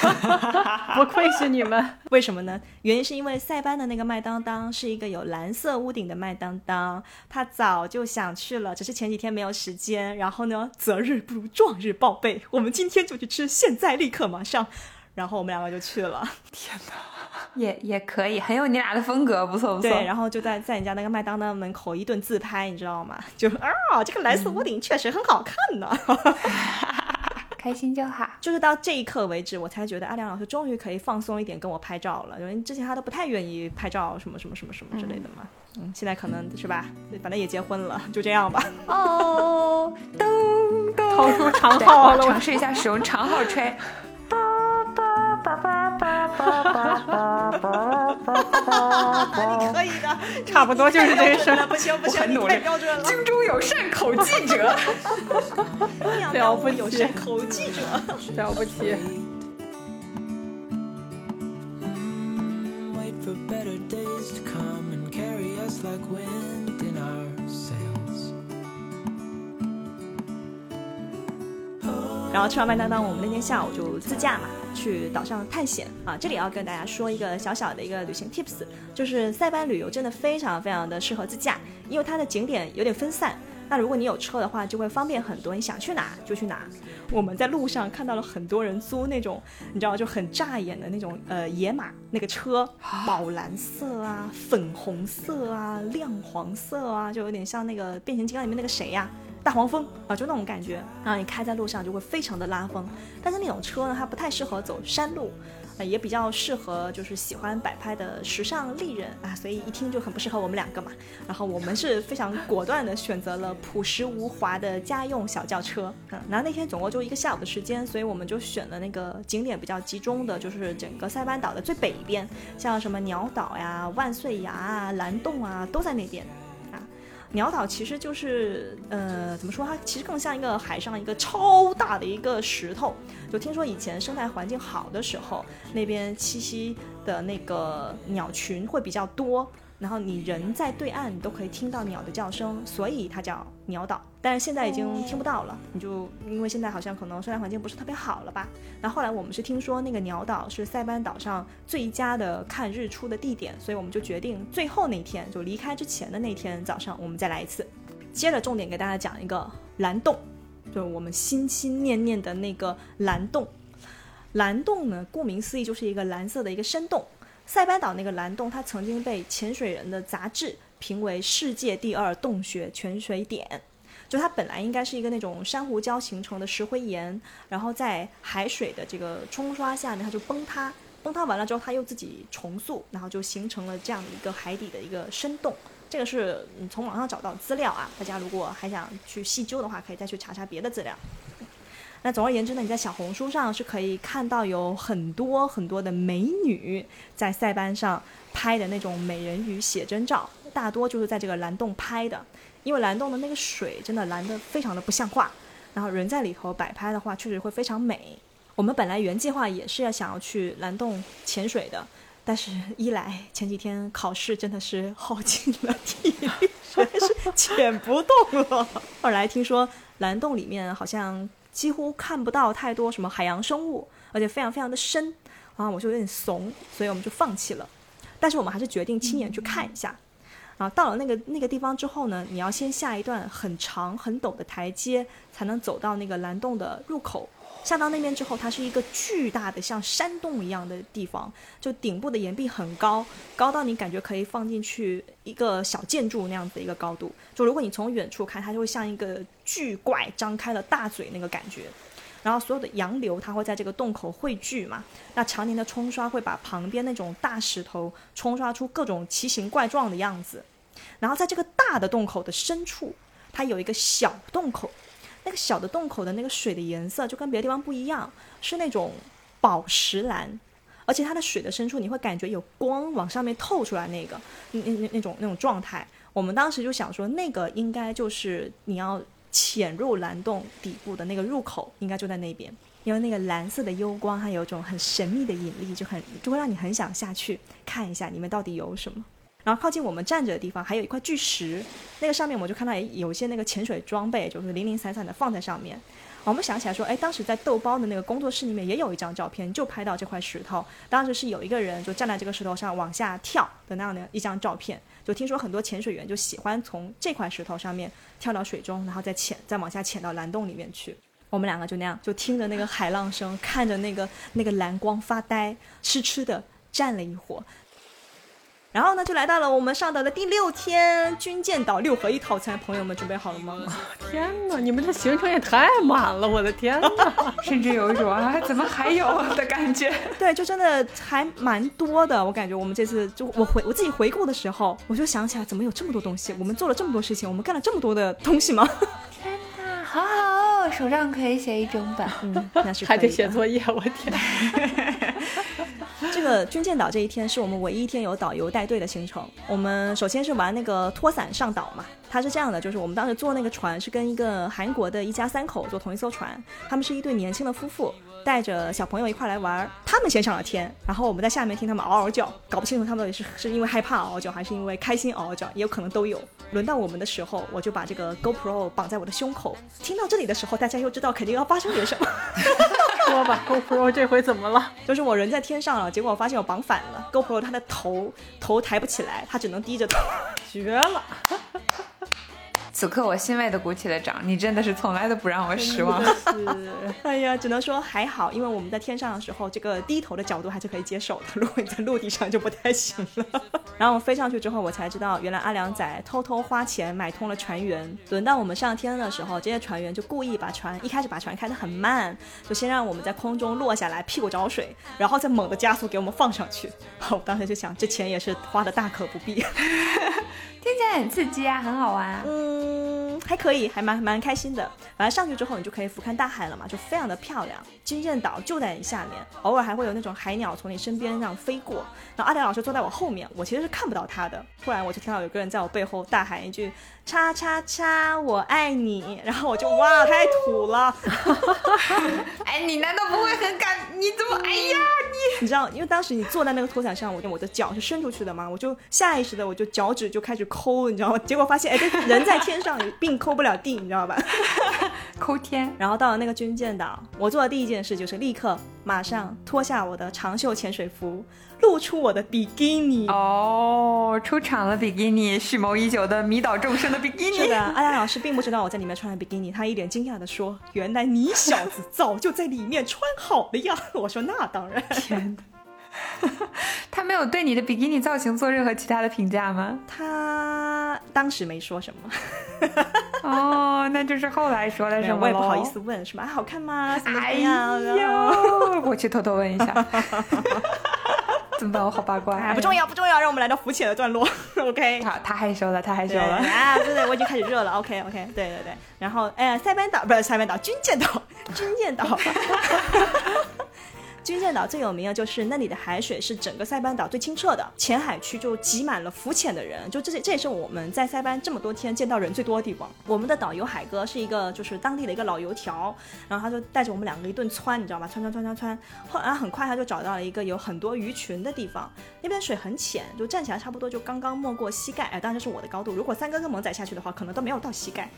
(laughs) 不愧是你们。(laughs) 为什么呢？原因是因为塞班的那个麦当当是一个有蓝色屋顶的麦当当，他早就想去了，只是前几天没有时间。然后呢，择日不如撞日报备，我们今天就去吃，现在立刻马上。然后我们两个就去了。天哪，(laughs) 也也可以，很有你俩的风格，不错不错。对，然后就在在你家那个麦当当门口一顿自拍，你知道吗？就啊，这个蓝色屋顶确实很好看呢。(laughs) 开心就好。(laughs) 就是到这一刻为止，我才觉得阿良老师终于可以放松一点跟我拍照了，因为之前他都不太愿意拍照，什么什么什么什么之类的嘛。嗯，现在可能是吧，反正也结婚了，就这样吧。哦，噔噔，掏出长号了，尝试一下使用长号吹。(laughs) 你可以的，差不多就是这事儿。不行不行，太标准了。京中有善口记者，了不起有善口记者。了不起。Wait for better days to come and carry us like wind 然后吃完麦当当，我们那天下午就自驾嘛，去岛上探险啊。这里要跟大家说一个小小的一个旅行 tips，就是塞班旅游真的非常非常的适合自驾，因为它的景点有点分散。那如果你有车的话，就会方便很多，你想去哪就去哪。我们在路上看到了很多人租那种，你知道就很扎眼的那种呃野马那个车，宝蓝色啊、粉红色啊、亮黄色啊，就有点像那个变形金刚里面那个谁呀、大黄蜂啊，就那种感觉。然后你开在路上就会非常的拉风，但是那种车呢，它不太适合走山路。啊，也比较适合就是喜欢摆拍的时尚丽人啊，所以一听就很不适合我们两个嘛。然后我们是非常果断的选择了朴实无华的家用小轿车，嗯，然后那天总共就一个下午的时间，所以我们就选了那个景点比较集中的，就是整个塞班岛的最北边，像什么鸟岛呀、万岁崖啊、蓝洞啊，都在那边。鸟岛其实就是呃，怎么说？它其实更像一个海上一个超大的一个石头。就听说以前生态环境好的时候，那边栖息的那个鸟群会比较多，然后你人在对岸，你都可以听到鸟的叫声，所以它叫鸟岛。但是现在已经听不到了，你就因为现在好像可能生态环境不是特别好了吧？那后来我们是听说那个鸟岛是塞班岛上最佳的看日出的地点，所以我们就决定最后那天就离开之前的那天早上，我们再来一次。接着重点给大家讲一个蓝洞。就是我们心心念念的那个蓝洞。蓝洞呢，顾名思义就是一个蓝色的一个深洞。塞班岛那个蓝洞，它曾经被潜水人的杂志评为世界第二洞穴潜水点。就它本来应该是一个那种珊瑚礁形成的石灰岩，然后在海水的这个冲刷下面，它就崩塌。崩塌完了之后，它又自己重塑，然后就形成了这样的一个海底的一个深洞。这个是你从网上找到资料啊，大家如果还想去细究的话，可以再去查查别的资料。那总而言之呢，你在小红书上是可以看到有很多很多的美女在塞班上拍的那种美人鱼写真照，大多就是在这个蓝洞拍的。因为蓝洞的那个水真的蓝得非常的不像话，然后人在里头摆拍的话，确实会非常美。我们本来原计划也是要想要去蓝洞潜水的。但是，一来前几天考试真的是耗尽了体力，实在是 (laughs) 潜不动了。二来听说蓝洞里面好像几乎看不到太多什么海洋生物，而且非常非常的深，啊，我就有点怂，所以我们就放弃了。但是我们还是决定亲眼去看一下。啊，到了那个那个地方之后呢，你要先下一段很长很陡的台阶，才能走到那个蓝洞的入口。下到那边之后，它是一个巨大的像山洞一样的地方，就顶部的岩壁很高，高到你感觉可以放进去一个小建筑那样子的一个高度。就如果你从远处看，它就会像一个巨怪张开了大嘴那个感觉。然后所有的洋流它会在这个洞口汇聚嘛，那常年的冲刷会把旁边那种大石头冲刷出各种奇形怪状的样子。然后在这个大的洞口的深处，它有一个小洞口。那个小的洞口的那个水的颜色就跟别的地方不一样，是那种宝石蓝，而且它的水的深处你会感觉有光往上面透出来，那个那那那种那种状态。我们当时就想说，那个应该就是你要潜入蓝洞底部的那个入口，应该就在那边，因为那个蓝色的幽光，它有一种很神秘的引力，就很就会让你很想下去看一下里面到底有什么。然后靠近我们站着的地方还有一块巨石，那个上面我就看到有一些那个潜水装备，就是零零散散的放在上面。我们想起来说，哎，当时在豆包的那个工作室里面也有一张照片，就拍到这块石头。当时是有一个人就站在这个石头上往下跳的那样的一张照片。就听说很多潜水员就喜欢从这块石头上面跳到水中，然后再潜，再往下潜到蓝洞里面去。我们两个就那样，就听着那个海浪声，看着那个那个蓝光发呆，痴痴的站了一会儿。然后呢，就来到了我们上岛的第六天，军舰岛六合一套餐，朋友们准备好了吗？(laughs) 天哪，你们这行程也太满了，我的天哪！(laughs) 甚至有一种啊，怎么还有的感觉。(laughs) 对，就真的还蛮多的。我感觉我们这次就我回我自己回顾的时候，我就想起来，怎么有这么多东西？我们做了这么多事情，我们干了这么多的东西吗？天哪，好好，手上可以写一整本。嗯，那是还得写作业，我天！(laughs) 这个军舰岛这一天是我们唯一一天有导游带队的行程。我们首先是玩那个拖伞上岛嘛，它是这样的，就是我们当时坐那个船是跟一个韩国的一家三口坐同一艘船，他们是一对年轻的夫妇。带着小朋友一块来玩，他们先上了天，然后我们在下面听他们嗷嗷叫，搞不清楚他们到底是是因为害怕嗷嗷叫，还是因为开心嗷嗷叫，也有可能都有。轮到我们的时候，我就把这个 GoPro 绑在我的胸口。听到这里的时候，大家又知道肯定要发生点什么。说吧，(laughs) GoPro 这回怎么了？就是我人在天上了，结果我发现我绑反了，GoPro 它的头头抬不起来，它只能低着头，绝了！此刻我欣慰的鼓起了掌，你真的是从来都不让我失望。是，(laughs) 哎呀，只能说还好，因为我们在天上的时候，这个低头的角度还是可以接受的。如果你在陆地上就不太行了。(laughs) 然后我飞上去之后，我才知道原来阿良仔偷偷花钱买通了船员。轮到我们上天的时候，这些船员就故意把船一开始把船开得很慢，就先让我们在空中落下来，屁股着水，然后再猛地加速给我们放上去。(laughs) 我当时就想，这钱也是花的大可不必。听起来很刺激啊，很好玩啊。嗯，还可以，还蛮蛮开心的。反正上去之后，你就可以俯瞰大海了嘛，就非常的漂亮。金剑岛就在你下面，偶尔还会有那种海鸟从你身边这样飞过。然后阿良老师坐在我后面，我其实是看不到他的。突然我就听到有个人在我背后大喊一句“叉叉叉，我爱你”，然后我就哇，太土了。(laughs) 哎，你难道不会很感？你怎么？哎呀，你你知道，因为当时你坐在那个拖伞上，我我的脚是伸出去的嘛，我就下意识的我就脚趾就开始抠，你知道吗？结果发现，哎，这人在天上并抠不了地，你知道吧？(laughs) 抠天。然后到了那个军舰岛，我做的第一件事就是立刻马上脱下我的长袖潜水服，露出我的比基尼。哦，出场了比基尼，蓄谋已久的迷倒众生的比基尼。是的，阿亮老师并不知道我在里面穿了比基尼，他一脸惊讶的说：“原来你小子早就在里面穿好了呀！”我说：“那当然。”天哪，(laughs) 他没有对你的比基尼造型做任何其他的评价吗？他当时没说什么，哦，那就是后来说了什么我也不好意思问，什么啊好看吗？哎样？然后呦，我去偷偷问一下。(laughs) 怎么办？我好八卦。哎，不重要，不重要，让我们来到浮浅的段落。OK，好他害羞了，他害羞了。啊，对对，我已经开始热了。(laughs) OK OK，对对对。然后，哎，塞班岛不是塞班岛，军舰岛，军舰岛。(laughs) 军舰岛最有名的就是那里的海水是整个塞班岛最清澈的，浅海区就挤满了浮潜的人，就这这也是我们在塞班这么多天见到人最多的地方。我们的导游海哥是一个就是当地的一个老油条，然后他就带着我们两个一顿窜，你知道吧？窜窜窜窜窜，后来很快他就找到了一个有很多鱼群的地方，那边水很浅，就站起来差不多就刚刚没过膝盖，哎，当然这是我的高度，如果三哥跟萌仔下去的话，可能都没有到膝盖。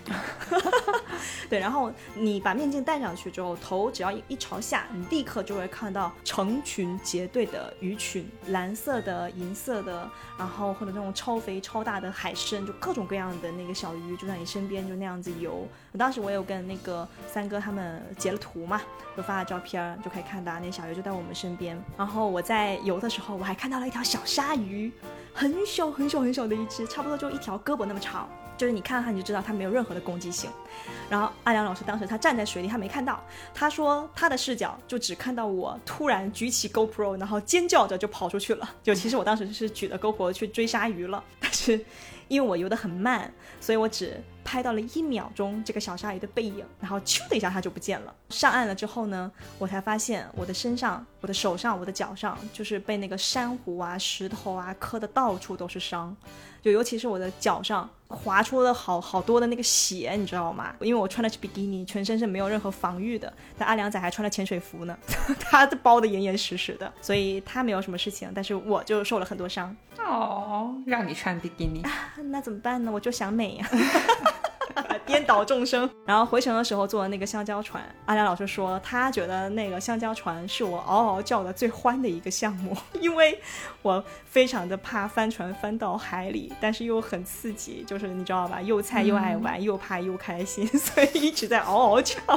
(laughs) 对，然后你把面镜戴上去之后，头只要一一朝下，你立刻就会看到成群结队的鱼群，蓝色的、银色的，然后或者那种超肥超大的海参，就各种各样的那个小鱼就在你身边就那样子游。当时我有跟那个三哥他们截了图嘛，就发了照片，就可以看到那小鱼就在我们身边。然后我在游的时候，我还看到了一条小鲨鱼，很小很小很小的一只，差不多就一条胳膊那么长。就是你看到它，你就知道它没有任何的攻击性。然后阿良老师当时他站在水里，他没看到，他说他的视角就只看到我突然举起 GoPro，然后尖叫着就跑出去了。就其实我当时是举着 GoPro 去追鲨鱼了，但是因为我游得很慢，所以我只拍到了一秒钟这个小鲨鱼的背影，然后咻的一下它就不见了。上岸了之后呢，我才发现我的身上、我的手上、我的脚上就是被那个珊瑚啊、石头啊磕的到处都是伤，就尤其是我的脚上划出了好好多的那个血，你知道吗？因为我穿的是比基尼，全身是没有任何防御的，但阿良仔还穿了潜水服呢，(laughs) 他包的严严实实的，所以他没有什么事情，但是我就受了很多伤。哦，让你穿比基尼。那怎么办呢？我就想美呀、(laughs) (laughs) 颠倒众生。然后回程的时候坐的那个香蕉船，阿良老师说他觉得那个香蕉船是我嗷嗷叫的最欢的一个项目，(laughs) 因为我非常的怕翻船翻到海里，但是又很刺激，就是你知道吧，又菜又爱玩，又怕又开心，所以一直在嗷嗷叫。(laughs)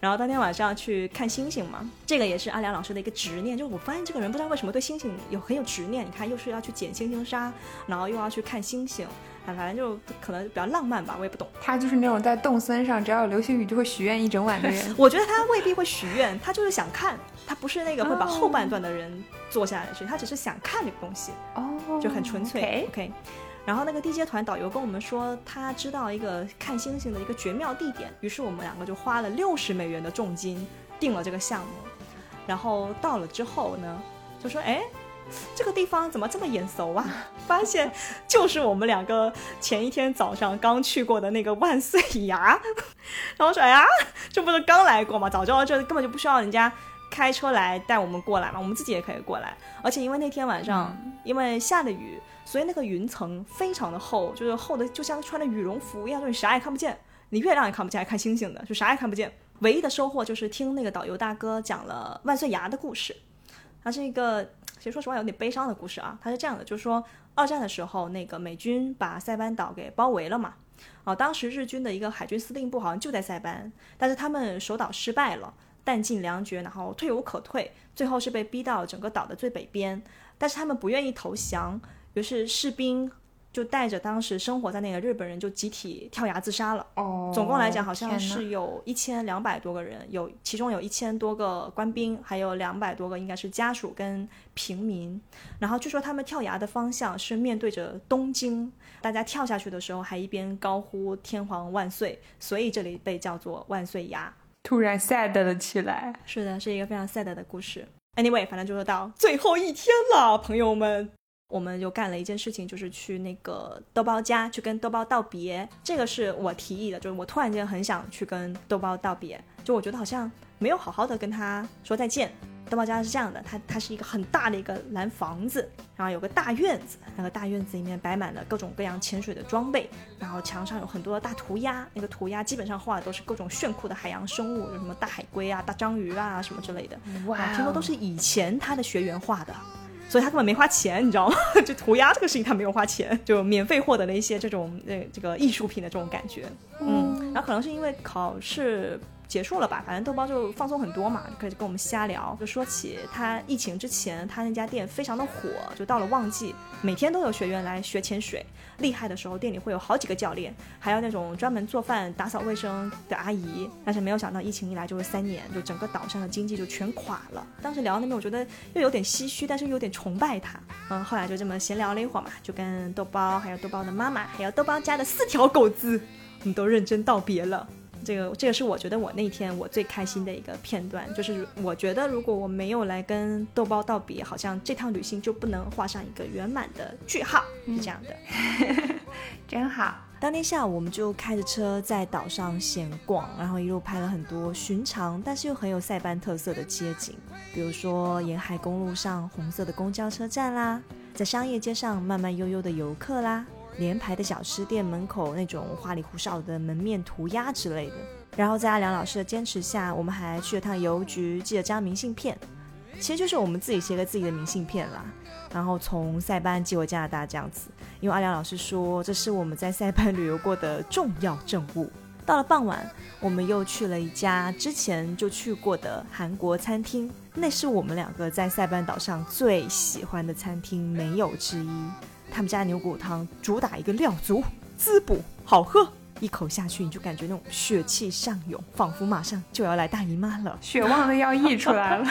然后当天晚上去看星星嘛，这个也是阿良老师的一个执念，就是我发现这个人不知道为什么对星星有很有执念。你看，又是要去捡星星沙，然后又要去看星星，啊，反正就可能比较浪漫吧，我也不懂。他就是那种在动森上，只要有流星雨就会许愿一整晚的人。(laughs) 我觉得他未必会许愿，他就是想看，他不是那个会把后半段的人坐下来去，他只是想看这个东西，哦，就很纯粹。OK OK 然后那个地接团导游跟我们说，他知道一个看星星的一个绝妙地点，于是我们两个就花了六十美元的重金订了这个项目。然后到了之后呢，就说，哎，这个地方怎么这么眼熟啊？(laughs) 发现就是我们两个前一天早上刚去过的那个万岁崖。(laughs) 然后说，哎呀，这不是刚来过吗？早知道这根本就不需要人家开车来带我们过来嘛，我们自己也可以过来。而且因为那天晚上、因为下了雨，所以那个云层非常的厚，就是厚的就像穿着羽绒服一样，就是你啥也看不见，你月亮也看不见，还看星星的，就啥也看不见。唯一的收获就是听那个导游大哥讲了万岁崖的故事。它是一个，其实说实话有点悲伤的故事啊。它是这样的，就是说二战的时候，那个美军把塞班岛给包围了嘛。啊，当时日军的一个海军司令部好像就在塞班，但是他们守岛失败了，弹尽粮绝，然后退无可退，最后是被逼到整个岛的最北边。但是他们不愿意投降，于是士兵就带着当时生活在那个日本人就集体跳崖自杀了。哦，总共来讲好像是有一千两百多个人，有其中有一千多个官兵，还有两百多个应该是家属跟平民。然后据说他们跳崖的方向是面对着东京，大家跳下去的时候还一边高呼“天皇万岁”，所以这里被叫做万岁崖。突然 sad 了起来。是的，是一个非常 sad 的故事。Anyway，反正就是到最后一天了，朋友们，我们就干了一件事情，就是去那个豆包家去跟豆包道别。这个是我提议的，就是我突然间很想去跟豆包道别，就我觉得好像没有好好的跟他说再见。豆包家是这样的，它它是一个很大的一个蓝房子，然后有个大院子，那个大院子里面摆满了各种各样潜水的装备，然后墙上有很多的大涂鸦，那个涂鸦基本上画的都是各种炫酷的海洋生物，有什么大海龟啊、大章鱼啊什么之类的。哇啊，听说都是以前他的学员画的，所以他根本没花钱，你知道吗？(laughs) 就涂鸦这个事情他没有花钱，就免费获得了一些这种呃这个艺术品的这种感觉。嗯，然后可能是因为考试。结束了吧，反正豆包就放松很多嘛，就开始跟我们瞎聊，就说起他疫情之前他那家店非常的火，就到了旺季，每天都有学员来学潜水，厉害的时候店里会有好几个教练，还有那种专门做饭打扫卫生的阿姨。但是没有想到疫情一来就是三年，就整个岛上的经济就全垮了。当时聊到那边，我觉得又有点唏嘘，但是又有点崇拜他。嗯，后来就这么闲聊了一会儿嘛，就跟豆包还有豆包的妈妈，还有豆包家的四条狗子，我们都认真道别了。这个这个是我觉得我那天我最开心的一个片段，就是我觉得如果我没有来跟豆包道别，好像这趟旅行就不能画上一个圆满的句号，是这样的。(laughs) 真好。当天下午，我们就开着车在岛上闲逛，然后一路拍了很多寻常但是又很有塞班特色的街景，比如说沿海公路上红色的公交车站啦，在商业街上慢慢悠悠的游客啦，连排的小吃店门口那种花里胡哨的门面涂鸦之类的。然后在阿良老师的坚持下，我们还去了趟邮局，寄了张明信片，其实就是我们自己写给自己的明信片啦。然后从塞班寄回加拿大这样子，因为阿良老师说这是我们在塞班旅游过的重要证物。到了傍晚，我们又去了一家之前就去过的韩国餐厅，那是我们两个在塞班岛上最喜欢的餐厅，没有之一。他们家牛骨汤主打一个料足，滋补，好喝，一口下去你就感觉那种血气上涌，仿佛马上就要来大姨妈了。血旺的要溢出来了。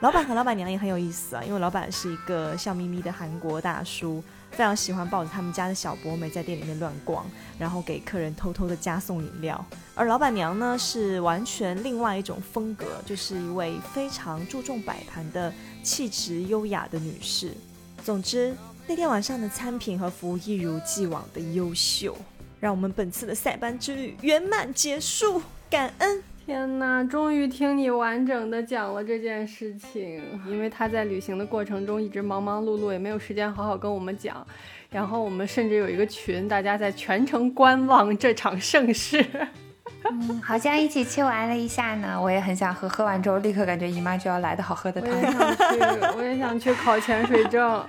老板和老板娘也很有意思啊，因为老板是一个笑眯眯的韩国大叔，非常喜欢抱着他们家的小博美在店里面乱逛，然后给客人偷偷的加送饮料。而老板娘呢，是完全另外一种风格，就是一位非常注重摆盘的气质优雅的女士。总之，那天晚上的餐品和服务一如既往的优秀，让我们本次的塞班之旅圆满结束，感恩。天呐，终于听你完整的讲了这件事情，因为他在旅行的过程中一直忙忙碌碌，也没有时间好好跟我们讲。然后我们甚至有一个群，大家在全程观望这场盛世。嗯，好像一起去玩了一下呢，我也很想喝，喝完之后立刻感觉姨妈就要来的好喝的汤我也汤。想去，(laughs) 我也想去考潜水证。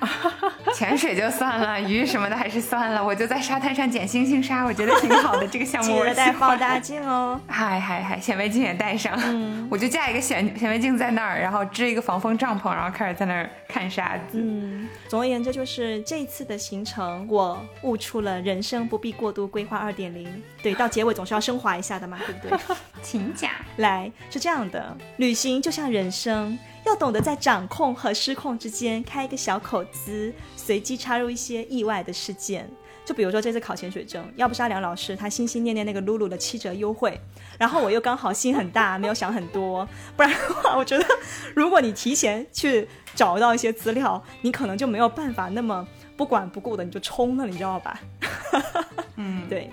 潜水就算了，鱼什么的还是算了，我就在沙滩上捡星星沙，我觉得挺好的。这个项目 (laughs) 我喜欢放大镜哦。嗨嗨嗨，显微镜也带上，嗯我就架一个显显微镜在那儿，然后支一个防风帐篷，然后开始在那儿看沙子。嗯，总而言之，就是这次的行程，我悟出了人生不必过度规划二点零。对，到结尾总是要升华一下的嘛，对不对？(laughs) 请讲。来，是这样的，旅行就像人生，要懂得在掌控和失控之间开一个小口子，随机插入一些意外的事件。就比如说这次考潜水证，要不是阿良老师他心心念念那个露露的七折优惠，然后我又刚好心很大，没有想很多，不然的话，我觉得如果你提前去找到一些资料，你可能就没有办法那么不管不顾的你就冲了，你知道吧？嗯，(laughs) 对，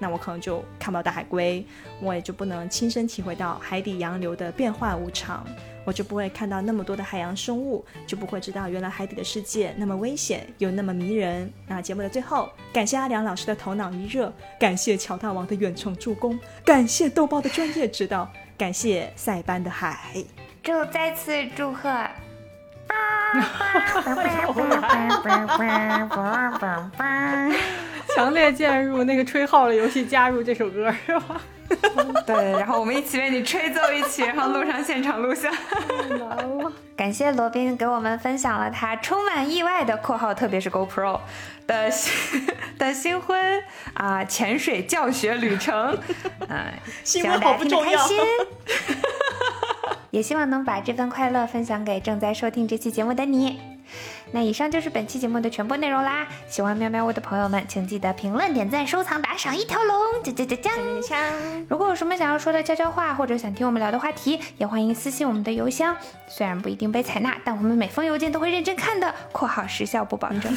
那我可能就看不到大海龟，我也就不能亲身体会到海底洋流的变化无常，我就不会看到那么多的海洋生物，就不会知道原来海底的世界那么危险又那么迷人。那节目的最后，感谢阿良老师的头脑一热，感谢乔大王的远程助攻，感谢豆包的专业指导，感谢塞班的海。祝再次祝贺。(laughs) 强烈建议入那个吹号的游戏加入这首歌是吧？(laughs) 对，然后我们一起为你吹奏一曲，然后录上现场录像。太难了。感谢罗宾给我们分享了他充满意外的（括号特别是 GoPro） 的新的新婚啊潜水教学旅程。(laughs) 嗯，希望大家听得好不重要。(laughs) 也希望能把这份快乐分享给正在收听这期节目的你。那以上就是本期节目的全部内容啦！喜欢喵喵屋的朋友们，请记得评论、点赞、收藏、打赏一条龙！锵锵锵锵！如果有什么想要说的悄悄话，或者想听我们聊的话题，也欢迎私信我们的邮箱。虽然不一定被采纳，但我们每封邮件都会认真看的（括号时效不保证）。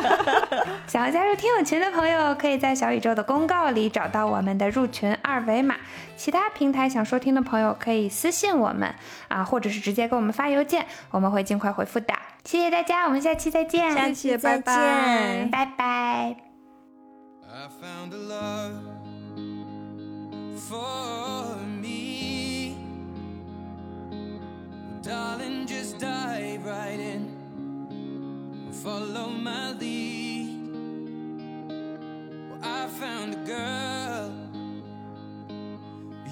(laughs) 想要加入听友群的朋友，可以在小宇宙的公告里找到我们的入群二维码。其他平台想收听的朋友可以私信我们啊，或者是直接给我们发邮件，我们会尽快回复的。谢谢大家，我们下期再见，下期再拜拜见。拜拜。I found a love for me. Well, darling, just dive right in. Follow my lead. Well, I found a girl,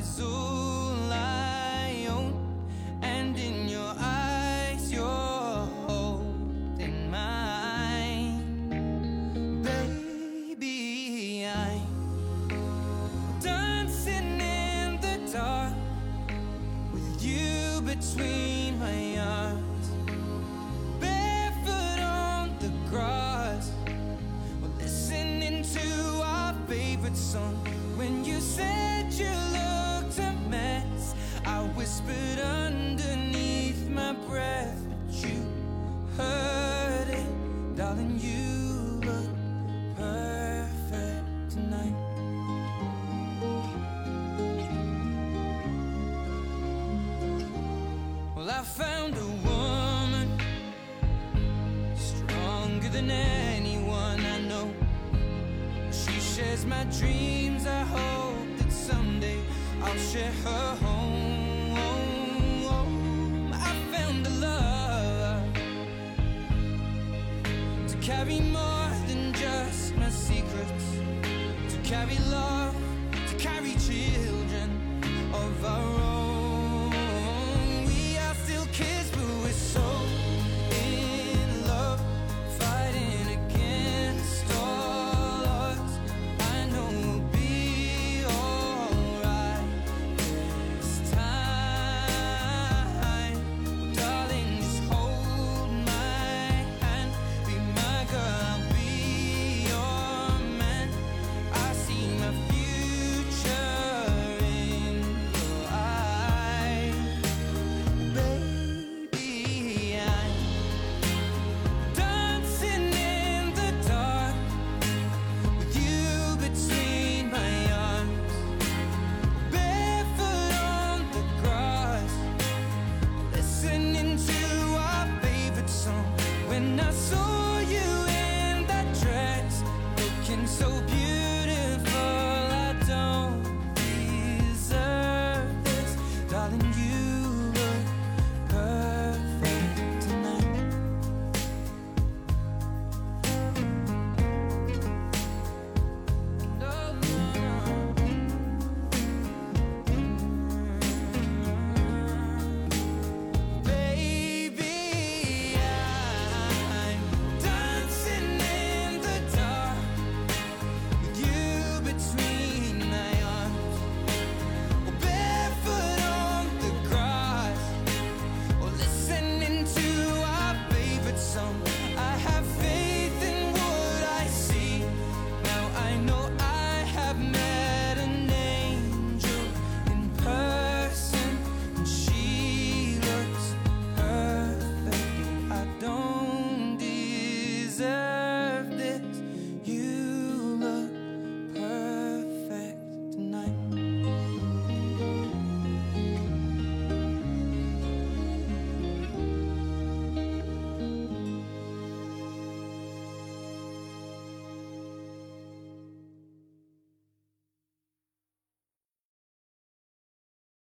Jesús.